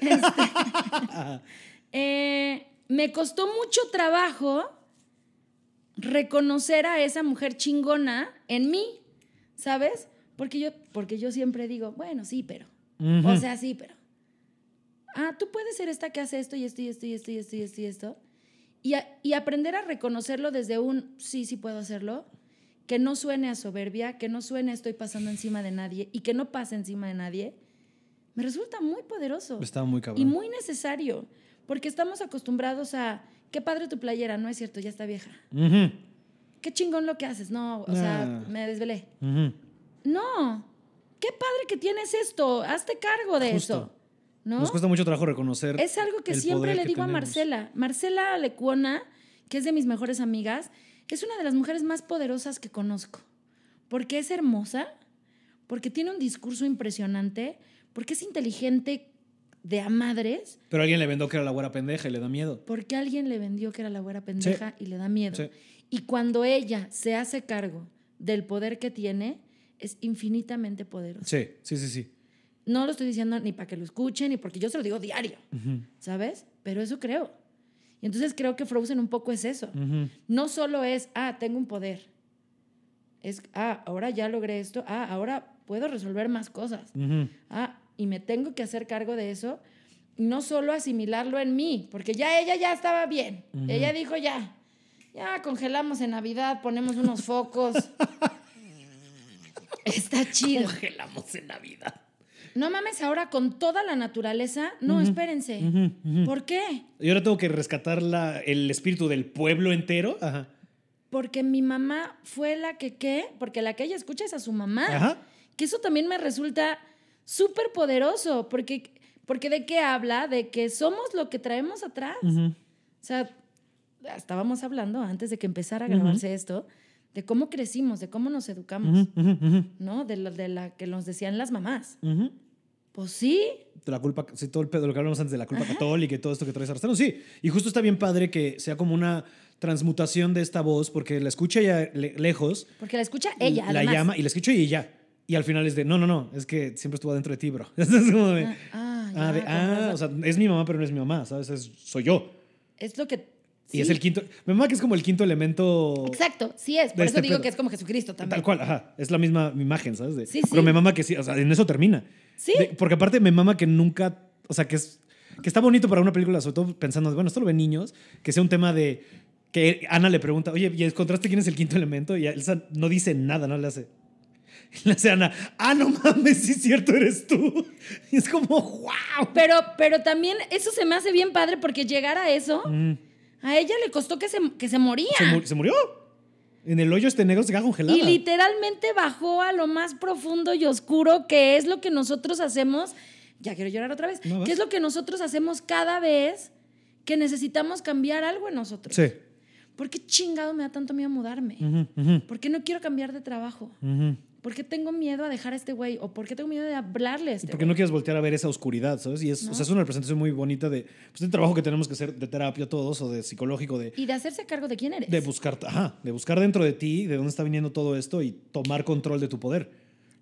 Este, eh, me costó mucho trabajo reconocer a esa mujer chingona en mí, ¿sabes? Porque yo, porque yo siempre digo, bueno, sí, pero. O sea, sí, pero. Ah, tú puedes ser esta que hace esto y esto y esto y esto y esto y esto y esto. Y, a- y aprender a reconocerlo desde un sí, sí puedo hacerlo, que no suene a soberbia, que no suene a estoy pasando encima de nadie y que no pase encima de nadie, me resulta muy poderoso Estaba muy cabrón. y muy necesario, porque estamos acostumbrados a, qué padre tu playera, no es cierto, ya está vieja. Ujú, Qué chingón lo que haces, no, o sea, me desvelé. No, qué padre que tienes esto, hazte cargo de Justo. eso. ¿No? Nos cuesta mucho trabajo reconocer. Es algo que siempre le que digo a. Marcela. Marcela Lecuona, que es de mis mejores amigas, es una de las mujeres más poderosas que conozco. Porque es hermosa, porque tiene un discurso impresionante, porque es inteligente de a madres Pero alguien le vendó que era la güera pendeja y le da miedo. porque alguien le vendió que era la güera pendeja y le da miedo. Sí. Y cuando ella se hace cargo del poder que tiene, es infinitamente poderoso. Sí, sí, sí, sí. No lo estoy diciendo ni para que lo escuchen, ni porque yo se lo digo diario, ¿sabes? Pero eso creo. Y entonces creo que Frozen un poco es eso. No solo es, ah, tengo un poder. Es, ah, ahora ya logré esto. Ah, ahora puedo resolver más cosas. Ah, y me tengo que hacer cargo de eso. No solo asimilarlo en mí, porque ya ella ya estaba bien. Ella dijo ya. Ya congelamos en Navidad, ponemos unos focos. Está chido. Congelamos en Navidad. No mames, ahora con toda la naturaleza. No, espérense. ¿Por qué? Y ahora tengo que rescatar la- el espíritu del pueblo entero. Ajá. Porque mi mamá fue la que qué, porque la que ella escucha es a su mamá. Ajá. Que eso también me resulta súper poderoso, porque, porque de qué habla, de que somos lo que traemos atrás. O sea, estábamos hablando antes de que empezara a grabarse esto, de cómo crecimos, de cómo nos educamos, ¿no? De, lo- de la que nos decían las mamás. ujú. Pues sí, De la culpa, sí, todo el pedo, lo que hablamos antes de la culpa católica y todo esto que traes arrastrando. Sí, y justo está bien padre que sea como una transmutación de esta voz, porque la escucha ya le- lejos, porque la escucha ella, la además. llama y la escucho y ya. Y al final es de, no, no, no, es que siempre estuvo dentro de ti, bro. es como de, Ah, ah, ah, ya, de, con ah, o sea, es mi mamá, pero no es mi mamá, ¿sabes? Es- soy yo. Es lo que... Y es sí. el quinto, mi mamá que es como el quinto elemento. Exacto, sí es. Por eso este digo pedo. que es como Jesucristo también. Tal cual, ajá. Es la misma imagen, ¿sabes? De- Sí, Pero sí. me mama que sí, o sea, en eso termina. Sí. De- porque aparte me mama que nunca, o sea, que es que está bonito para una película, sobre todo pensando, bueno, esto lo ven niños, que sea un tema de que Ana le pregunta, oye, ¿y encontraste quién es el quinto elemento? Y Elsa no dice nada, no le hace. Le hace a Ana, ah, no mames, sí es cierto, eres tú. Y es como, wow. Pero, pero también eso se me hace bien padre porque llegar a eso, a ella le costó que se, que se moría. Se, mu- se murió. En el hoyo este negro se queda congelada. Y literalmente bajó a lo más profundo y oscuro, que es lo que nosotros hacemos. Ya quiero llorar otra vez. No, que es lo que nosotros hacemos cada vez que necesitamos cambiar algo en nosotros. Sí. ¿Por qué chingado me da tanto miedo mudarme? Ujú, ¿Por qué no quiero cambiar de trabajo? ¿Por qué tengo miedo a dejar a este güey? ¿O por qué tengo miedo de hablarle a este Porque güey? no quieres voltear a ver esa oscuridad, ¿sabes? Y es, o sea, es una representación muy bonita de pues, del trabajo que tenemos que hacer de terapia todos o de psicológico, de, Y de hacerse cargo de quién eres. de buscar, ajá, de buscar dentro de ti, de dónde está viniendo todo esto y tomar control de tu poder.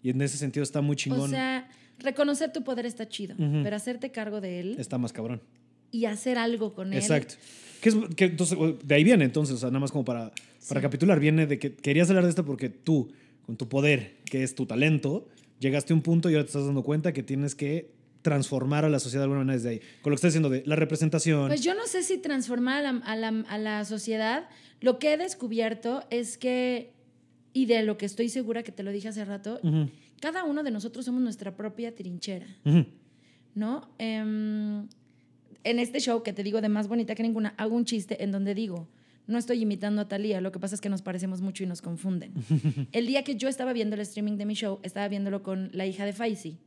Y en ese sentido está muy chingón. O sea, reconocer tu poder está chido, pero hacerte cargo de él está más cabrón. y hacer algo con él. Exacto. Que es, que, entonces, de ahí viene, entonces, o sea, nada más como para, para recapitular, viene de que querías hablar de esto porque tú, con tu poder, que es tu talento, llegaste a un punto y ahora te estás dando cuenta que tienes que transformar a la sociedad de alguna manera desde ahí. Con lo que estás diciendo de la representación. Pues yo no sé si transformar a la, a la- a la sociedad. Lo que he descubierto es que, y de lo que estoy segura que te lo dije hace rato, cada uno de nosotros somos nuestra propia trinchera. ¿no? Em, en este show que te digo de más bonita que ninguna, hago un chiste en donde digo, no estoy imitando a Talía, lo que pasa es que nos parecemos mucho y nos confunden. El día que yo estaba viendo el streaming de mi show, estaba viéndolo con la hija de Faisy.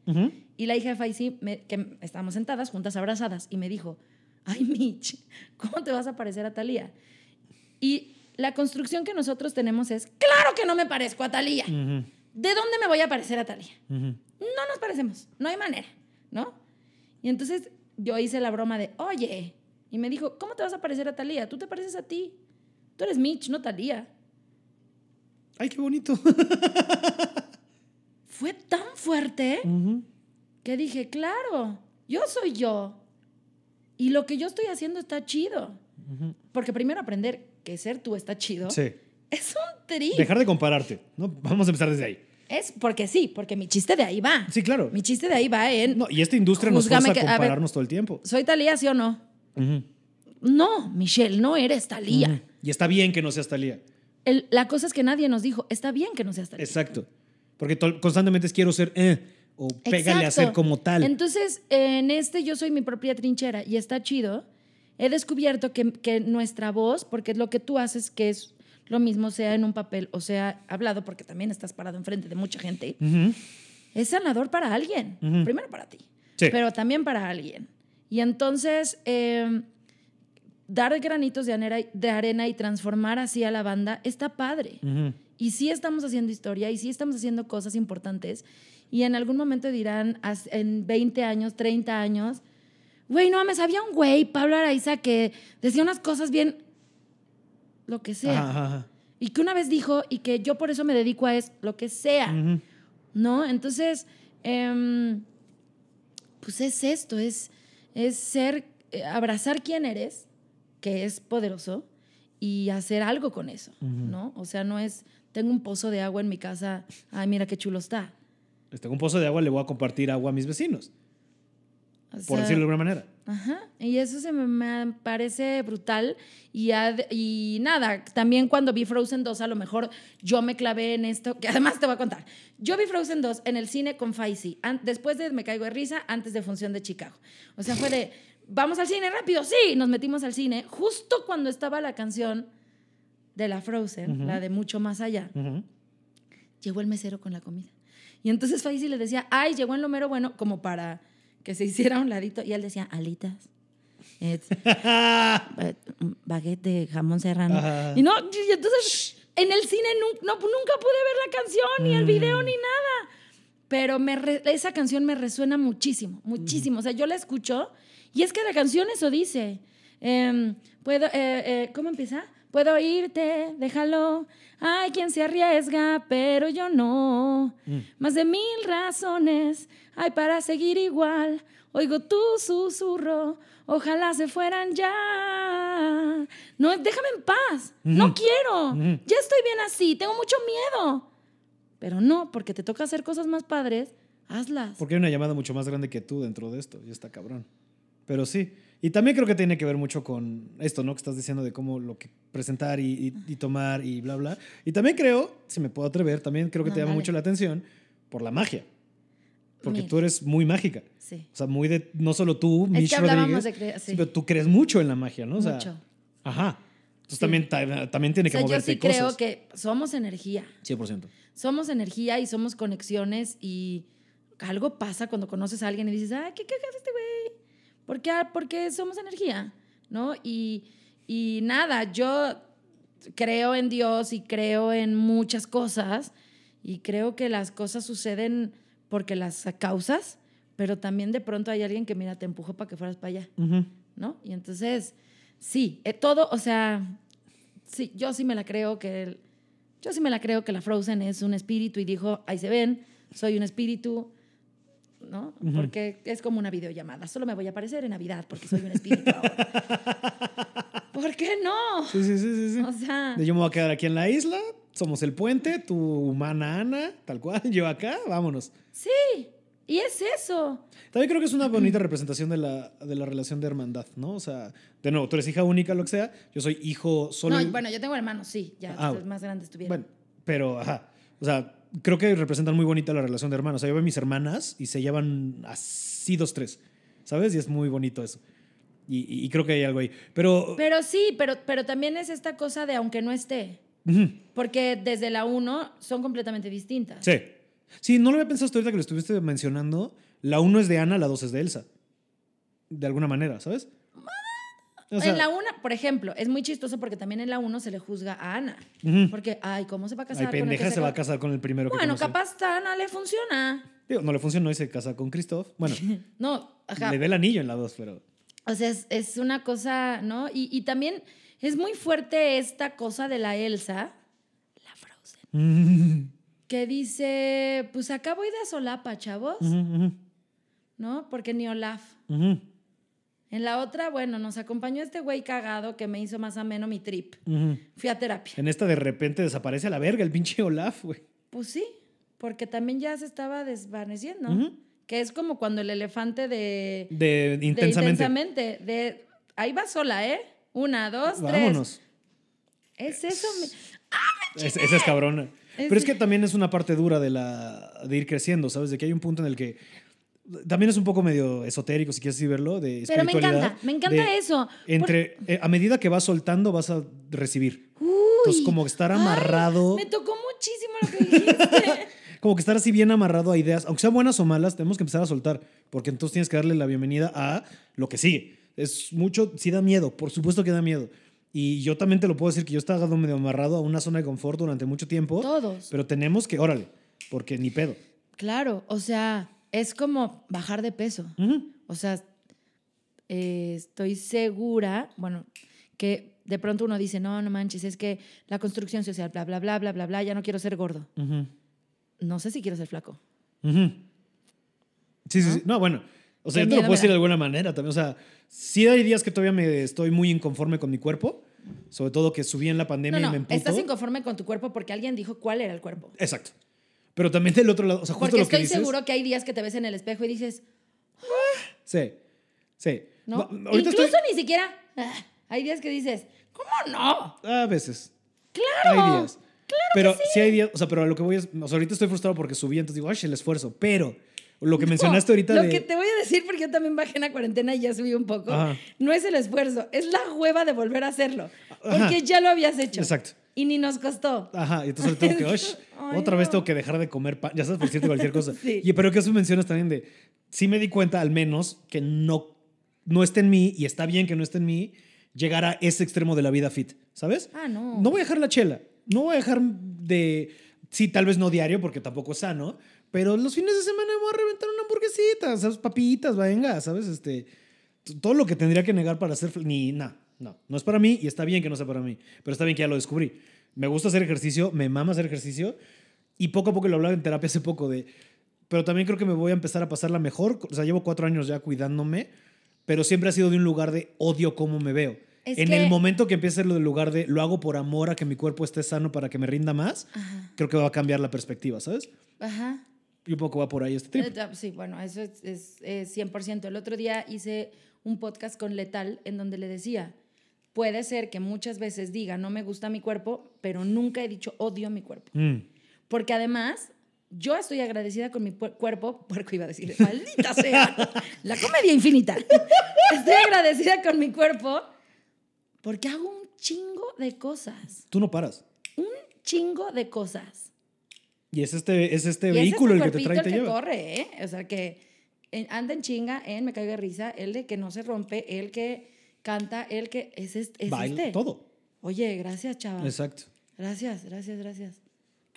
Y la hija de Faisy, me- que estábamos sentadas, juntas, abrazadas, y me dijo, ay, Mitch, ¿cómo te vas a parecer a Talía? Y la construcción que nosotros tenemos es, claro que no me parezco a Talía. ¿De dónde me voy a parecer a Talía? No nos parecemos, no hay manera, ¿no? Y entonces yo hice la broma de, oye, y me dijo, ¿cómo te vas a parecer a Talía? Tú te pareces a ti. Tú eres Mitch, no Talía. Ay, qué bonito. Fue tan fuerte que dije, claro, yo soy yo. Y lo que yo estoy haciendo está chido. Porque primero aprender que ser tú está chido. Sí. Es un tri. Dejar de compararte, ¿no? Vamos a empezar desde ahí. Es porque sí, porque mi chiste de ahí va. Sí, claro. Mi chiste de ahí va en, No, y esta industria nos que- a a ver. compararnos todo el tiempo. ¿soy Talía, sí o no? Ujú. No, Michelle, no eres Talía. Y está bien que no seas Talía. El- la cosa es que nadie nos dijo, está bien que no seas Talía. Exacto. Porque constantemente es quiero ser eh, o pégale a Exacto. ser como tal. Entonces, en este yo soy mi propia trinchera y está chido. He descubierto que, que nuestra voz, porque es lo que tú haces, que es lo mismo, sea en un papel o sea hablado, porque también estás parado enfrente de mucha gente, es sanador para alguien. Primero para ti, Sí. pero también para alguien. Y entonces, eh, dar granitos de arena, de arena y transformar así a la banda está padre. Y sí estamos haciendo historia y sí estamos haciendo cosas importantes. Y en algún momento dirán, "As- en 20 años, 30 años, Güey, no mames, había un güey, Pablo Araiza, que decía unas cosas bien. lo que sea. Ajá, ajá, ajá. Y que una vez dijo, y que yo por eso me dedico a es lo que sea. ¿No? Entonces, em, pues es esto, es, es ser, eh, abrazar quién eres, que es poderoso, y hacer algo con eso, ¿no? O sea, no es, tengo un pozo de agua en mi casa, ay, mira qué chulo está. Les tengo un pozo de agua, le voy a compartir agua a mis vecinos, O por sea, decirlo de alguna manera. Ajá, y eso se me, me parece brutal. Y, ad- y nada, también cuando vi Frozen 2, a lo mejor yo me clavé en esto, que además te voy a contar. Yo vi Frozen 2 en el cine con Faisy, después de Me Caigo de Risa, antes de función de Chicago. O sea, fue de, vamos al cine rápido, sí, nos metimos al cine, justo cuando estaba la canción de la Frozen, la de Mucho Más Allá Ujú. llegó el mesero con la comida. Y entonces Faisy le decía, ay, llegó el mero bueno, como para que se hiciera a un ladito. Y él decía, alitas. baguette de jamón serrano. Y no, y entonces en el cine no, nunca pude ver la canción, ni el video, ni nada. Pero me re- esa canción me resuena muchísimo, muchísimo. O sea, yo la escucho y es que la canción eso dice. em, puedo, eh, eh, ¿cómo empieza? Puedo oírte, déjalo. Hay quien se arriesga, pero yo no. Más de mil razones hay para seguir igual. Oigo tu susurro, ojalá se fueran ya. No, déjame en paz. No quiero. Ya estoy bien así, tengo mucho miedo. Pero no, porque te toca hacer cosas más padres, hazlas. Porque hay una llamada mucho más grande que tú dentro de esto, y está cabrón. Pero sí. Y también creo que tiene que ver mucho con esto, ¿no? Que estás diciendo de cómo lo que presentar y, y- y tomar y bla, bla. Y también creo, si me puedo atrever, también creo que No, te llama dale. mucho la atención por la magia. Porque Mira. tú eres muy mágica. Sí. O sea, muy de, no solo tú, Es Mish que hablábamos Rodríguez, de sí. pero tú crees mucho en la magia, ¿no? O sea, Mucho. Ajá. Entonces Sí. también, ta- también tiene O que sea, yo moverte sí cosas. creo que somos energía. 100%. Somos energía y somos conexiones y algo pasa cuando conoces a alguien y dices, ay, ¿qué cagas este güey? ¿Por qué? Porque somos energía, ¿no? Y, y nada, yo creo en Dios y creo en muchas cosas y creo que las cosas suceden porque las causas, pero también de pronto hay alguien que, mira, te empujó para que fueras para allá. ¿no? Y entonces, sí, eh, todo, o sea, sí, yo sí me la creo que, el- yo sí me la creo que la Frozen es un espíritu y dijo, ahí se ven, soy un espíritu, ¿no? Porque es como una videollamada, solo me voy a aparecer en Navidad porque soy un espíritu ahora. ¿Por qué no? Sí, sí, sí, sí. sí. O sea, yo me voy a quedar aquí en la isla, somos el puente, tu humana Ana, tal cual, yo acá, vámonos. sí, y es eso. También creo que es una bonita representación de la, de la relación de hermandad, ¿no? O sea, de nuevo, tú eres hija única, lo que sea, yo soy hijo solo. No, bueno, yo tengo hermanos, sí, ya, Ah, más grandes tuvieron. Bueno, pero, ajá. O sea, creo que representan muy bonita la relación de hermanos. O sea, yo veo a mis hermanas y se llevan así dos, tres, ¿sabes? Y es muy bonito eso. Y, y- y creo que hay algo ahí. Pero, Pero sí, pero, pero también es esta cosa de aunque no esté. ujú, Porque desde la 1 son completamente distintas. sí. Sí, no lo había pensado hasta ahorita que lo estuviste mencionando. La uno es de Ana, la dos es de Elsa. De alguna manera, ¿sabes? O sea, en la 1, por ejemplo, es muy chistoso porque también en la 1 se le juzga a Ana. Porque, ay, ¿cómo se va a Ay, casar con el que pendeja se va a ca- casar con el primero que Bueno, capaz a Ana le funciona. Digo, no le funcionó y se casa con Christoph. Bueno, No, ajá. le ve el anillo en la dos, pero... O sea, es, es una cosa, ¿no? Y, y también es muy fuerte esta cosa de la Elsa, la Frozen, que dice, pues acá voy de solapa, chavos, ¿no? Porque ni Olaf. En la otra, bueno, nos acompañó este güey cagado que me hizo más ameno mi trip. Fui a terapia. En esta de repente desaparece a la verga el pinche Olaf, güey. Pues sí, porque también ya se estaba desvaneciendo. Ujú. Que es como cuando el elefante de, De de intensamente. intensamente, de ahí va sola, ¿eh? Una, dos, Vámonos. tres. Es eso. mi- Es- esa es cabrona. Es- Pero es que también es una parte dura de, la, de ir creciendo, ¿sabes? De que hay un punto en el que también es un poco medio esotérico, si quieres así verlo, de Pero me encanta, me encanta de eso. Entre, eh, a medida que vas soltando, vas a recibir. Uy, Entonces, como estar ay, amarrado, me tocó muchísimo lo que dijiste. como que estar así bien amarrado a ideas, aunque sean buenas o malas, tenemos que empezar a soltar, porque entonces tienes que darle la bienvenida a lo que sigue. Es mucho, sí da miedo, por supuesto que da miedo. Y yo también te lo puedo decir que yo estaba medio amarrado a una zona de confort durante mucho tiempo. Todos. Pero tenemos que, órale, porque ni pedo. Claro, o sea, es como bajar de peso. O sea, eh, estoy segura, bueno, que de pronto uno dice, no, no manches, es que la construcción social, bla, bla, bla, bla, bla, bla, ya no quiero ser gordo. No sé si quiero ser flaco. Sí, sí, ¿No? sí. No, bueno. O sea, yo te lo puedo decir de alguna manera también. O sea, sí hay días que todavía me estoy muy inconforme con mi cuerpo. Sobre todo que subí en la No, pandemia y me emputo. estás inconforme con tu cuerpo porque alguien dijo cuál era el cuerpo. Exacto. Pero también del otro lado, o sea, justo Porque lo que estoy dices. seguro que hay días que te ves en el espejo y dices, Sí, sí. ¿no? Ahorita Incluso estoy- ni siquiera, ah, hay días que dices, ¿cómo no? A veces. Claro. Hay días. pero sí. hay días, o sea, pero a lo que voy es, o sea, ahorita estoy frustrado porque subí, entonces digo, ay, el esfuerzo. Pero lo que mencionaste ahorita Lo de... que te voy a decir, porque yo también bajé en la cuarentena y ya subí un poco, Ajá. no es el esfuerzo, es la hueva de volver a hacerlo. Ajá. Porque ya lo habías hecho. Exacto. Y ni nos costó. Ajá, y entonces tengo que, "Osh, Ay, otra vez no. tengo que dejar de comer pan, ya sabes, por cierto, cualquier cosa. Sí. Y, pero que eso mencionas también de, sí me di cuenta al menos que no, no está en mí, y está bien que no esté en mí, llegar a ese extremo de la vida fit, ¿sabes? Ah, no. No voy a dejar la chela, no voy a dejar de, sí, tal vez no diario, porque tampoco es sano, pero los fines de semana voy a reventar una hamburguesita, ¿sabes? Papitas, venga, ¿sabes? Este, todo lo que tendría que negar para hacer, ni, nada, no, no es para mí y está bien que no sea para mí, pero está bien que ya lo descubrí. Me gusta hacer ejercicio, me mama hacer ejercicio y poco a poco lo hablaba en terapia hace poco de, pero también creo que me voy a empezar a pasarla mejor, o sea, llevo cuatro años ya cuidándome, pero siempre ha sido de un lugar de odio cómo me veo. Es en que- el momento que empiece lo del lugar de lo hago por amor a que mi cuerpo esté sano para que me rinda más, Ajá. creo que va a cambiar la perspectiva, ¿sabes? Ajá. Y un poco va por ahí este Eh, trip. ah, Sí, bueno, eso es, es, es 100%. El otro día hice un podcast con Letal en donde le decía, puede ser que muchas veces diga, no me gusta mi cuerpo, pero nunca he dicho odio mi cuerpo. Mm. Porque además, yo estoy agradecida con mi cuerpo, puerco iba a decir, maldita sea, la comedia infinita. Estoy agradecida con mi cuerpo porque hago un chingo de cosas, Tú no paras. un chingo de cosas. Y es este, es este vehículo es el este que te trae y te el que lleva. corre, ¿eh? O sea, que anda en chinga, en Me Caiga de Risa, el de que no se rompe, el que canta, el que es, este- es Baila, este. todo. Oye, gracias, chava. Exacto. Gracias, gracias, gracias.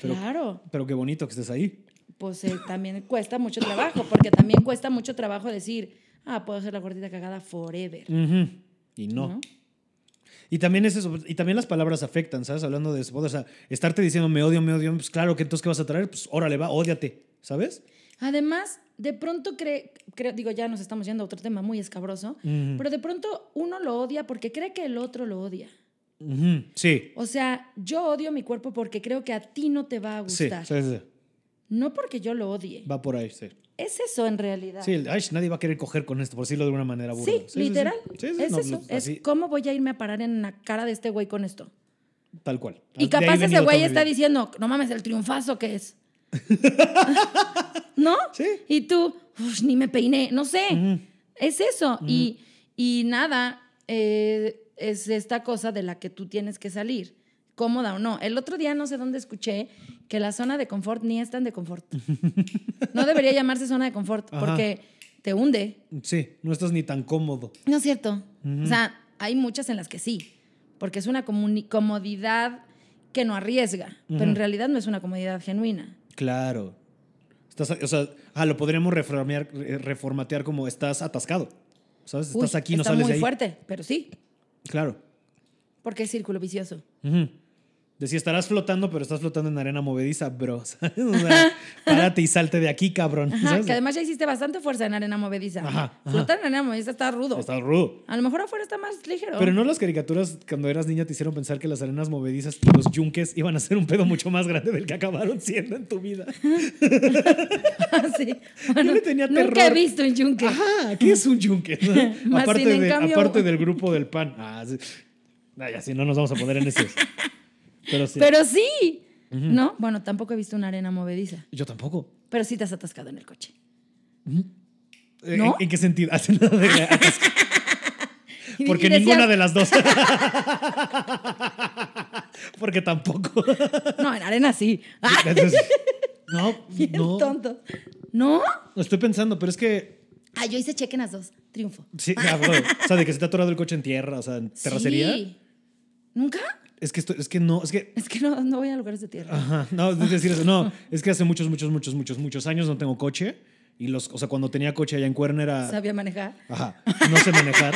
Pero- claro. Pero qué bonito que estés ahí. Pues eh, también cuesta mucho trabajo, porque también cuesta mucho trabajo decir, ah, puedo ser la gordita cagada forever. Ujú. Y no. ¿No? Y también es eso, y también las palabras afectan, ¿sabes? Hablando de eso, o sea, estarte diciendo me odio, me odio, pues claro que entonces ¿qué vas a traer? Pues órale, va, ódiate, ¿sabes? Además, de pronto cree, creo, digo, ya nos estamos yendo a otro tema muy escabroso, pero de pronto uno lo odia porque cree que el otro lo odia. Sí. O sea, yo odio mi cuerpo porque creo que a ti no te va a Sí, gustar. sí, sí. No porque yo lo odie. Va por ahí, sí. Es eso en realidad. Sí, ay, nadie va a querer coger con esto, por decirlo de una manera burda. Sí, literal. Sí, sí, es no, eso. es así, cómo voy a irme a parar en la cara de este güey con esto. tal cual. Y capaz ese güey está diciendo, no mames, el triunfazo que es. ¿No? Sí. Y tú, "Uf, ni me peiné, no sé. Ujú. Es eso. y, y nada, eh, es esta cosa de la que tú tienes que salir, cómoda o no. El otro día no sé dónde escuché que la zona de confort ni es tan de confort. No debería llamarse zona de confort Ajá. porque te hunde. Sí, no estás ni tan cómodo. No es cierto. O sea, hay muchas en las que sí, porque es una comodidad que no arriesga, pero en realidad no es una comodidad genuina. Claro. Estás, o sea, ah, lo podríamos reformear- re- reformatear como estás atascado. ¿Sabes? Estás aquí, no está sales muy de ahí. fuerte, pero sí, Claro. porque es círculo vicioso. Decía, estarás flotando, pero estás flotando en arena movediza, bro. ¿sabes? O sea, párate y salte de aquí, cabrón. Ajá, ¿sabes? que además ya hiciste bastante fuerza en arena movediza. Ajá, ajá. Flotar en arena movediza está rudo. Está rudo. A lo mejor afuera está más ligero. Pero no las caricaturas cuando eras niña te hicieron pensar que las arenas movedizas y los yunques iban a ser un pedo mucho más grande del que acabaron siendo en tu vida. sí. Bueno, le tenía nunca terror. he visto un yunque. Ajá, ¿qué es un yunque? Aparte, de- cambio- aparte del grupo del pan. Ah, sí. Ah, ya, sí, no nos vamos a poner en esos. Pero sí. Pero sí. No, bueno, tampoco he visto una arena movediza. Yo tampoco. Pero sí te has atascado en el coche. Eh, ¿No? ¿En, en qué sentido? Hace nada de atascar. Y- Porque decías, ninguna de las dos. Porque tampoco. No, en arena sí. Ah, no, bien no. tonto. ¿No? Estoy pensando, pero es que. Ah, yo hice cheque en las dos. Triunfo. Sí, ya, bro. O sea, de que se te ha atorado el coche en tierra, o sea, en terracería. Sí. ¿Nunca? Es que esto, es que no, es que. Es que no, no voy a lugares de tierra. Ajá, no, es decir eso. No, es que hace muchos, muchos, muchos, muchos, muchos años no tengo coche Y los, o sea, cuando tenía coche allá en Cuerna era. ¿Sabía manejar? Ajá. No sé manejar.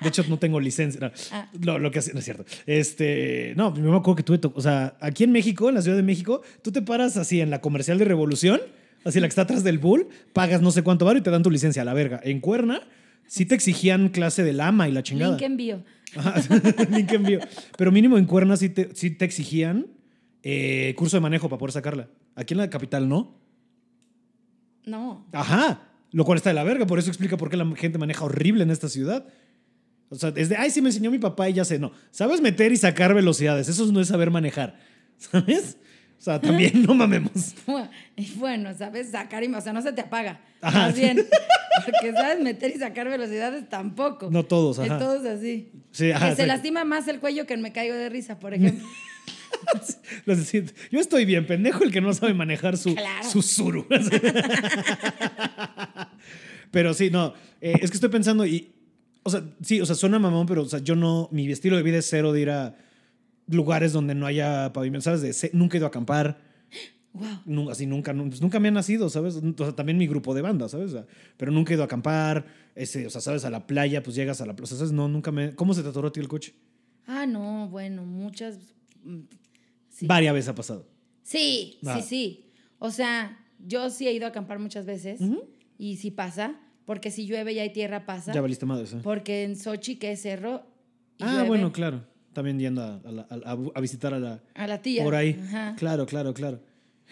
De hecho, no tengo licencia. No, Ah. lo, lo que hace, no es cierto. Este, no, yo me acuerdo que tuve, o sea, aquí en México, en la Ciudad de México, tú te paras así en la comercial de Revolución, así la que está atrás del Bull, pagas no sé cuánto bar y te dan tu licencia a la verga. En Cuerna, sí te exigían clase del ama y la chingada. Link envío. Link envío. Pero mínimo en Cuerna sí te, sí te exigían eh, curso de manejo para poder sacarla. Aquí en la capital no. No. Ajá. Lo cual está de la verga, por eso explica por qué la gente maneja horrible en esta ciudad. O sea, es de, ay, sí me enseñó mi papá y ya sé. No, sabes meter y sacar velocidades. Eso no es saber manejar. ¿Sabes? O sea, también no mamemos. Y bueno, sabes sacar y o sea, no se te apaga. Ajá. Más bien. Porque sabes meter y sacar velocidades tampoco. No todos, Es ajá. todos así. Sí, ajá, que se lastima más el cuello que me caigo de risa, por ejemplo. Yo estoy bien, pendejo el que no sabe manejar su, Claro. su suru. pero sí, no. eh, es que estoy pensando y. O sea, sí, o sea, suena mamón, pero o sea, yo no. Mi estilo de vida es cero de ir a lugares donde no haya pavimento, ¿sabes? De, nunca he ido a acampar. wow. Así nunca, nu- pues nunca me han nacido, ¿sabes? O sea, también mi grupo de banda, ¿sabes? O sea, pero nunca he ido a acampar, ese, o sea, ¿sabes? A la playa, pues llegas a la plaza, ¿sabes? No, nunca me... ¿Cómo se te atoró a ti el coche? Ah, no, bueno, muchas. mm, Sí. Varias veces ha pasado. Sí, Ah. sí, sí. O sea, yo sí he ido a acampar muchas veces y sí pasa, porque si llueve y hay tierra pasa. Ya valiste madre, ¿sí? Porque en Sochi, que es cerro, y Ah, llueve bueno, claro. También yendo a, a a- a- visitar a la... a la tía. Por ahí. Ajá. Claro, claro, claro.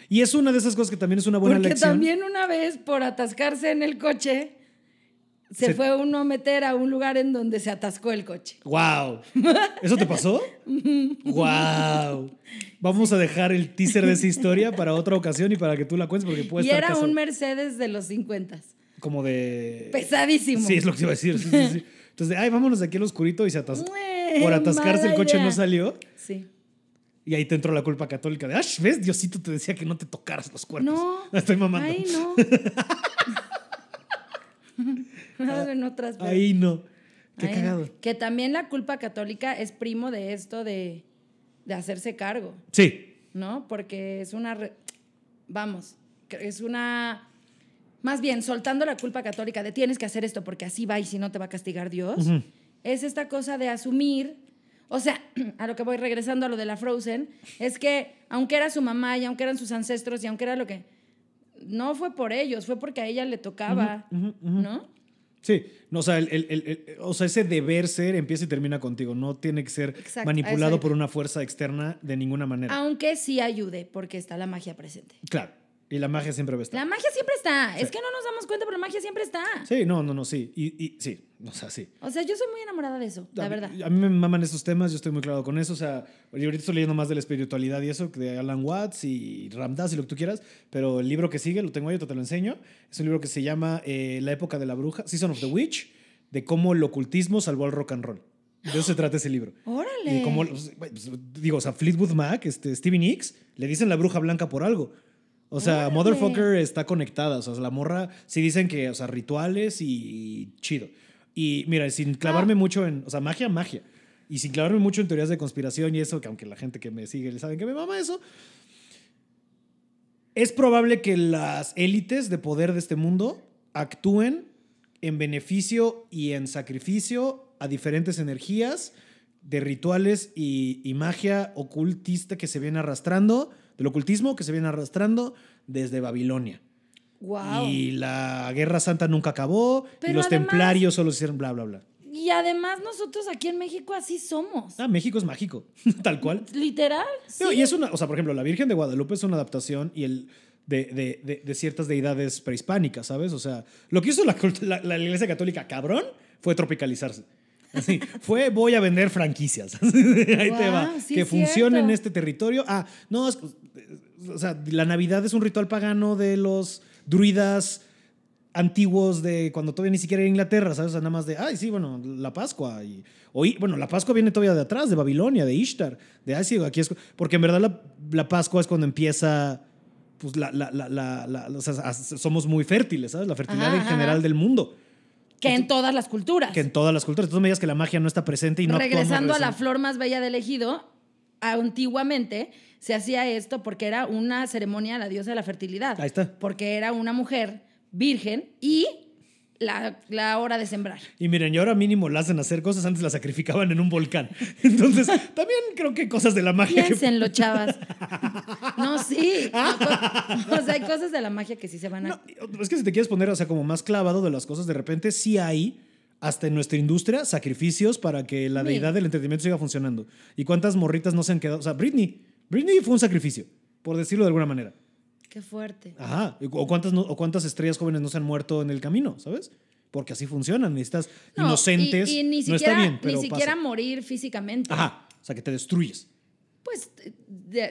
Y es una de esas cosas que también es una buena Porque lección. también una vez, por atascarse en el coche, se, Se- fue uno a meter a un lugar en donde se atascó el coche. ¡Wow! ¿Eso te pasó? ¡Wow! Vamos a dejar el teaser de esa historia para otra ocasión y para que tú la cuentes porque puede y estar era casado. un Mercedes de los 50. como de... Pesadísimo. Sí, es lo que iba a decir. Sí, sí, sí. Entonces, ay, vámonos de aquí al oscurito y se atascó. Por atascarse el coche idea. no salió. Sí. Y ahí te entró la culpa católica de, ¡ah, ves! Diosito te decía que no te tocaras los cuernos. No. Estoy mamando. Ay, no. En otras. pero- Ahí no. Qué Ay, cagado. Que también la culpa católica es primo de esto de, de hacerse cargo, Sí. ¿no? Porque es una. re- Vamos, es una. Más bien, soltando la culpa católica de tienes que hacer esto porque así va y si no te va a castigar Dios. Es esta cosa de asumir. O sea, a lo que voy regresando a lo de la Frozen, es que aunque era su mamá y aunque eran sus ancestros y aunque era lo que. No fue por ellos, fue porque a ella le tocaba. ¿no? Sí, no, o, sea, el, el- el- o sea, ese deber ser empieza y termina contigo. No tiene que ser Exacto, manipulado por una fuerza externa de ninguna manera. Aunque sí ayude, porque está la magia presente. Claro. Y la magia siempre va a estar. La magia siempre está. Sí. Es que no nos damos cuenta, pero la magia siempre está. Sí, no, no, no, sí. Y, y- sí, o sea, sí. O sea, yo soy muy enamorada de eso, la a, verdad. A mí me maman esos temas, yo estoy muy claro con eso. O sea, yo ahorita estoy leyendo más de la espiritualidad y eso, de Alan Watts y Ramdas y lo que tú quieras, pero el libro que sigue, lo tengo ahí, te lo enseño. Es un libro que se llama eh, La época de la bruja, Season of the Witch, de cómo el ocultismo salvó al rock and roll. De eso se trata ese libro. Órale. Y como, pues, pues, digo, o sea, Fleetwood Mac, este, Stevie Nicks, le dicen la bruja blanca por algo. O sea. Motherfucker está conectada. O sea, la morra sí dicen que, o sea, rituales y, y chido. Y mira, sin clavarme Ah. mucho en, o sea, magia, magia. Y sin clavarme mucho en teorías de conspiración y eso, que aunque la gente que me sigue le saben que me mama eso, es probable que las élites de poder de este mundo actúen en beneficio y en sacrificio a diferentes energías de rituales y, y magia ocultista que se viene arrastrando, del ocultismo que se viene arrastrando desde Babilonia. Wow. Y la Guerra Santa nunca acabó, y Pero los además- templarios solo hicieron bla, bla, bla. Y además nosotros aquí en México así somos. Ah, México es mágico, tal cual. Literal. Sí. Y es una, o sea, por ejemplo, la Virgen de Guadalupe es una adaptación y el de, de- de- de ciertas deidades prehispánicas, ¿sabes? O sea, lo que hizo la, la- la Iglesia Católica, cabrón, fue tropicalizarse. Así, fue voy a vender franquicias. Ahí te va. sí que es funcione en este territorio. Ah, no, es- o sea, la Navidad es un ritual pagano de los druidas antiguos de cuando todavía ni siquiera era Inglaterra, ¿sabes? O sea, nada más de, ay, sí, bueno, la Pascua. Y, o, bueno, la Pascua viene todavía de atrás, de Babilonia, de Ishtar, de, ay, sí, aquí es. Porque en verdad la, la Pascua es cuando empieza, pues, la, la, la, o sea, somos muy fértiles, ¿sabes? La fertilidad Ajá, en general del mundo, que en todas las culturas. que en todas las culturas. Entonces me digas que la magia no está presente y no Regresando a la flor más bella del ejido, antiguamente se hacía esto porque era una ceremonia a la diosa de la fertilidad. Ahí está. Porque era una mujer virgen y la, la hora de sembrar. Y miren, y ahora mínimo la hacen hacer cosas, antes la sacrificaban en un volcán. Entonces, también creo que cosas de la magia. que- Piénsenlo, chavas. No, sí. No, o sea, hay cosas de la magia que sí se van a. No, es que si te quieres poner, o sea, como más clavado de las cosas, de repente sí hay, hasta en nuestra industria, sacrificios para que la Sí. deidad del entretenimiento siga funcionando. ¿Y cuántas morritas no se han quedado? O sea, Britney. Britney fue un sacrificio, por decirlo de alguna manera. Qué fuerte. Ajá. O cuántas, no- o cuántas estrellas jóvenes no se han muerto en el camino, ¿sabes? Porque así funcionan. Necesitas No, inocentes. Y, y ni no siquiera, está bien, pero ni siquiera pasa. morir físicamente. Ajá. O sea, que te destruyes. Pues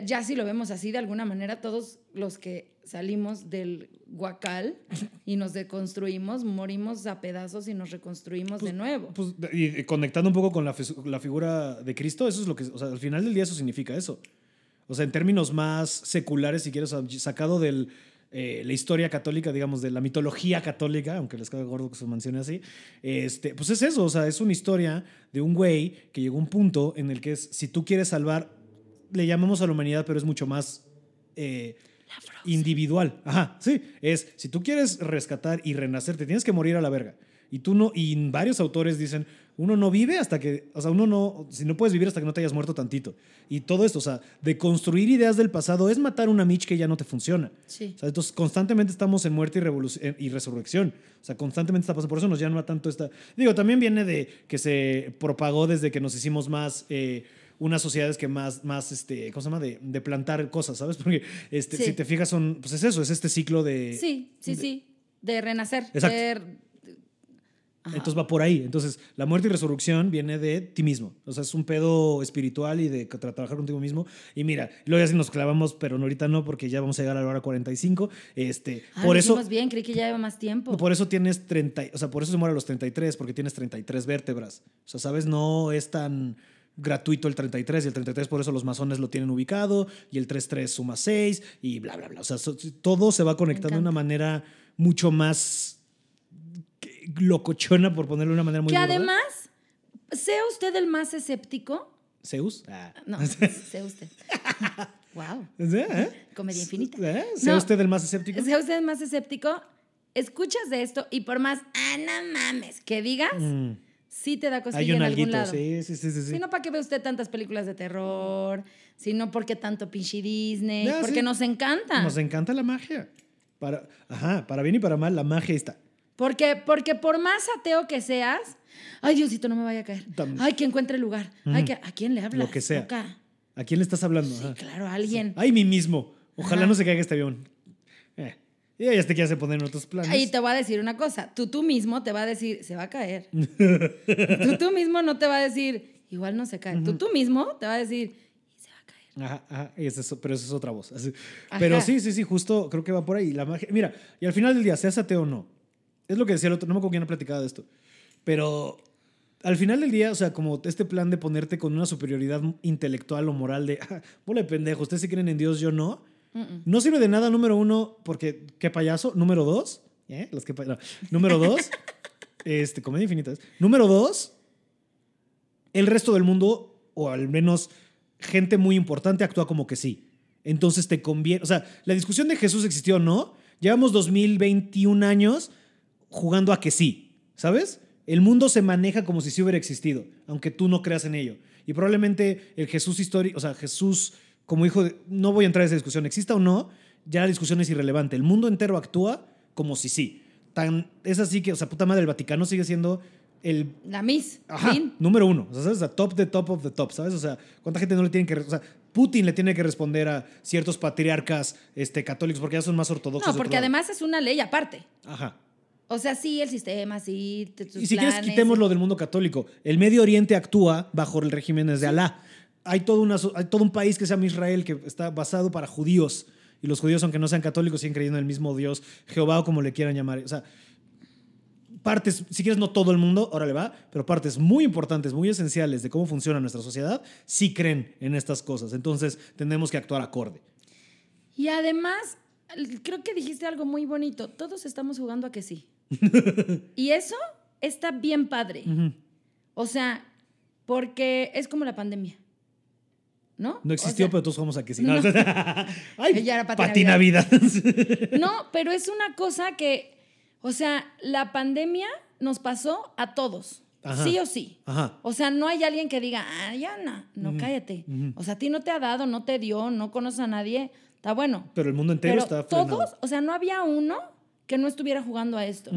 ya si lo vemos así, de alguna manera, todos los que salimos del guacal y nos deconstruimos, morimos a pedazos y nos reconstruimos de nuevo. Pues, y conectando un poco con la, figura de Cristo, eso es lo que, o sea, al final del día eso significa eso. O sea, en términos más seculares, si quieres, sacado de la historia católica, digamos, de la mitología católica, aunque les caga gordo que se mencione así, este, pues es eso, o sea, es una historia de un güey que llegó a un punto en el que es, si tú quieres salvar, le llamamos a la humanidad, pero es mucho más... eh, individual. Ajá, sí. Es, si tú quieres rescatar y renacer, te tienes que morir a la verga. Y tú no, y varios autores dicen, uno no vive hasta que, o sea, uno no, si no puedes vivir hasta que no te hayas muerto tantito. Y todo esto, o sea, de construir ideas del pasado es matar una Mitch que ya no te funciona. Sí. O sea, entonces constantemente estamos en muerte y, eh, y resurrección. O sea, constantemente está pasando. Por eso nos llama tanto esta. Digo, también viene de que se propagó desde que nos hicimos más. eh, unas sociedades que más, más este, ¿cómo se llama? De, de plantar cosas, ¿sabes? Porque este, Sí. si te fijas, son, pues es eso, es este ciclo de. Sí, sí, sí. De renacer. Exacto. de- Ajá. Entonces va por ahí. Entonces, la muerte y resurrección viene de ti mismo. O sea, es un pedo espiritual y de tra- trabajar contigo mismo. Y mira, luego ya si nos clavamos, pero ahorita no, porque ya vamos a llegar a la hora 45. Este, Ah, por eso. bien, creí que ya lleva más tiempo. Por eso tienes 30, o sea, por eso se muere a los 33, porque tienes 33 vértebras. O sea, ¿sabes? No es tan gratuito el 33 y el 33 por eso los masones lo tienen ubicado y el 33 suma 6 y bla, bla, bla. O sea, todo se va conectando de una manera mucho más locochona, por ponerlo de una manera muy que además, sea usted el más escéptico. ¿Zeus? Ah. No, sea usted. wow. ¿Eh? Comedia infinita. ¿Eh? ¿Sea No. usted el más escéptico? Sea usted el más escéptico, escuchas de esto y por más, ah, no mames, que digas, Mm. Sí te da cosilla Hay un en algún alguito, lado. sí, sí, sí, sí. Si no, ¿para qué ve usted tantas películas de terror? Si no, ¿por qué tanto pinche Disney? Ah, Porque sí. nos encanta. Nos encanta la magia. Para, ajá, para bien y para mal, la magia está. Porque, porque por más ateo que seas, ay, Diosito, no me vaya a caer. Tam- Ay, que encuentre lugar. Ay, que, ¿a quién le hablas? Lo que sea. Loca? ¿A quién le estás hablando? Sí, Ajá. claro, a alguien. Ay, mí mismo. Ojalá Ajá. no se caiga este avión. Y ya te quieres poner en otros planes. Y te voy a decir una cosa, tú tú mismo te va a decir, se va a caer. tú tú mismo no te va a decir, igual no se cae. Tú tú mismo te va a decir, "Y se va a caer. Ajá, ajá, es eso, pero esa es otra voz. así. Pero sí, sí, sí, justo creo que va por ahí. La magia. Mira, y al final del día, seas ateo o no, es lo que decía el otro, no me acuerdo quién ha platicado de esto, pero al final del día, o sea, como este plan de ponerte con una superioridad intelectual o moral de, ah, bola de pendejo, ustedes sí creen en Dios, yo no, No sirve de nada, número uno, porque qué payaso. Número dos, ¿eh? Los que no. Número dos, este, comedia infinita. Número dos, el resto del mundo, o al menos gente muy importante, actúa como que sí. Entonces te conviene. O sea, la discusión de Jesús existió o no, llevamos 2021 años jugando a que sí, ¿sabes? El mundo se maneja como si sí hubiera existido, aunque tú no creas en ello. Y probablemente el Jesús histórico, o sea, Jesús como hijo de, no voy a entrar en esa discusión, exista o no, ya la discusión es irrelevante. El mundo entero actúa como si sí. Tan, es así que, o sea, puta madre, el Vaticano sigue siendo el La Miss. Ajá, fin. número uno. O sea, ¿sabes? O sea, top de top of the top, ¿sabes? O sea, ¿cuánta gente no le tiene que... O sea, Putin le tiene que responder a ciertos patriarcas este, católicos porque ya son más ortodoxos. No, porque además es una ley aparte. Ajá. O sea, sí, el sistema, sí, tus Y si quieres, planes. quitemos lo del mundo católico. El Medio Oriente actúa bajo el régimen de Alá. Hay todo, una, hay todo un país que se llama Israel que está basado para judíos. Y los judíos, aunque no sean católicos, siguen creyendo en el mismo Dios, Jehová o como le quieran llamar. O sea, partes, si quieres, no todo el mundo, ahora le va, pero partes muy importantes, muy esenciales de cómo funciona nuestra sociedad, sí creen en estas cosas. Entonces, tenemos que actuar acorde. Y además, creo que dijiste algo muy bonito. Todos estamos jugando a que sí. y eso está bien padre. O sea, porque es como la pandemia. ¿No? No O existió, sea, pero todos jugamos a que sí. No. Ay, Ya era patina vida. No, pero es una cosa que O sea, la pandemia nos pasó a todos. Ajá. Sí o sí. Ajá. O sea, no hay alguien que diga, ah, ya no, no, cállate. O sea, a ti no te ha dado, no te dio, no conoces a nadie. Está bueno. Pero el mundo entero Pero está frenado. todos, o sea, no había uno que no estuviera jugando a esto.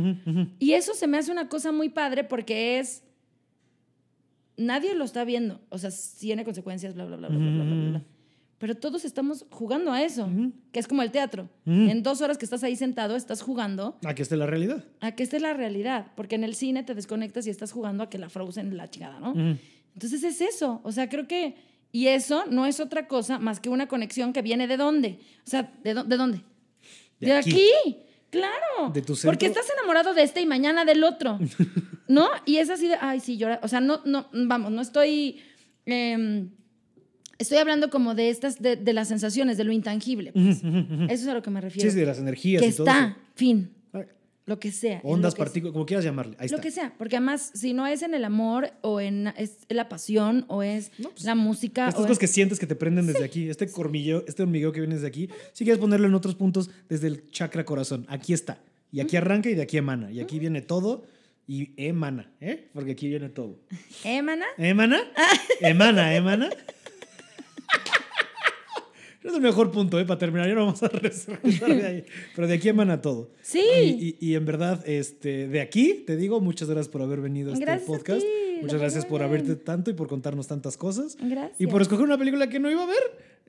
Y eso se me hace una cosa muy padre porque es nadie lo está viendo. O sea, tiene consecuencias, bla, bla, bla, bla, mm. bla, bla, bla, Pero todos estamos jugando a eso, que es como el teatro. Mm. En dos horas que estás ahí sentado, estás jugando. A que esté la realidad. A que esté la realidad. Porque en el cine te desconectas y estás jugando a que la frozen la chingada, ¿no? Entonces es eso. O sea, creo que. Y eso no es otra cosa más que una conexión que viene de dónde. O sea, ¿de, de dónde? De, aquí. Claro. De tu centro. Porque estás enamorado de este y mañana del otro. ¿No? Y es así de, ay, sí, llora. O sea, no, no, vamos, no estoy. em, estoy hablando como de estas, de, de las sensaciones, de lo intangible. pues. Eso es a lo que me refiero. Sí, sí, de las energías que y todo está, eso. fin. Lo que sea. Ondas, partículas, como quieras llamarle. Ahí lo está. que sea, porque además, si no es en el amor o en es la pasión o es No, pues, la música Estas o cosas es- que sientes que te prenden desde aquí, este hormigueo, este hormigueo que viene desde aquí, si quieres ponerlo en otros puntos, desde el chakra corazón, aquí está. Y aquí arranca y de aquí emana. Y aquí viene todo y emana, ¿eh? Porque aquí viene todo. ¿Eh, mana? ¿Emana? Emana, emana. Es el mejor punto, ¿eh? Para terminar, ya no vamos a de ahí. Pero de aquí emana todo. Sí. Y, y- y en verdad, este, de aquí te digo, muchas gracias por haber venido a este Gracias a podcast. ti, muchas gracias por haberte tanto y por contarnos tantas cosas. Gracias. Y por escoger una película que no iba a ver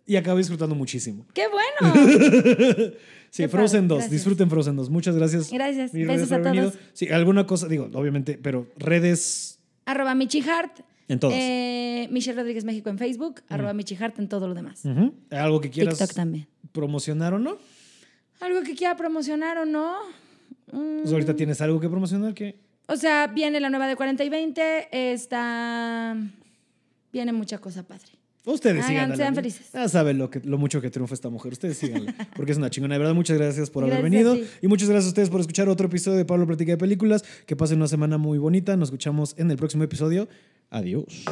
y acabé disfrutando muchísimo. ¡Qué bueno! Sí, Qué Frozen padre, 2. gracias. Disfruten Frozen 2. Muchas gracias. Gracias. Besos gracias a todos. venido. Sí, alguna cosa, digo, obviamente, pero redes arroba Michi Hart. en todas. Eh, Michelle Rodríguez México en Facebook. Arroba Michi Hart en todo lo demás. Algo que quieras TikTok también. promocionar o no. ¿Algo que quiera promocionar o no? Mm, Pues ahorita tienes algo que promocionar que O sea, viene la nueva de 40 y 20. Está... Viene mucha cosa padre. Ustedes Hagan, síganla. sean felices. Ya saben lo, que, lo mucho que triunfa esta mujer. Ustedes síganla. Porque es una chingona. De verdad, muchas gracias por haber Gracias venido. Y muchas gracias a ustedes por escuchar otro episodio de Pablo Platica de Películas. Que pasen una semana muy bonita. Nos escuchamos en el próximo episodio. Adiós.